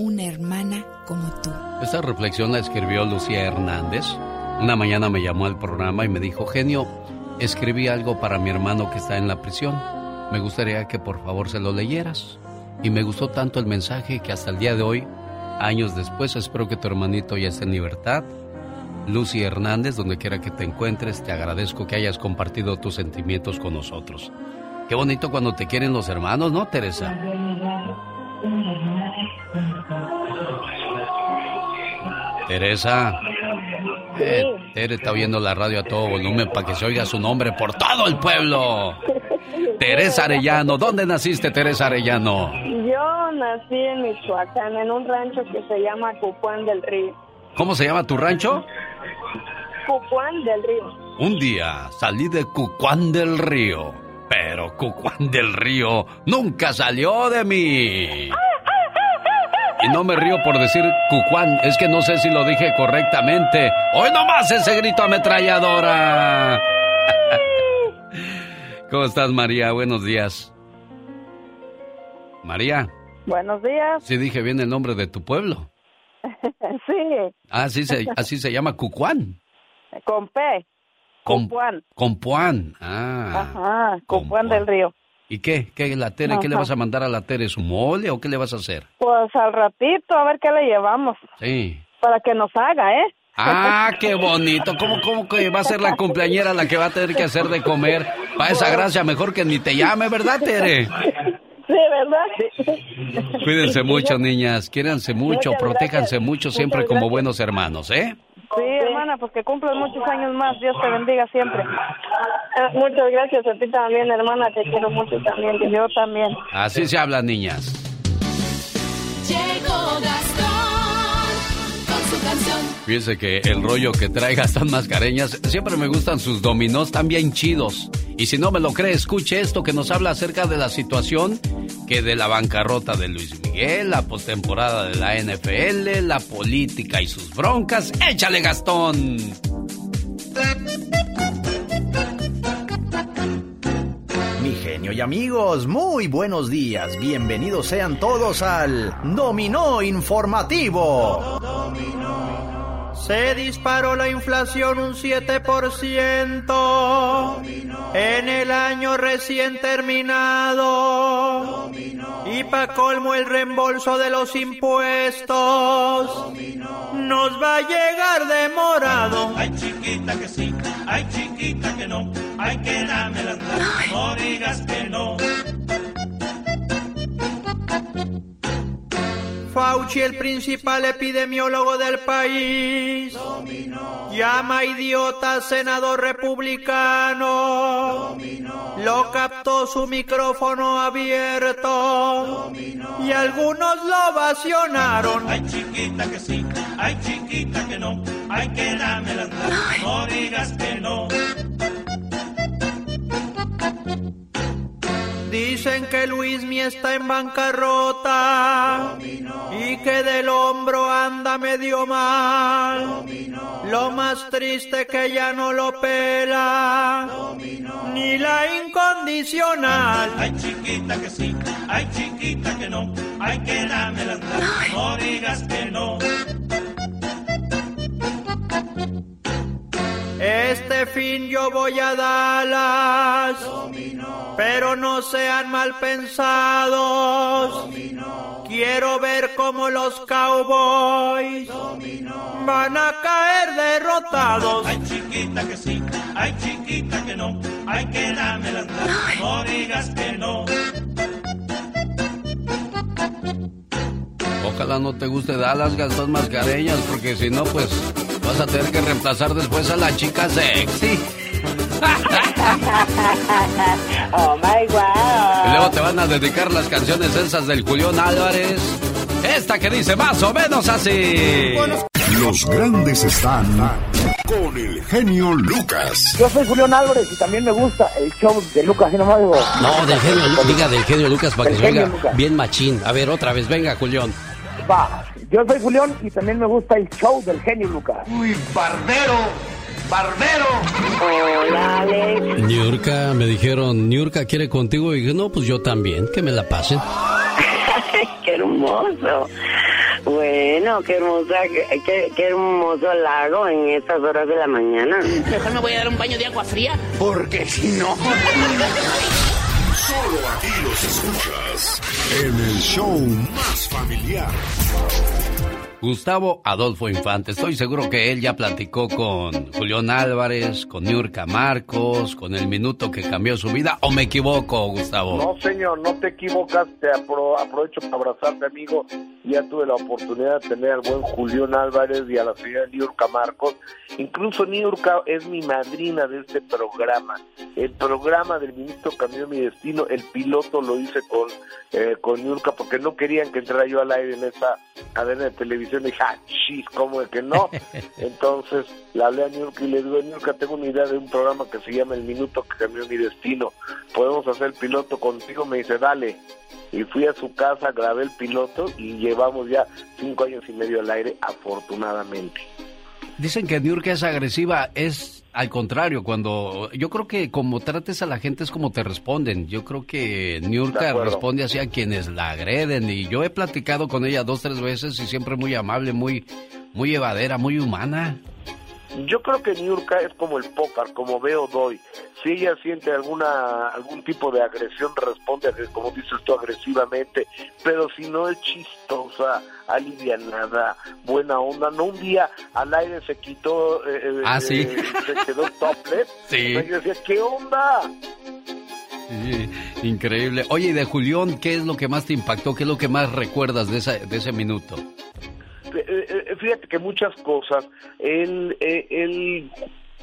una hermana como tú. Esta reflexión la escribió Lucía Hernández. Una mañana me llamó al programa y me dijo, genio, escribí algo para mi hermano que está en la prisión. Me gustaría que por favor se lo leyeras. Y me gustó tanto el mensaje que hasta el día de hoy, años después, espero que tu hermanito ya esté en libertad. Lucy Hernández, donde quiera que te encuentres, te agradezco que hayas compartido tus sentimientos con nosotros. Qué bonito cuando te quieren los hermanos, ¿no, Teresa? Teresa. Eh, Tere está oyendo la radio a todo volumen para que se oiga su nombre por todo el pueblo. Teresa Arellano, ¿dónde naciste, Teresa Arellano? Yo nací en Michoacán, en un rancho que se llama Cupuán del Río. ¿Cómo se llama tu rancho? Cupuán del Río. Un día salí de Cucuán del Río, pero Cucuán del Río nunca salió de mí. Y no me río por decir Cucuán, es que no sé si lo dije correctamente. Hoy nomás ese grito ametralladora. ¿Cómo estás, María? Buenos días. María, Buenos días. sí dije bien el nombre de tu pueblo. sí, Ah, así se, así se llama Cucuán. con P. Com- Cupuán. Compuán. Ah. Ajá, Cupuán del Río. ¿Y qué? ¿Qué la Tere? ¿Qué le vas a mandar a la Tere? ¿Su mole o qué le vas a hacer? Pues al ratito, a ver qué le llevamos. Sí. Para que nos haga, ¿eh? Ah, qué bonito. ¿Cómo, ¿Cómo que va a ser la cumpleañera la que va a tener que hacer de comer? Para esa gracia, mejor que ni te llame, ¿verdad, Tere? Sí, ¿verdad? Cuídense mucho, niñas. Quiéranse mucho, Muchas protéjanse gracias. mucho siempre Muchas como gracias. buenos hermanos, ¿eh? Sí, hermana, pues que cumplas muchos años más. Dios te bendiga siempre. Ah, muchas gracias a ti también, hermana. Te quiero mucho también. y Yo también. Así se habla, niñas. Llegó Gastón Fíjense que el rollo que trae Gastón Mascareñas, siempre me gustan sus dominós, tan bien chidos. Y si no me lo cree, escuche esto que nos habla acerca de la situación que de la bancarrota de Luis Miguel, la postemporada de la NFL, la política y sus broncas. ¡Échale, Gastón! Mi genio y amigos, muy buenos días. Bienvenidos sean todos al Dominó Informativo. Se disparó la inflación un 7% en el año recién terminado. Y pa' colmo el reembolso de los impuestos nos va a llegar demorado. Ay, chiquita que sí, ay, chiquita que no, ay, que dame las no digas que no. Fauci, el principal epidemiólogo del país, Llama idiota senador republicano. Lo captó su micrófono abierto. Y algunos lo vacionaron. Ay, chiquita que sí, ay, chiquita que no. Ay, que dame las manos, no digas que no. Dicen que Luismi está en bancarrota y que del hombro anda medio mal. Lo más triste que ya no lo pela ni la incondicional. Ay, chiquita que sí, ay, chiquita que no. Ay, que dame las no digas que no. Este fin yo voy a Dallas, pero no sean mal pensados. Quiero ver cómo los cowboys van a caer derrotados. Ay, chiquita que sí, ay, chiquita que no. Ay, que dame las no digas que no. Ojalá no te guste Dallas, Gastón Mascareñas, porque si no, pues vas a tener que reemplazar después a la chica sexy. oh my wow. Y luego te van a dedicar las canciones esas del Julián Álvarez. Esta que dice más o menos así. Los grandes están con el genio Lucas. Yo soy Julián Álvarez y también me gusta el show de Lucas, y nomás digo. No, del genio, Lu- diga del genio Lucas para que se oiga Lucas. bien machín. A ver, otra vez, venga, Julián. Va, yo soy Julián y también me gusta el show del genio Lucas. Uy, barbero, barbero. Hola, Alex. Niurka, me dijeron, Niurka quiere contigo. Y dije, no, pues yo también, que me la pasen. qué hermoso. Bueno, qué hermosa, qué, qué- qué hermoso lago en estas horas de la mañana. Mejor me voy a dar un baño de agua fría. Porque si no. Solo aquí los escuchas en el show más familiar. Gustavo Adolfo Infante, estoy seguro que él ya platicó con Julián Álvarez, con Niurka Marcos, con el minuto que cambió su vida. ¿O me equivoco, Gustavo? No, señor, no te equivocas. Te apro- aprovecho para abrazarte, amigo. Ya tuve la oportunidad de tener al buen Julián Álvarez y a la señora Niurka Marcos. Incluso Niurka es mi madrina de este programa. El programa del ministro Cambió Mi Destino, el piloto lo hice con, eh, con Niurka porque no querían que entrara yo al aire en esa cadena de televisión. Y dije, ah, chis, ¿cómo de que no? Entonces le hablé a Niurka y le digo, Niurka, tengo una idea de un programa que se llama El Minuto que Cambió Mi Destino. ¿Podemos hacer el piloto contigo? Me dice, dale. Y fui a su casa, grabé el piloto y llevamos ya cinco años y medio al aire, afortunadamente. Dicen que Niurka es agresiva, es al contrario, cuando yo creo que como trates a la gente es como te responden. Yo creo que Niurka responde así a quienes la agreden y yo he platicado con ella dos, tres veces y siempre muy amable, muy, muy llevadera, muy humana. Yo creo que Niurka es como el póker, como veo doy. Si ella siente alguna algún tipo de agresión, responde, como dices tú, agresivamente. Pero si no es chistosa, alivianada, buena onda. No un día al aire se quitó, eh, eh, Ah, sí. eh, se quedó topless. Sí. Yo decía, ¿qué onda? Sí, increíble. Oye, y de Julián, ¿qué es lo que más te impactó? ¿Qué es lo que más recuerdas de, esa, de ese minuto? Eh, eh, fíjate que muchas cosas. Él, eh, él,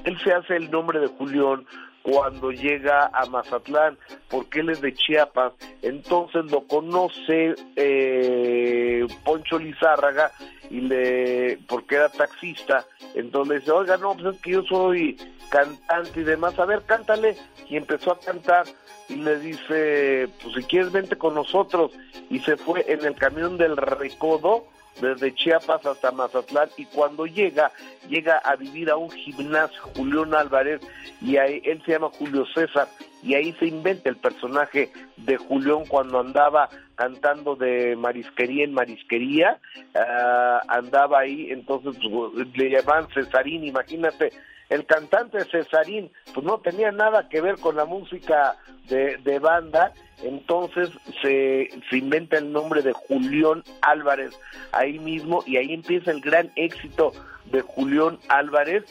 él se hace el nombre de Julián cuando llega a Mazatlán, porque él es de Chiapas. Entonces lo conoce eh, Poncho Lizárraga y le, porque era taxista. Entonces le dice, oiga, no, pues es que yo soy cantante y demás. A ver, cántale. Y empezó a cantar y le dice, pues si quieres vente con nosotros. Y se fue en el camión del Recodo desde Chiapas hasta Mazatlán y cuando llega, llega a vivir a un gimnasio, Julián Álvarez, y ahí, él se llama Julio César, y ahí se inventa el personaje de Julián cuando andaba cantando de marisquería en marisquería, ah, andaba ahí, entonces pues, le llamaban Cesarín, imagínate, el cantante Cesarín, pues no tenía nada que ver con la música de, banda, entonces se, se inventa el nombre de Julián Álvarez ahí mismo y ahí empieza el gran éxito de Julián Álvarez,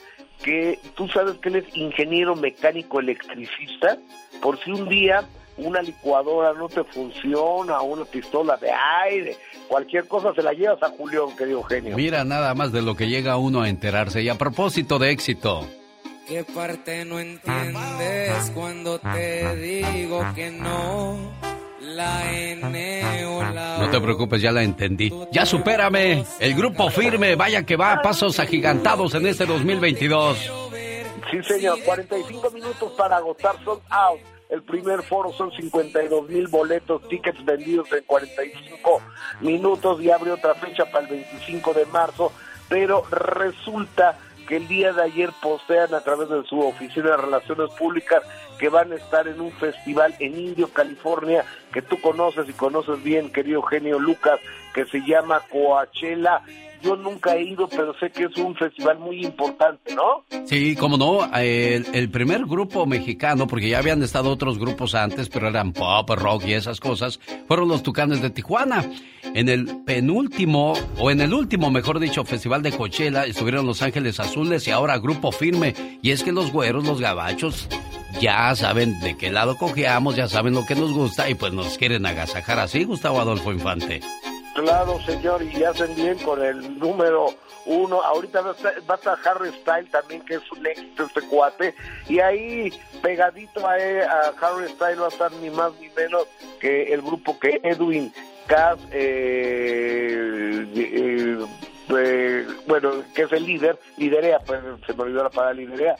que tú sabes que él es ingeniero mecánico electricista, por si un día una licuadora no te funciona, una pistola de aire, cualquier cosa se la llevas a Julián, querido genio. Mira nada más de lo que llega uno a enterarse. Y a propósito de éxito. ¿Qué parte no entiendes cuando te digo que no? La N o la No te preocupes, ya la entendí. Ya supérame. El grupo firme, vaya que va a pasos agigantados en este 2022. Sí, señor, 45 minutos para agotar sold out. El primer foro son 52 mil boletos, tickets vendidos en 45 minutos y abre otra fecha para el 25 de marzo. Pero resulta que el día de ayer postean a través de su oficina de relaciones públicas que van a estar en un festival en Indio, California, que tú conoces y conoces bien, querido genio Lucas, que se llama Coachella. Yo nunca he ido, pero sé que es un festival muy importante, ¿no? Sí, como no, el, el, primer grupo mexicano, porque ya habían estado otros grupos antes, pero eran pop, rock y esas cosas, fueron los Tucanes de Tijuana. En el penúltimo, o en el último, mejor dicho, festival de Coachella, estuvieron Los Ángeles Azules y ahora Grupo Firme. Y es que los güeros, los gabachos, ya saben de qué lado cojeamos, ya saben lo que nos gusta y pues nos quieren agasajar así, Gustavo Adolfo Infante. Claro, señor, y hacen bien con el número uno. Ahorita va a estar, va a estar Harry Styles también, que es un éxito este cuate. Y ahí, pegadito a, Harry Styles, va a estar ni más ni menos que el grupo que Edwin Cass, eh, eh, eh, bueno, que es el líder, liderea, pues se me olvidó la palabra liderea,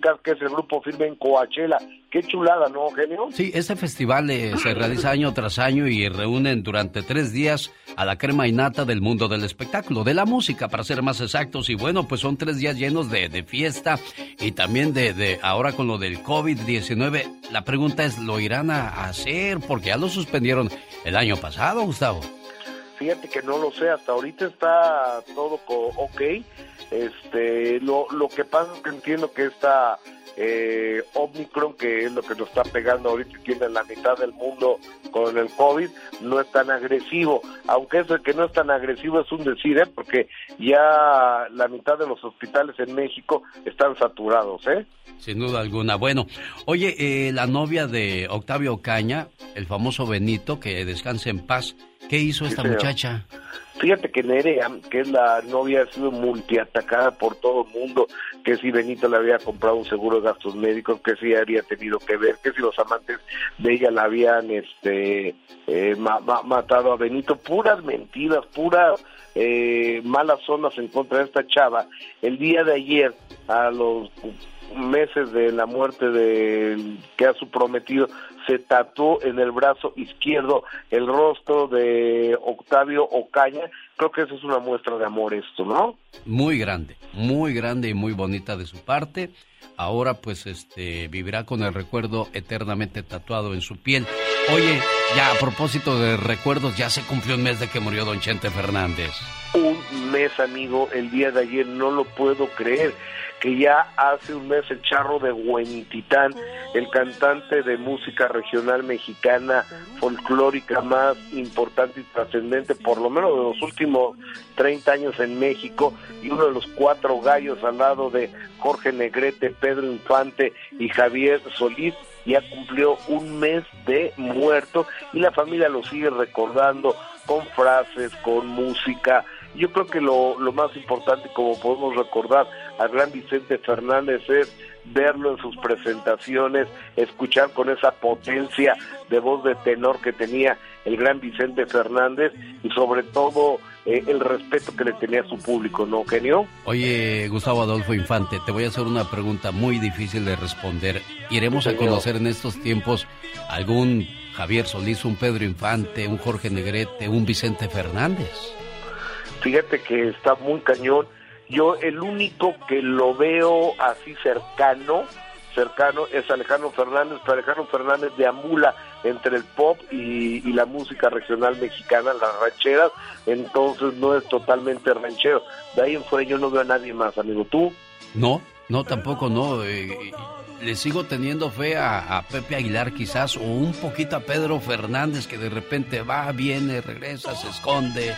Cass, que es el grupo firme en Coachella. Qué chulada, ¿no, genio? Sí, este festival eh, se realiza año tras año y reúnen durante tres días a la crema innata del mundo del espectáculo, de la música, para ser más exactos. Y bueno, pues son tres días llenos de, de fiesta y también de, de, ahora con lo del COVID-19. La pregunta es, ¿lo irán a hacer? Porque ya lo suspendieron el año pasado, Gustavo. Fíjate que no lo sé, hasta ahorita está todo ok. Este, lo, lo que pasa es que entiendo que esta eh, Omicron, que es lo que nos está pegando ahorita y tiene la mitad del mundo con el COVID, no es tan agresivo. Aunque eso de que no es tan agresivo es un decir, ¿eh? porque ya la mitad de los hospitales en México están saturados, ¿eh? Sin duda alguna. Bueno, oye, eh, la novia de Octavio Caña, el famoso Benito, que descanse en paz, ¿qué hizo esta señor. muchacha? Fíjate que Nerea, que es la novia, ha sido multiatacada por todo el mundo, que si Benito le había comprado un seguro de gastos médicos, que si había tenido que ver, que si los amantes de ella la habían este eh, ma ma matado a Benito, puras mentiras, puras eh, malas ondas en contra de esta chava. El día de ayer, a los meses de la muerte de que a su prometido se tatuó en el brazo izquierdo el rostro de Octavio Ocaña. Creo que eso es una muestra de amor esto, ¿no? Muy grande, muy grande y muy bonita de su parte. Ahora pues este vivirá con el recuerdo eternamente tatuado en su piel. Oye, ya a propósito de recuerdos, ya se cumplió un mes de que murió don Chente Fernández. Un mes, amigo, el día de ayer, no lo puedo creer que ya hace un mes el charro de Huentitán, el cantante de música regional mexicana folclórica más importante y trascendente, por lo menos de los últimos 30 años en México, y uno de los cuatro gallos al lado de Jorge Negrete, Pedro Infante y Javier Solís, ya cumplió un mes de muerto y la familia lo sigue recordando con frases, con música. Yo creo que lo, lo más importante, como podemos recordar gran Vicente Fernández, es verlo en sus presentaciones, escuchar con esa potencia de voz de tenor que tenía el gran Vicente Fernández y sobre todo eh, el respeto que le tenía a su público, ¿no, genio? Oye, Gustavo Adolfo Infante, te voy a hacer una pregunta muy difícil de responder. ¿Iremos a conocer en estos tiempos algún Javier Solís, un Pedro Infante, un Jorge Negrete, un Vicente Fernández? Fíjate que está muy cañón. Yo el único que lo veo así cercano, cercano es Alejandro Fernández, pero Alejandro Fernández deambula entre el pop y, la música regional mexicana, las rancheras, entonces no es totalmente ranchero. De ahí en fuera yo no veo a nadie más, amigo. ¿Tú? No, no, tampoco no. Eh, le sigo teniendo fe a, a, Pepe Aguilar quizás, o un poquito a Pedro Fernández que de repente va, viene, regresa, se esconde.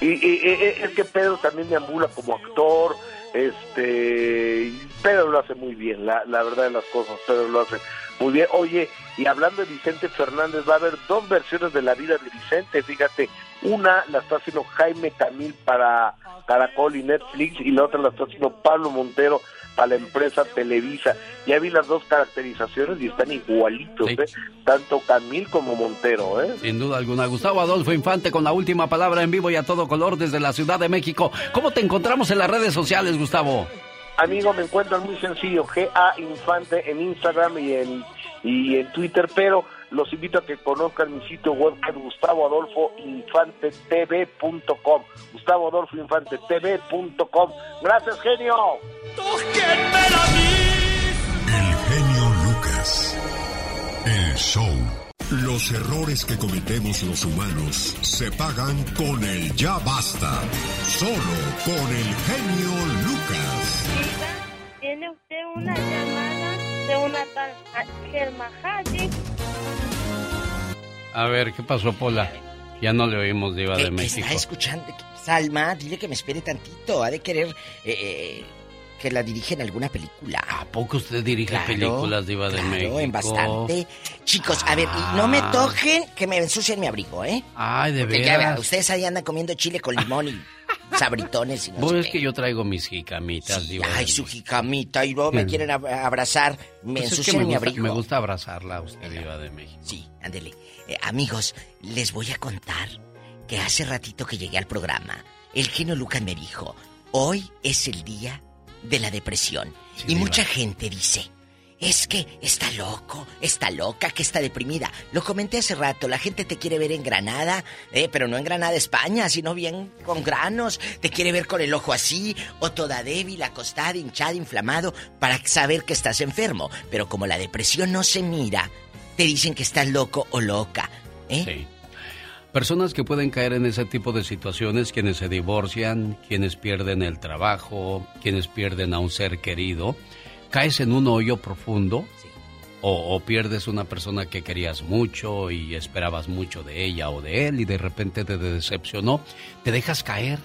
Y, y, es que Pedro también deambula como actor, este, Pedro lo hace muy bien, la, la verdad de las cosas, Pedro lo hace muy bien. Oye, y hablando de Vicente Fernández, va a haber dos versiones de la vida de Vicente, fíjate, una la está haciendo Jaime Camil para Caracol y Netflix y la otra la está haciendo Pablo Montero para la empresa Televisa. Ya vi las dos caracterizaciones y están igualitos, ¿eh? tanto Camil como Montero. ¿eh? Sin duda alguna. Gustavo Adolfo Infante con la última palabra en vivo y a todo color desde la Ciudad de México. ¿Cómo te encontramos en las redes sociales, Gustavo? Amigo, me encuentran muy sencillo, GA Infante en Instagram y en, y en Twitter, pero los invito a que conozcan mi sitio web que es gustavoadolfoinfantetv.com gustavoadolfoinfantetv.com Gracias, genio. El genio Lucas. El show. Los errores que cometemos los humanos se pagan con el ya basta. Solo con el genio Lucas. Tiene usted una llamada de una tal Germa Haji. A ver, ¿qué pasó, Pola? Ya no le oímos, Diva ¿Qué- de México. está escuchando? Salma, dile que me espere tantito. Ha de querer eh, eh, que la dirija en alguna película. ¿A poco usted dirige Claro, películas, Diva de claro, México? en bastante. Chicos, a ver, y no me Ah. toquen que me ensucien mi abrigo, ¿eh? Ay, de Porque ya veras. vean, ustedes ahí andan comiendo chile con limón y sabritones y no sé es que yo traigo mis jicamitas. Ay, su jicamita y luego me quieren ab- abrazar, me Pues es que ensucian me mi gusta, abrigo. me gusta abrazarla a usted, Diva de México. Sí, ándele. Eh, amigos, les voy a contar que hace ratito que llegué al programa, el genio Lucas me dijo, hoy es el día de la depresión. y diva. mucha gente dice, es que está loco, está loca, que está deprimida. Lo comenté hace rato, la gente te quiere ver en Granada, eh, pero no en Granada, España, sino bien con granos. Te quiere ver con el ojo así, o toda débil, acostada, hinchada, inflamado, para saber que estás enfermo. Pero como la depresión no se mira, te dicen que estás loco o loca. ¿eh? Sí. Personas que pueden caer en ese tipo de situaciones, quienes se divorcian, quienes pierden el trabajo, quienes pierden a un ser querido, caes en un hoyo profundo o, o pierdes una persona que querías mucho y esperabas mucho de ella o de él y de repente te decepcionó, te dejas caer,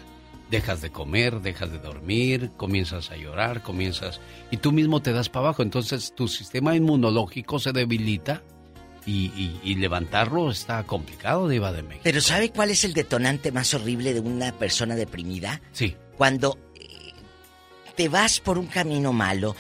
dejas de comer, dejas de dormir, comienzas a llorar, comienzas y tú mismo te das para abajo, entonces tu sistema inmunológico se debilita y, y- y levantarlo está complicado, Diva de México. Pero ¿sabe cuál es el detonante más horrible de una persona deprimida? Sí. Cuando eh, te vas por un camino malo,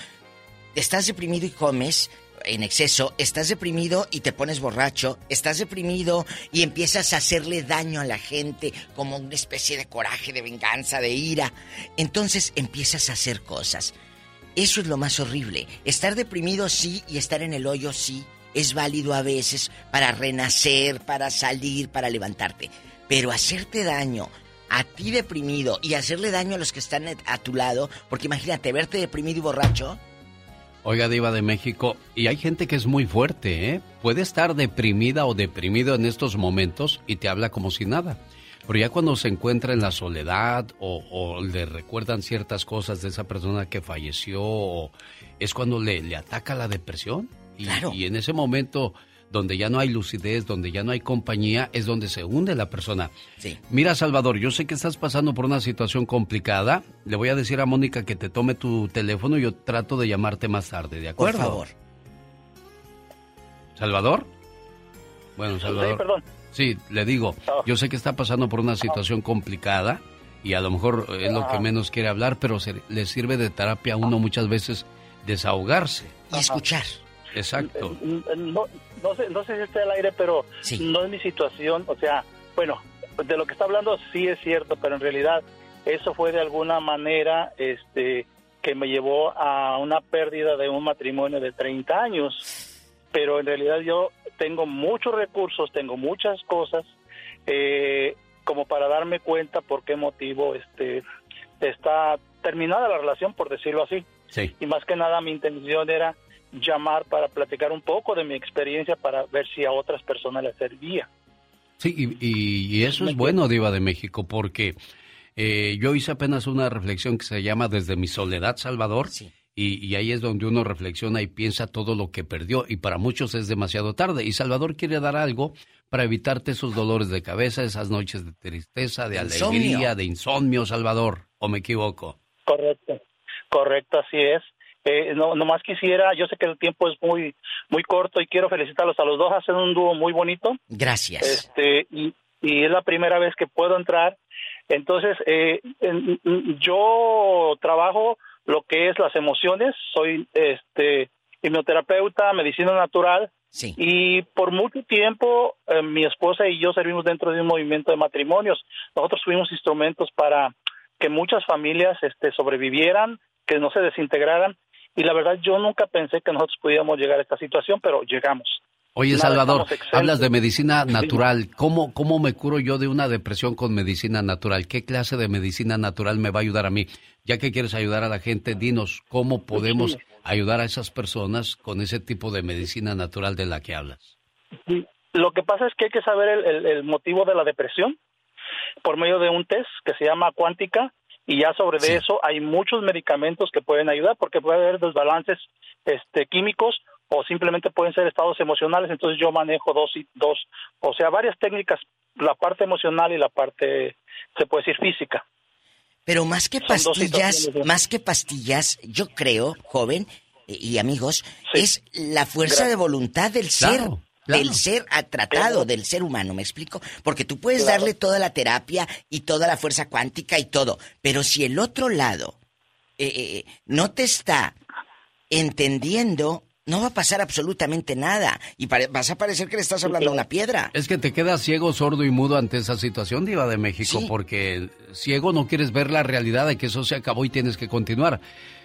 estás deprimido y comes en exceso, estás deprimido y te pones borracho, estás deprimido y empiezas a hacerle daño a la gente como una especie de coraje, de venganza, de ira. Entonces empiezas a hacer cosas. Eso es lo más horrible. Estar deprimido sí y estar en el hoyo sí. Es válido a veces para renacer, para salir, para levantarte. Pero hacerte daño a ti deprimido y hacerle daño a los que están a tu lado, porque imagínate verte deprimido y borracho. Oiga, Diva de México, y hay gente que es muy fuerte, ¿eh? Puede estar deprimida o deprimido en estos momentos y te habla como si nada. Pero ya cuando se encuentra en la soledad o, o le recuerdan ciertas cosas de esa persona que falleció, o es cuando le, le ataca la depresión. Y, y en ese momento donde ya no hay lucidez, donde ya no hay compañía, es donde se hunde la persona. Sí. Mira, Salvador, yo sé que estás pasando por una situación complicada. Le voy a decir a Mónica que te tome tu teléfono y yo trato de llamarte más tarde, ¿de Por acuerdo? favor. ¿Salvador? Bueno, Salvador. perdón. Sí, le digo, yo sé que está pasando por una situación complicada y a lo mejor es lo que menos quiere hablar, pero se, le sirve de terapia a uno muchas veces desahogarse. Y escuchar. Exacto. No, no sé, no sé si esté al aire, pero no es mi situación. O sea, bueno, de lo que está hablando sí es cierto, pero en realidad eso fue de alguna manera este que me llevó a una pérdida de un matrimonio de 30 años. Pero en realidad yo tengo muchos recursos, tengo muchas cosas eh, como para darme cuenta por qué motivo este está terminada la relación, por decirlo así. Sí. Y más que nada mi intención era llamar para platicar un poco de mi experiencia para ver si a otras personas les servía. Sí, y, y- y eso es bueno, Diva de México, porque eh, yo hice apenas una reflexión que se llama Desde mi soledad, Salvador. Y, y ahí es donde uno reflexiona y piensa todo lo que perdió. Y para muchos es demasiado tarde. Y Salvador quiere dar algo para evitarte esos dolores de cabeza, esas noches de tristeza, de Insomnio. alegría, de insomnio, Salvador. ¿O me equivoco? Correcto. Correcto, así es. Eh, no, nomás quisiera, yo sé que el tiempo es muy muy corto y quiero felicitarlos a los dos, hacen un dúo muy bonito. Gracias. Este, y, y es la primera vez que puedo entrar. Entonces, eh, en- yo trabajo lo que es las emociones, soy este hipnoterapeuta, medicina natural. Y por mucho tiempo eh, mi esposa y yo servimos dentro de un movimiento de matrimonios. Nosotros fuimos instrumentos para que muchas familias este, sobrevivieran, que no se desintegraran. Y la verdad yo nunca pensé que nosotros pudiéramos llegar a esta situación, pero llegamos. Oye, Nada, Salvador, hablas de medicina natural. ¿Cómo, ¿Cómo me curo yo de una depresión con medicina natural? ¿Qué clase de medicina natural me va a ayudar a mí? Ya que quieres ayudar a la gente, dinos cómo podemos ayudar a esas personas con ese tipo de medicina natural de la que hablas. Lo que pasa es que hay que saber el, el- el motivo de la depresión por medio de un test que se llama cuántica y ya sobre de eso hay muchos medicamentos que pueden ayudar porque puede haber desbalances este, químicos o simplemente pueden ser estados emocionales. Entonces yo manejo dos y dos, o sea, varias técnicas, la parte emocional y la parte, se puede decir, física. Pero más que pastillas, más que pastillas, yo creo, joven eh, y amigos, es la fuerza de voluntad del ser, Claro, claro. del ser tratado, del ser humano, ¿me explico? Porque tú puedes darle toda la terapia y toda la fuerza cuántica y todo, pero si el otro lado eh, eh, no te está entendiendo, no va a pasar absolutamente nada y vas a parecer que le estás hablando a una piedra. Es que te quedas ciego, sordo y mudo ante esa situación, Diva de México, porque ciego no quieres ver la realidad de que eso se acabó y tienes que continuar.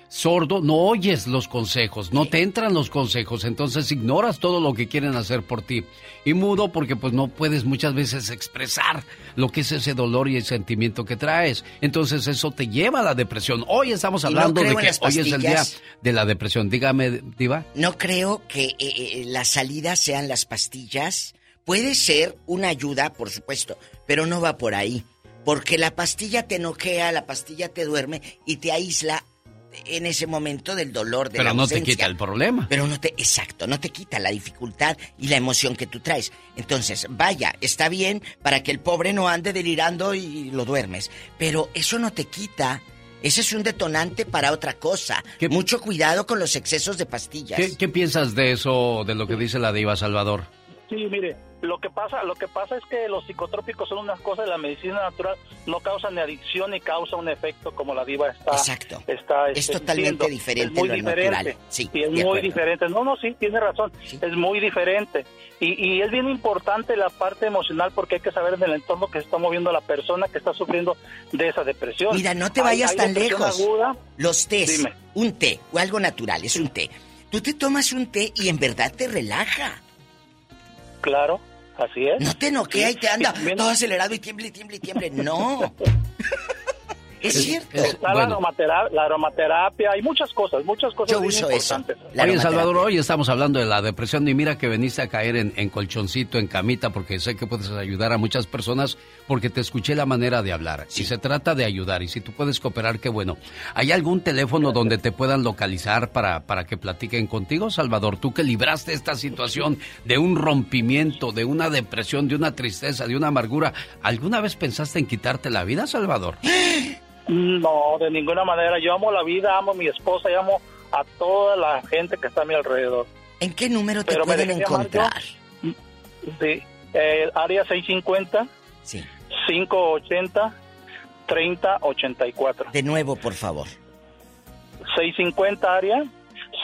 Sordo, no oyes los consejos, no te entran los consejos, entonces ignoras todo lo que quieren hacer por ti. Y mudo porque pues no puedes muchas veces expresar lo que es ese dolor y el sentimiento que traes. Entonces eso te lleva a la depresión. Hoy estamos no hablando de que hoy es el día de la depresión. Dígame, Diva. No creo que eh, eh, la salida sean las pastillas. Puede ser una ayuda, por supuesto, pero no va por ahí. Porque la pastilla te noquea, la pastilla te duerme y te aísla en ese momento del dolor, de Pero la no te quita el problema. Pero no te, exacto, no te quita la dificultad y la emoción que tú traes. Entonces, vaya, está bien para que el pobre no ande delirando y lo duermes. Pero eso no te quita. Ese es un detonante para otra cosa. Mucho cuidado con los excesos de pastillas. ¿Qué, qué piensas de eso, de lo que dice la Diva Salvador? Sí, mire, lo que pasa, lo que pasa es que los psicotrópicos son unas cosas de la medicina natural, no causan ni adicción ni causa un efecto como la diva está. Exacto. Está, Es este, totalmente diciendo. diferente Es muy lo diferente. natural. Sí, Y es muy acuerdo. diferente. No, no, sí, tiene razón. Es muy diferente. Y, y es bien importante la parte emocional porque hay que saber en el entorno que se está moviendo la persona que está sufriendo de esa depresión. Mira, no te vayas hay tan lejos. aguda. Los tés, Dime. un té o algo natural, es un té. Tú te tomas un té y en verdad te relaja. Claro, así es. No te noquea y te anda todo acelerado y tiemble, y tiemble, y tiemble. No. es cierto. Está la, aromatera- la aromaterapia, hay muchas cosas, muchas cosas Yo bien uso eso. importantes. Oye, Salvador, hoy estamos hablando de la depresión y mira que veniste a caer en, en colchoncito, en camita, porque sé que puedes ayudar a muchas personas porque te escuché la manera de hablar. Y se trata de ayudar y si tú puedes cooperar, qué bueno. ¿Hay algún teléfono donde te puedan localizar para, para que platiquen contigo, Salvador? Tú que libraste esta situación de un rompimiento, de una depresión, de una tristeza, de una amargura. ¿Alguna vez pensaste en quitarte la vida, Salvador? No, de ninguna manera. Yo amo la vida, amo a mi esposa y amo a toda la gente que está a mi alrededor. ¿En qué número te Pero pueden encontrar? Sí, el área 650 Sí. 580 3084. De nuevo, por favor. 650 área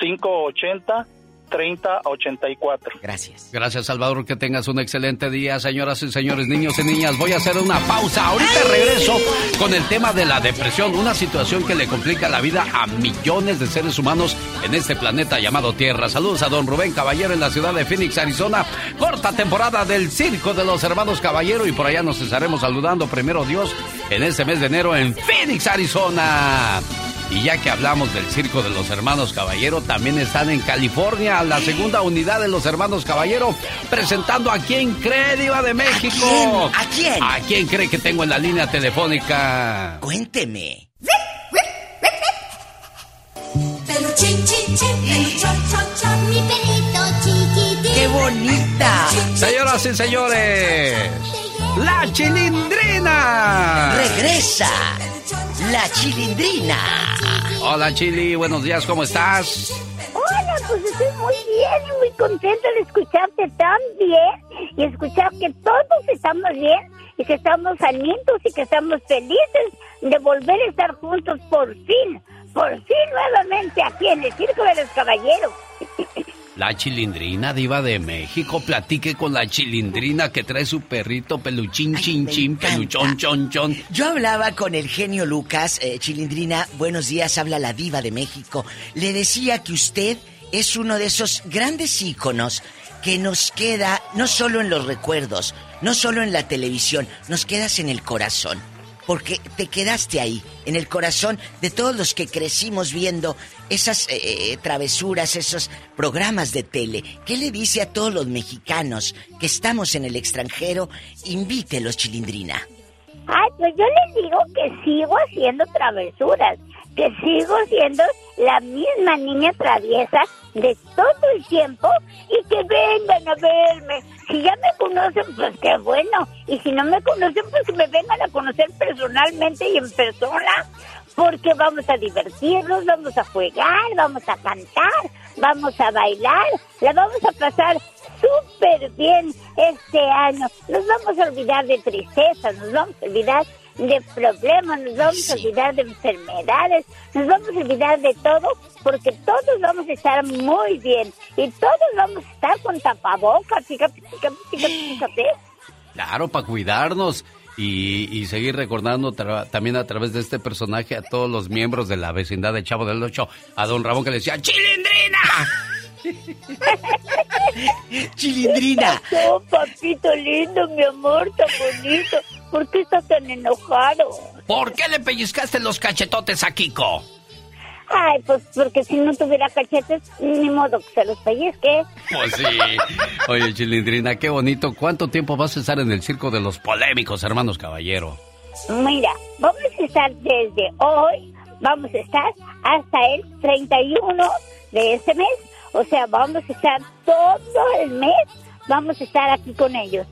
580 3084. Gracias. Gracias, Salvador. Que tengas un excelente día, señoras y señores, niños y niñas. Voy a hacer una pausa. Ahorita regreso con el tema de la depresión, una situación que le complica la vida a millones de seres humanos en este planeta llamado Tierra. Saludos a don Rubén Caballero en la ciudad de Phoenix, Arizona. Corta temporada del Circo de los Hermanos Caballero y por allá nos estaremos saludando primero Dios en este mes de enero en Phoenix, Arizona. Y ya que hablamos del circo de los hermanos Caballero, también están en California, la segunda unidad de los hermanos Caballero, presentando a quién cree, Diva de México. ¿A quién? ¿A quién cree que tengo en la línea telefónica? Cuénteme. Peluchín, chin, chin, peluchón, chon, chon, mi perrito chiquitín. ¡Qué bonita! Señoras y señores, la chilindrina. Regresa. la chilindrina. Hola Chili, buenos días, ¿cómo estás? Hola, pues estoy muy bien y muy contenta de escucharte tan bien y escuchar que todos estamos bien y que estamos sanitos y que estamos felices de volver a estar juntos por fin, por fin nuevamente aquí en el Circo de los Caballeros. La chilindrina diva de México. Platique con la chilindrina que trae su perrito peluchín, chin, chin, peluchón, chon, chon. Yo hablaba con el genio Lucas, eh, chilindrina, buenos días, habla la diva de México. Le decía que usted es uno de esos grandes íconos que nos queda no solo en los recuerdos, no solo en la televisión, nos quedas en el corazón. Porque te quedaste ahí, en el corazón de todos los que crecimos viendo esas eh, eh, travesuras, esos programas de tele. ¿Qué le dice a todos los mexicanos que estamos en el extranjero? Invítelos, chilindrina. Ay, pues yo les digo que sigo haciendo travesuras, que sigo siendo la misma niña traviesa de todo el tiempo y que vengan a verme. Si ya me conocen, pues qué bueno. Y si no me conocen, pues que me vengan a conocer personalmente y en persona. Porque vamos a divertirnos, vamos a jugar, vamos a cantar, vamos a bailar, la vamos a pasar súper bien este año. Nos vamos a olvidar de tristezas, nos vamos a olvidar de problemas, nos vamos a olvidar de enfermedades, nos vamos a olvidar de todo, porque todos vamos a estar muy bien y todos vamos a estar con tapabocas, fíjate, fíjate, fíjate, fíjate. Claro, para cuidarnos y, y seguir recordando tra- también a través de este personaje a todos los miembros de la vecindad de Chavo del Ocho, a don Ramón que le decía, ¡Chilindrina! Chilindrina. ¿Qué pasó, papito lindo, mi amor, tan bonito? ¿Por qué estás tan enojado? ¿Por qué le pellizcaste los cachetotes a Kiko? Ay, pues porque si no tuviera cachetes, ni modo que se los pellizque. Pues sí. Oye, Chilindrina, qué bonito. ¿Cuánto tiempo vas a estar en el circo de los polémicos, hermanos caballero? Mira, vamos a estar desde hoy, vamos a estar hasta el 31 de este mes. O sea, vamos a estar todo el mes, vamos a estar aquí con ellos.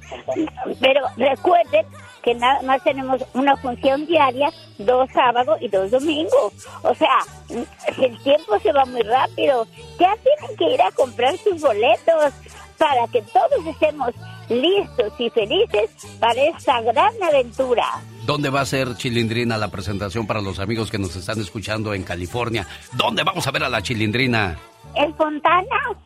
Pero recuerden que nada más tenemos una función diaria, dos sábados y dos domingos. O sea, el tiempo se va muy rápido. Ya tienen que ir a comprar sus boletos para que todos estemos listos y felices para esta gran aventura. ¿Dónde va a ser Chilindrina la presentación para los amigos que nos están escuchando en California? ¿Dónde vamos a ver a la Chilindrina? ¿En Fontana?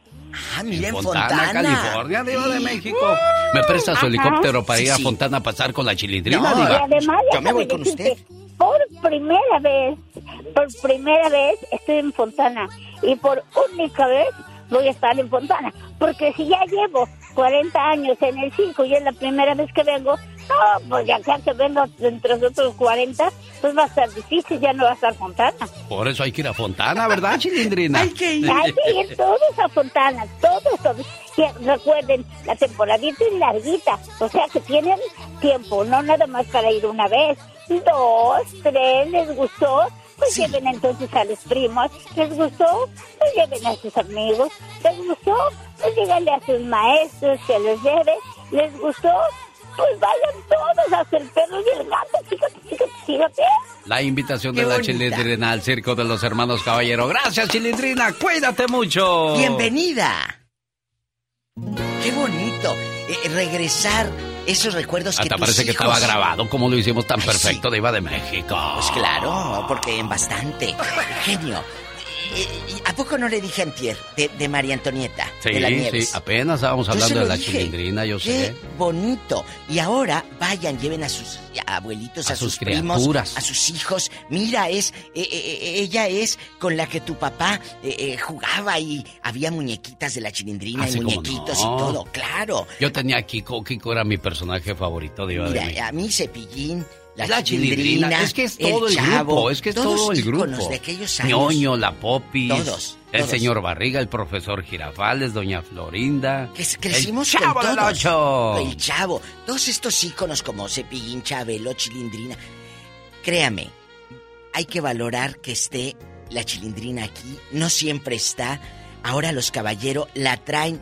Ah, mira, en Fontana, Fontana. California, Diva de México. ¿Me presta su Ajá. helicóptero para Sí, ir a sí. Fontana a pasar con la Chilindrina, No, Diva? Además, Yo me voy con usted. Por primera vez, por primera vez estoy en Fontana. Y por única vez voy a estar en Fontana. Porque si ya llevo 40 años en el circo y es la primera vez que vengo, no, pues ya que vengo entre los otros 40, pues va a estar difícil, ya no va a estar Fontana. Por eso hay que ir a Fontana, ¿verdad, Chilindrina? Hay que ir. Hay que ir todos a Fontana, todos, todos. Recuerden, la temporadita es larguita, o sea que tienen tiempo, no nada más para ir una vez. Dos, tres, ¿les gustó? Pues lleven entonces a los primos. ¿Les gustó? Pues lleven a sus amigos. ¿Les gustó? Pues díganle a sus maestros que los lleve. ¿Les gustó? Pues vayan todos a hacer el perro y el gato. Fíjate, fíjate, fíjate. La invitación Qué de la bonita. Chilindrina al circo de los hermanos Caballero. Gracias, Chilindrina. Cuídate mucho. Bienvenida. Qué bonito. eh, regresar esos recuerdos que Hasta tus parece que estaba grabado, como lo hicimos tan Ay, perfecto, Diva de México. Pues claro, porque en bastante. Genio. Eh, ¿A poco no le dije antier de, de María Antonieta? Sí, de la sí, apenas estábamos hablando de la dije. Chilindrina, yo Qué sé. bonito. Y ahora vayan, lleven a sus abuelitos, a, A sus sus, primos, criaturas. a sus hijos. Mira, es eh, eh, ella es con la que tu papá eh, jugaba y había muñequitas de la chilindrina Así y muñequitos no. y todo, claro. Yo tenía a Kiko, Kiko era mi personaje favorito, de Mira, a mí Cepillín, la, La chilindrina, chilindrina, es que es todo el, Chavo, grupo, es que es todo el grupo. de aquellos años. Ñoño, la Popis, Todos, el todos. señor Barriga, el profesor Girafales, doña Florinda. Que crecimos el Chavo con del todos. Ocho. El chavo. Todos estos íconos como Cepillín, Chabelo, Chilindrina. Créame, hay que valorar que esté la Chilindrina aquí. No siempre está. Ahora los caballeros la traen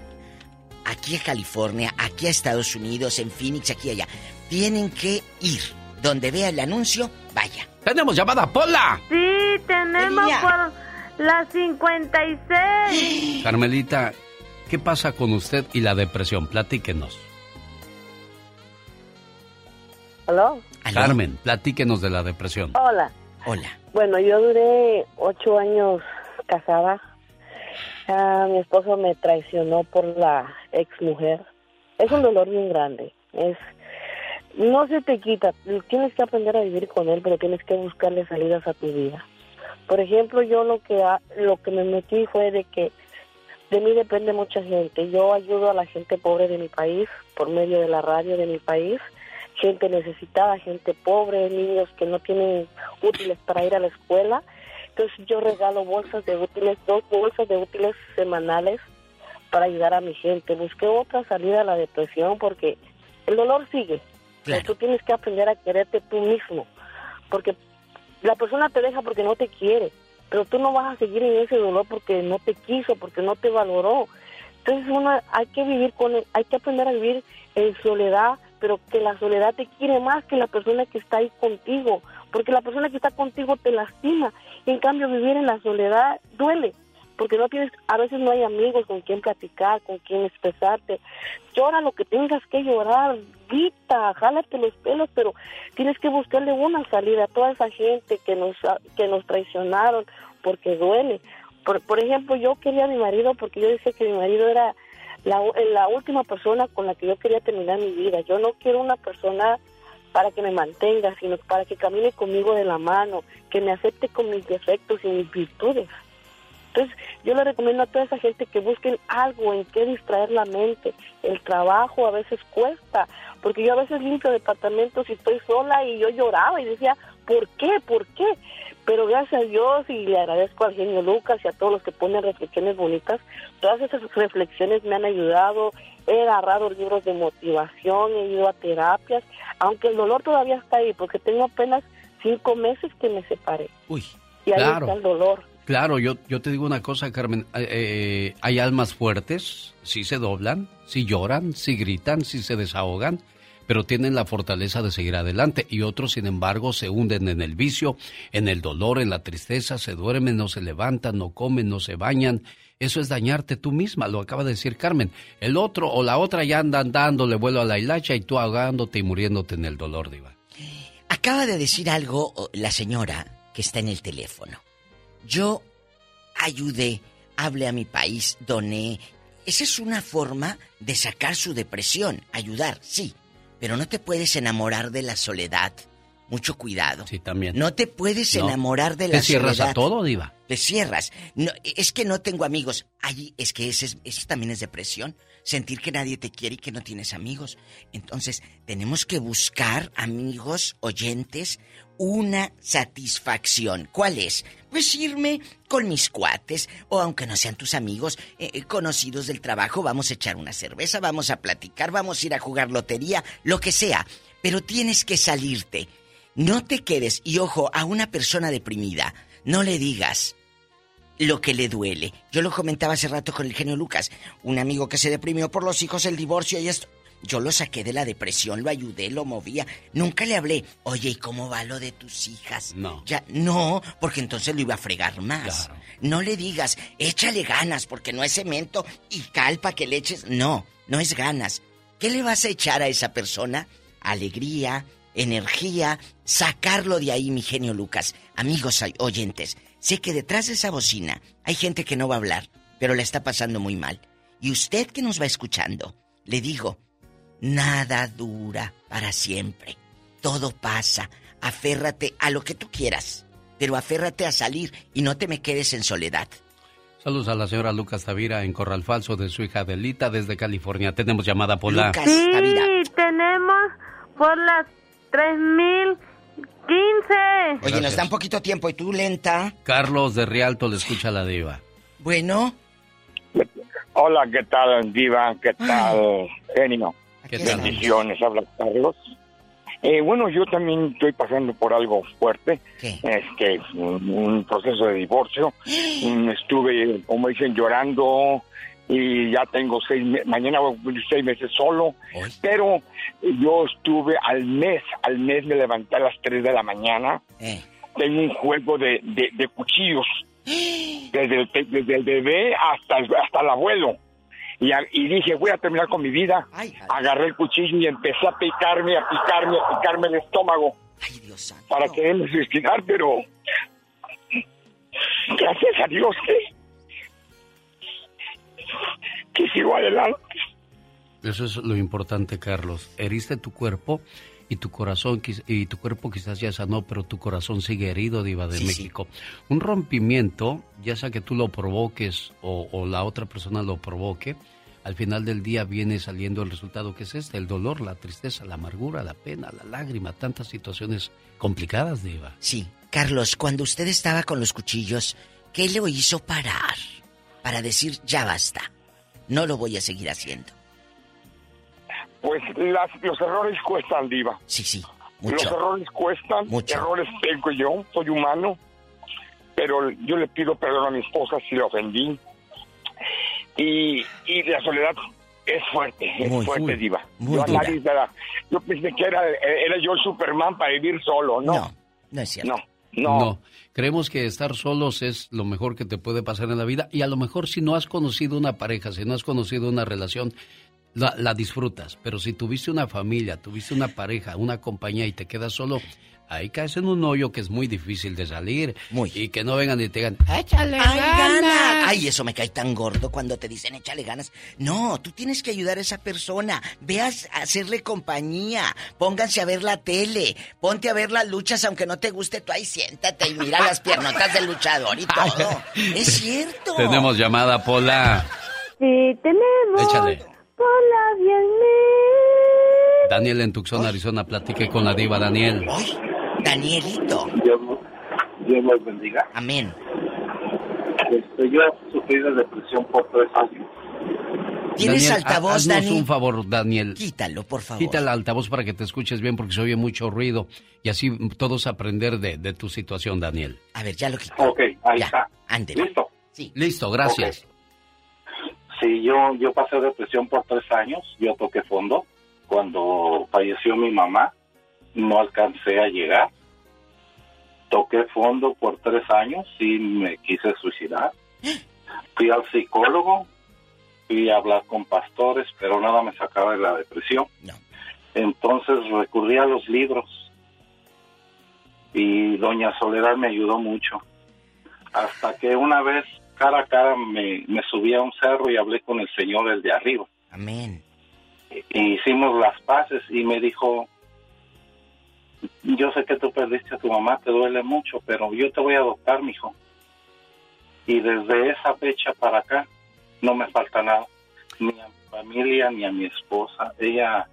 aquí a California, aquí a Estados Unidos, en Phoenix, aquí y allá. Tienen que ir. Donde vea el anuncio, vaya. Tenemos llamada, Pola. Sí, tenemos por la 56. Carmelita, ¿qué pasa con usted y la depresión? Platíquenos. ¿Aló? Carmen, platíquenos de la depresión. Hola. Hola. Bueno, yo duré ocho años casada. Ah, mi esposo me traicionó por la ex mujer. Es un dolor bien grande. Es no se te quita. Tienes que aprender a vivir con él, pero tienes que buscarle salidas a tu vida. Por ejemplo, yo lo que lo que me metí fue de que de mí depende mucha gente. Yo ayudo a la gente pobre de mi país por medio de la radio de mi país, gente necesitada, gente pobre, niños que no tienen útiles para ir a la escuela. Entonces yo regalo bolsas de útiles, dos bolsas de útiles semanales para ayudar a mi gente. Busqué otra salida a la depresión porque el dolor sigue. Tú tienes que aprender a quererte tú mismo. Porque la persona te deja porque no te quiere, pero tú no vas a seguir en ese dolor porque no te quiso, porque no te valoró. Entonces uno hay que vivir con, hay que aprender a vivir en soledad, pero que la soledad te quiere más que la persona que está ahí contigo, porque la persona que está contigo te lastima. Y en cambio vivir en la soledad duele, porque no tienes, a veces no hay amigos con quien platicar, con quien expresarte. Llora lo que tengas que llorar, grita, jálate los pelos, pero tienes que buscarle una salida a toda esa gente que nos que nos traicionaron, porque duele. Por, por ejemplo, yo quería a mi marido porque yo decía que mi marido era la, la última persona con la que yo quería terminar mi vida. Yo no quiero una persona para que me mantenga, sino para que camine conmigo de la mano, que me acepte con mis defectos y mis virtudes. Entonces, yo le recomiendo a toda esa gente que busquen algo en que distraer la mente. El trabajo a veces cuesta, porque yo a veces limpio departamentos y estoy sola y yo lloraba y decía, ¿por qué? ¿Por qué? Pero gracias a Dios y le agradezco al genio Lucas y a todos los que ponen reflexiones bonitas, todas esas reflexiones me han ayudado. He agarrado libros de motivación, he ido a terapias, aunque el dolor todavía está ahí, porque tengo apenas cinco meses que me separé. Uy, Y ahí claro. está el dolor. Claro, yo, yo te digo una cosa, Carmen. eh, eh, hay almas fuertes, sí se doblan, sí lloran, sí gritan, sí se desahogan, pero tienen la fortaleza de seguir adelante. Y otros, sin embargo, se hunden en el vicio, en el dolor, en la tristeza, se duermen, no se levantan, no comen, no se bañan. Eso es dañarte tú misma, lo acaba de decir Carmen. El otro o la otra ya andan dándole vuelo a la hilacha y tú ahogándote y muriéndote en el dolor, Diva. Acaba de decir algo oh, la señora que está en el teléfono. Yo ayudé, hablé a mi país, doné. Esa es una forma de sacar su depresión, ayudar, sí. Pero no te puedes enamorar de la soledad. Mucho cuidado. Sí, también. No te puedes No. enamorar de Te la cierras soledad. a todo, Diva. Te cierras. No, es que no tengo amigos. Allí es que ese es- eso también es depresión. Sentir que nadie te quiere y que no tienes amigos. Entonces, tenemos que buscar, amigos, oyentes, una satisfacción. ¿Cuál es? Pues irme con mis cuates, o aunque no sean tus amigos, eh, eh, conocidos del trabajo, vamos a echar una cerveza, vamos a platicar, vamos a ir a jugar lotería, lo que sea. Pero tienes que salirte. No te quedes, y ojo, a una persona deprimida, no le digas lo que le duele. Yo lo comentaba hace rato con el genio Lucas, un amigo que se deprimió por los hijos, el divorcio y esto. Yo lo saqué de la depresión, lo ayudé, lo movía. Nunca le hablé, oye, ¿y cómo va lo de tus hijas? No. Ya, no, porque entonces lo iba a fregar más. No le digas, échale ganas, porque no es cemento y calpa que le eches. No, no es ganas. ¿Qué le vas a echar a esa persona? Alegría, energía, sacarlo de ahí, mi genio Lucas. Amigos oyentes, sé que detrás de esa bocina hay gente que no va a hablar, pero la está pasando muy mal. Y usted que nos va escuchando, le digo, nada dura para siempre. Todo pasa. Aférrate a lo que tú quieras, pero aférrate a salir y no te me quedes en soledad. Saludos a la señora Lucas Tavira en Corral Falso de su hija Adelita desde California. Tenemos llamada por la... Sí, tenemos por las 3015. Oye, nos da un poquito tiempo y tú lenta. Carlos de Rialto le escucha a la diva. Bueno. Hola, ¿qué tal, Diva? ¿Qué tal, Genio? ¿Qué tal? Bendiciones, habla Carlos. Eh, bueno, yo también estoy pasando por algo fuerte. Este, un, un proceso de divorcio. Estuve, como dicen, llorando y ya tengo seis me- mañana voy a cumplir seis meses solo. Pero yo estuve al mes, al mes me levanté a las 3 de la mañana tengo un juego de, de, de cuchillos. Desde el, desde el bebé hasta el, hasta el abuelo. Y, a- y dije, voy a terminar con mi vida. Agarré el cuchillo y empecé a picarme, a picarme, a picarme el estómago. Para quererme suicidar, pero gracias a Dios que, que sigo adelante. Eso es lo importante, Carlos. Heriste tu cuerpo y tu corazón y tu cuerpo quizás ya sanó, pero tu corazón sigue herido, Diva de México. Un rompimiento, ya sea que tú lo provoques o, o la otra persona lo provoque, al final del día viene saliendo el resultado que es este, el dolor, la tristeza, la amargura, la pena, la lágrima, tantas situaciones complicadas, Diva. Sí. Carlos, cuando usted estaba con los cuchillos, ¿qué le hizo parar? Para decir, ya basta. No lo voy a seguir haciendo. Pues las- los errores cuestan, Diva. Sí, sí. Los Mucho. errores cuestan, Mucho. errores tengo yo, soy humano, pero yo le pido perdón a mi esposa si la ofendí. Y, y la soledad es fuerte, es Muy, fuerte, muy, Diva. muy yo, nadie yo pensé que era, era yo el Superman para vivir solo, ¿no? No, no es cierto. No, No. Creemos que estar solos es lo mejor que te puede pasar en la vida y a lo mejor si no has conocido una pareja, si no has conocido una relación, la, la disfrutas. Pero si tuviste una familia, tuviste una pareja, una compañía y te quedas solo, ahí caes en un hoyo que es muy difícil de salir. Y que no vengan y te digan, échale ¡Ay, ganas". ganas! Ay, eso me cae tan gordo cuando te dicen échale ganas. No, tú tienes que ayudar a esa persona. Veas a hacerle compañía. Pónganse a ver la tele. Ponte a ver las luchas aunque no te guste. Tú ahí siéntate y mira las piernotas del luchador y todo. Es cierto. Tenemos llamada, Pola. Sí, tenemos. Échale. Hola, bien Daniel en Tucson, Arizona, platique con la diva Daniel. Danielito. Dios, Dios los bendiga. Amén. Este, yo he sufrido de depresión por tres años. ¿Tienes Daniel, altavoz, Dani? un favor, Daniel. Quítalo, por favor. Quita el altavoz para que te escuches bien porque se oye mucho ruido y así todos aprender de, de tu situación, Daniel. A ver, ya lo quito. Ok, ahí Ya, está. ándele. ¿Listo? Sí. Listo, gracias. Sí, yo, yo pasé depresión por tres años. Yo toqué fondo. Cuando falleció mi mamá, no alcancé a llegar. Toqué fondo por tres años y me quise suicidar. Fui al psicólogo, fui a hablar con pastores, pero nada me sacaba de la depresión. Entonces recurrí a los libros y doña Soledad me ayudó mucho. Hasta que una vez cara a cara me, me subí a un cerro y hablé con el Señor, el de arriba. Amén. Y hicimos las paces y me dijo, yo sé que tú perdiste a tu mamá, te duele mucho, pero yo te voy a adoptar, mijo. Y desde esa fecha para acá no me falta nada, ni a mi familia ni a mi esposa. Ella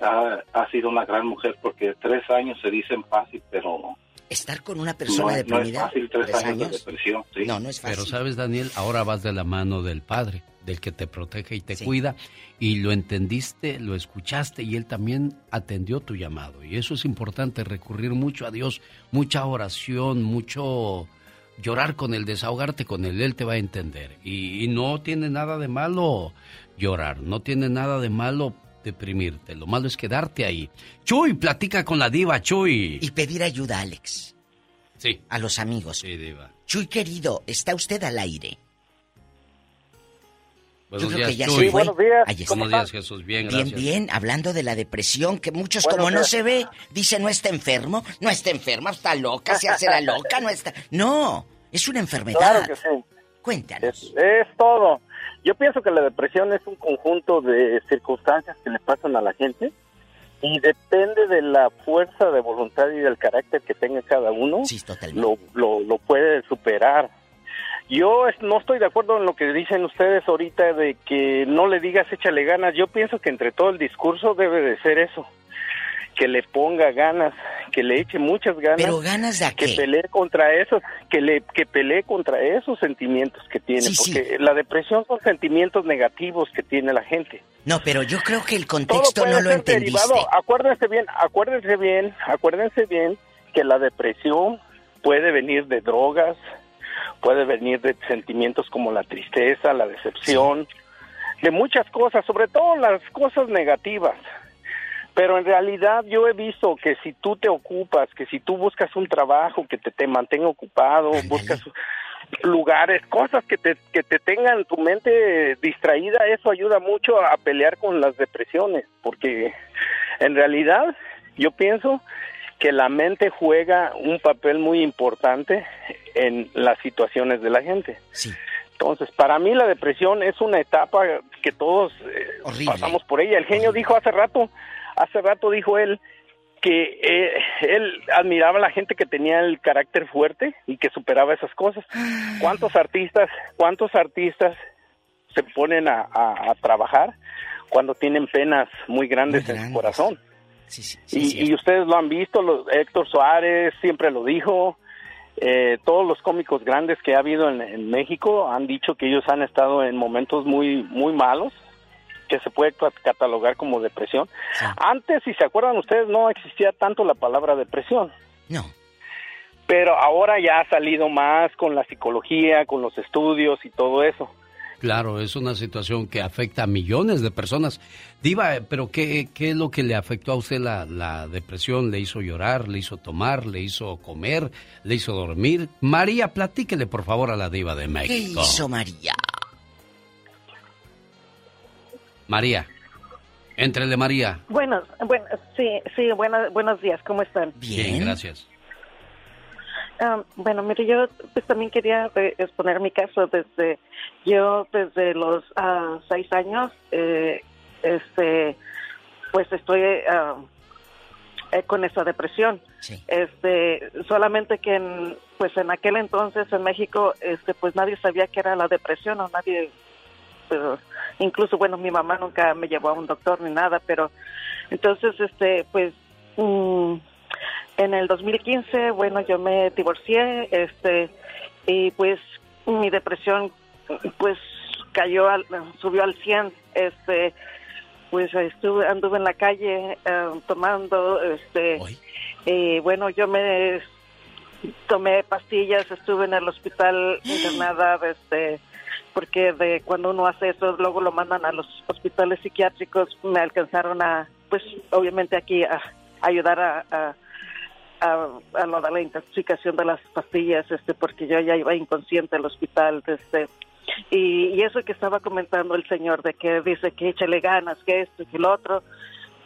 ha, ha sido una gran mujer porque tres años se dicen fácil, pero Estar con una persona no, es- no es deprimida. fácil tres, tres años, de depresión. sí. No, no es fácil. Pero sabes, Daniel, ahora vas de la mano del Padre, del que te protege y te cuida, y lo entendiste, lo escuchaste y Él también atendió tu llamado. Y eso es importante, recurrir mucho a Dios, mucha oración, mucho llorar con Él, desahogarte con Él, Él te va a entender. Y, y no tiene nada de malo llorar, no tiene nada de malo deprimirte, lo malo es quedarte ahí. Chuy, platica con la diva, Chuy. Y pedir ayuda, Alex. Sí. A los amigos. Sí, diva. Chuy, querido, ¿está usted al aire? Buenos Yo creo días, que ya Chuy. se fue. Ahí está. Buenos días, Jesús. Bien, Bien, gracias. bien, hablando de la depresión, que muchos Buenos como no días. se ve, dicen no está enfermo, no está enferma, está loca, se hace la loca, no está... No, es una enfermedad. Claro que sí. Cuéntanos. Es, es todo. Yo pienso que la depresión es un conjunto de circunstancias que le pasan a la gente y depende de la fuerza de voluntad y del carácter que tenga cada uno. Lo, lo, lo puede superar. Yo no estoy de acuerdo en lo que dicen ustedes ahorita de que no le digas échale ganas. Yo pienso que entre todo el discurso debe de ser eso. Que le ponga ganas, que le eche muchas ganas. Pero ganas de a que qué? pelee contra esos, que le que pelee contra esos sentimientos que tiene, Sí, sí. porque la depresión son sentimientos negativos que tiene la gente. No, pero yo creo que el Todo contexto puede no lo ser entendiste. derivado. Acuérdense bien, acuérdense bien, acuérdense bien que la depresión puede venir de drogas, puede venir de sentimientos como la tristeza, la decepción, de muchas cosas, sobre todo las cosas negativas. Pero en realidad yo he visto que si tú te ocupas, que si tú buscas un trabajo que te, te mantenga ocupado, buscas lugares, cosas que te, que te tengan tu mente distraída, eso ayuda mucho a pelear con las depresiones, porque en realidad yo pienso que la mente juega un papel muy importante en las situaciones de la gente. Entonces, para mí la depresión es una etapa que todos eh, pasamos por ella. El genio dijo hace rato, hace rato dijo él que eh, él admiraba a la gente que tenía el carácter fuerte y que superaba esas cosas. ¿Cuántos artistas, cuántos artistas se ponen a, trabajar cuando tienen penas muy grandes, en su corazón? y, ustedes lo han visto, Héctor Suárez siempre lo dijo, eh, todos los cómicos grandes que ha habido en, en, México han dicho que ellos han estado en momentos muy muy malos que se puede catalogar como depresión. Antes, si se acuerdan ustedes, no existía tanto la palabra depresión. No. Pero ahora ya ha salido más con la psicología, con los estudios y todo eso. Claro, es una situación que afecta a millones de personas. Diva, pero ¿qué, qué es lo que le afectó a usted la, la, depresión? ¿Le hizo llorar? ¿Le hizo tomar? ¿Le hizo comer? ¿Le hizo dormir? María, platíquele por favor a la diva de México. ¿Qué hizo María? María. Entrele María. Buenos, bueno, sí, sí, buenos, buenos días, ¿cómo están? Bien, gracias. Bueno, mire, yo pues también quería exponer mi caso desde, yo desde los uh, seis años, eh, este, pues estoy uh, con esa depresión. Este, solamente que en, pues en aquel entonces en México, este, pues nadie sabía que era la depresión o nadie pero incluso bueno mi mamá nunca me llevó a un doctor ni nada pero entonces este pues mm, en el 2015 bueno yo me divorcié este y pues mi depresión pues cayó al, subió al 100 este pues estuve anduve en la calle eh, tomando este y bueno yo me tomé pastillas estuve en el hospital internada este porque de cuando uno hace eso luego lo mandan a los hospitales psiquiátricos me alcanzaron a pues obviamente aquí a, ayudar a, a a, lo de la intoxicación de las pastillas, este, porque yo ya iba inconsciente al hospital, este, y, y, eso que estaba comentando el señor de que dice que échale ganas, que esto y lo otro.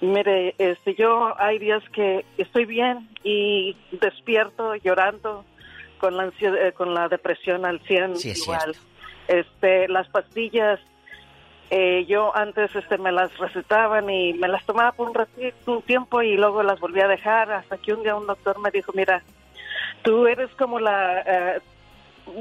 Mire, este, yo hay días que estoy bien y despierto llorando con la ansiedad, eh, con la depresión al 100 igual. Este, las pastillas, eh, yo antes este, me las recetaban y me las tomaba por un, ratito, un tiempo y luego las volví a dejar hasta que un día un doctor me dijo, mira, tú eres como la, eh,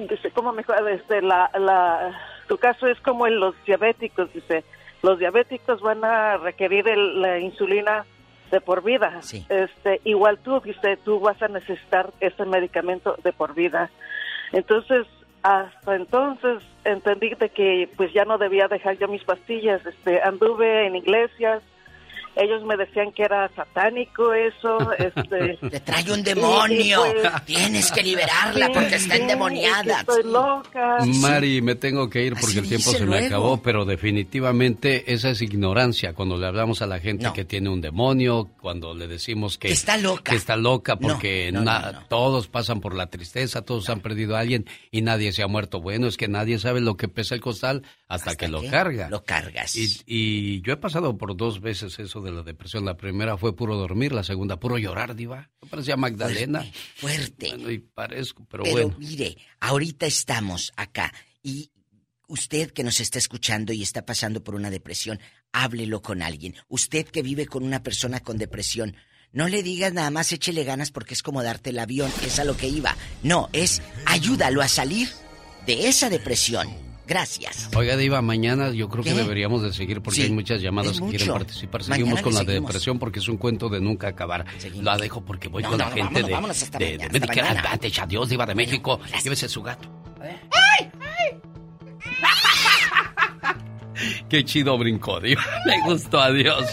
dice, ¿cómo me este, la, la, tu caso es como en los diabéticos, dice, los diabéticos van a requerir la insulina de por vida. Este, igual tú, dice, tú vas a necesitar ese medicamento de por vida. Entonces, hasta entonces entendí de que pues ya no debía dejar yo mis pastillas. Este, anduve en iglesias, ellos me decían que era satánico eso, este... Te trae un demonio, pues, tienes que liberarla porque está endemoniada. Estoy loca. Mari, me tengo que ir porque el tiempo se me acabó, pero definitivamente esa es ignorancia cuando le hablamos a la gente que tiene un demonio, cuando le decimos que, está loca. Que está loca porque todos pasan por la tristeza, todos han perdido a alguien y nadie se ha muerto. Bueno, es que nadie sabe lo que pesa el costal hasta, que, lo carga. Lo cargas. Y, y yo he pasado por dos veces eso de la depresión. La primera fue puro dormir, la segunda puro llorar, diva. Me parecía Magdalena. Fuerte. Bueno, y parezco, pero, pero bueno. mire, ahorita estamos acá y usted que nos está escuchando y está pasando por una depresión, háblelo con alguien. Usted que vive con una persona con depresión, no le digas nada más échele ganas porque es como darte el avión, es a lo que iba. No, es ayúdalo a salir de esa depresión. Gracias. Oiga, Diva, mañana yo creo que deberíamos de seguir porque hay muchas llamadas que quieren participar. Seguimos con la depresión porque es un cuento de nunca acabar. La dejo porque voy con la gente de, de, de Medicare Advantage. Adiós, Diva de México. Llévese su gato. ¡Ay! ¡Ay! Qué chido brincó, Diva. Me gustó, adiós.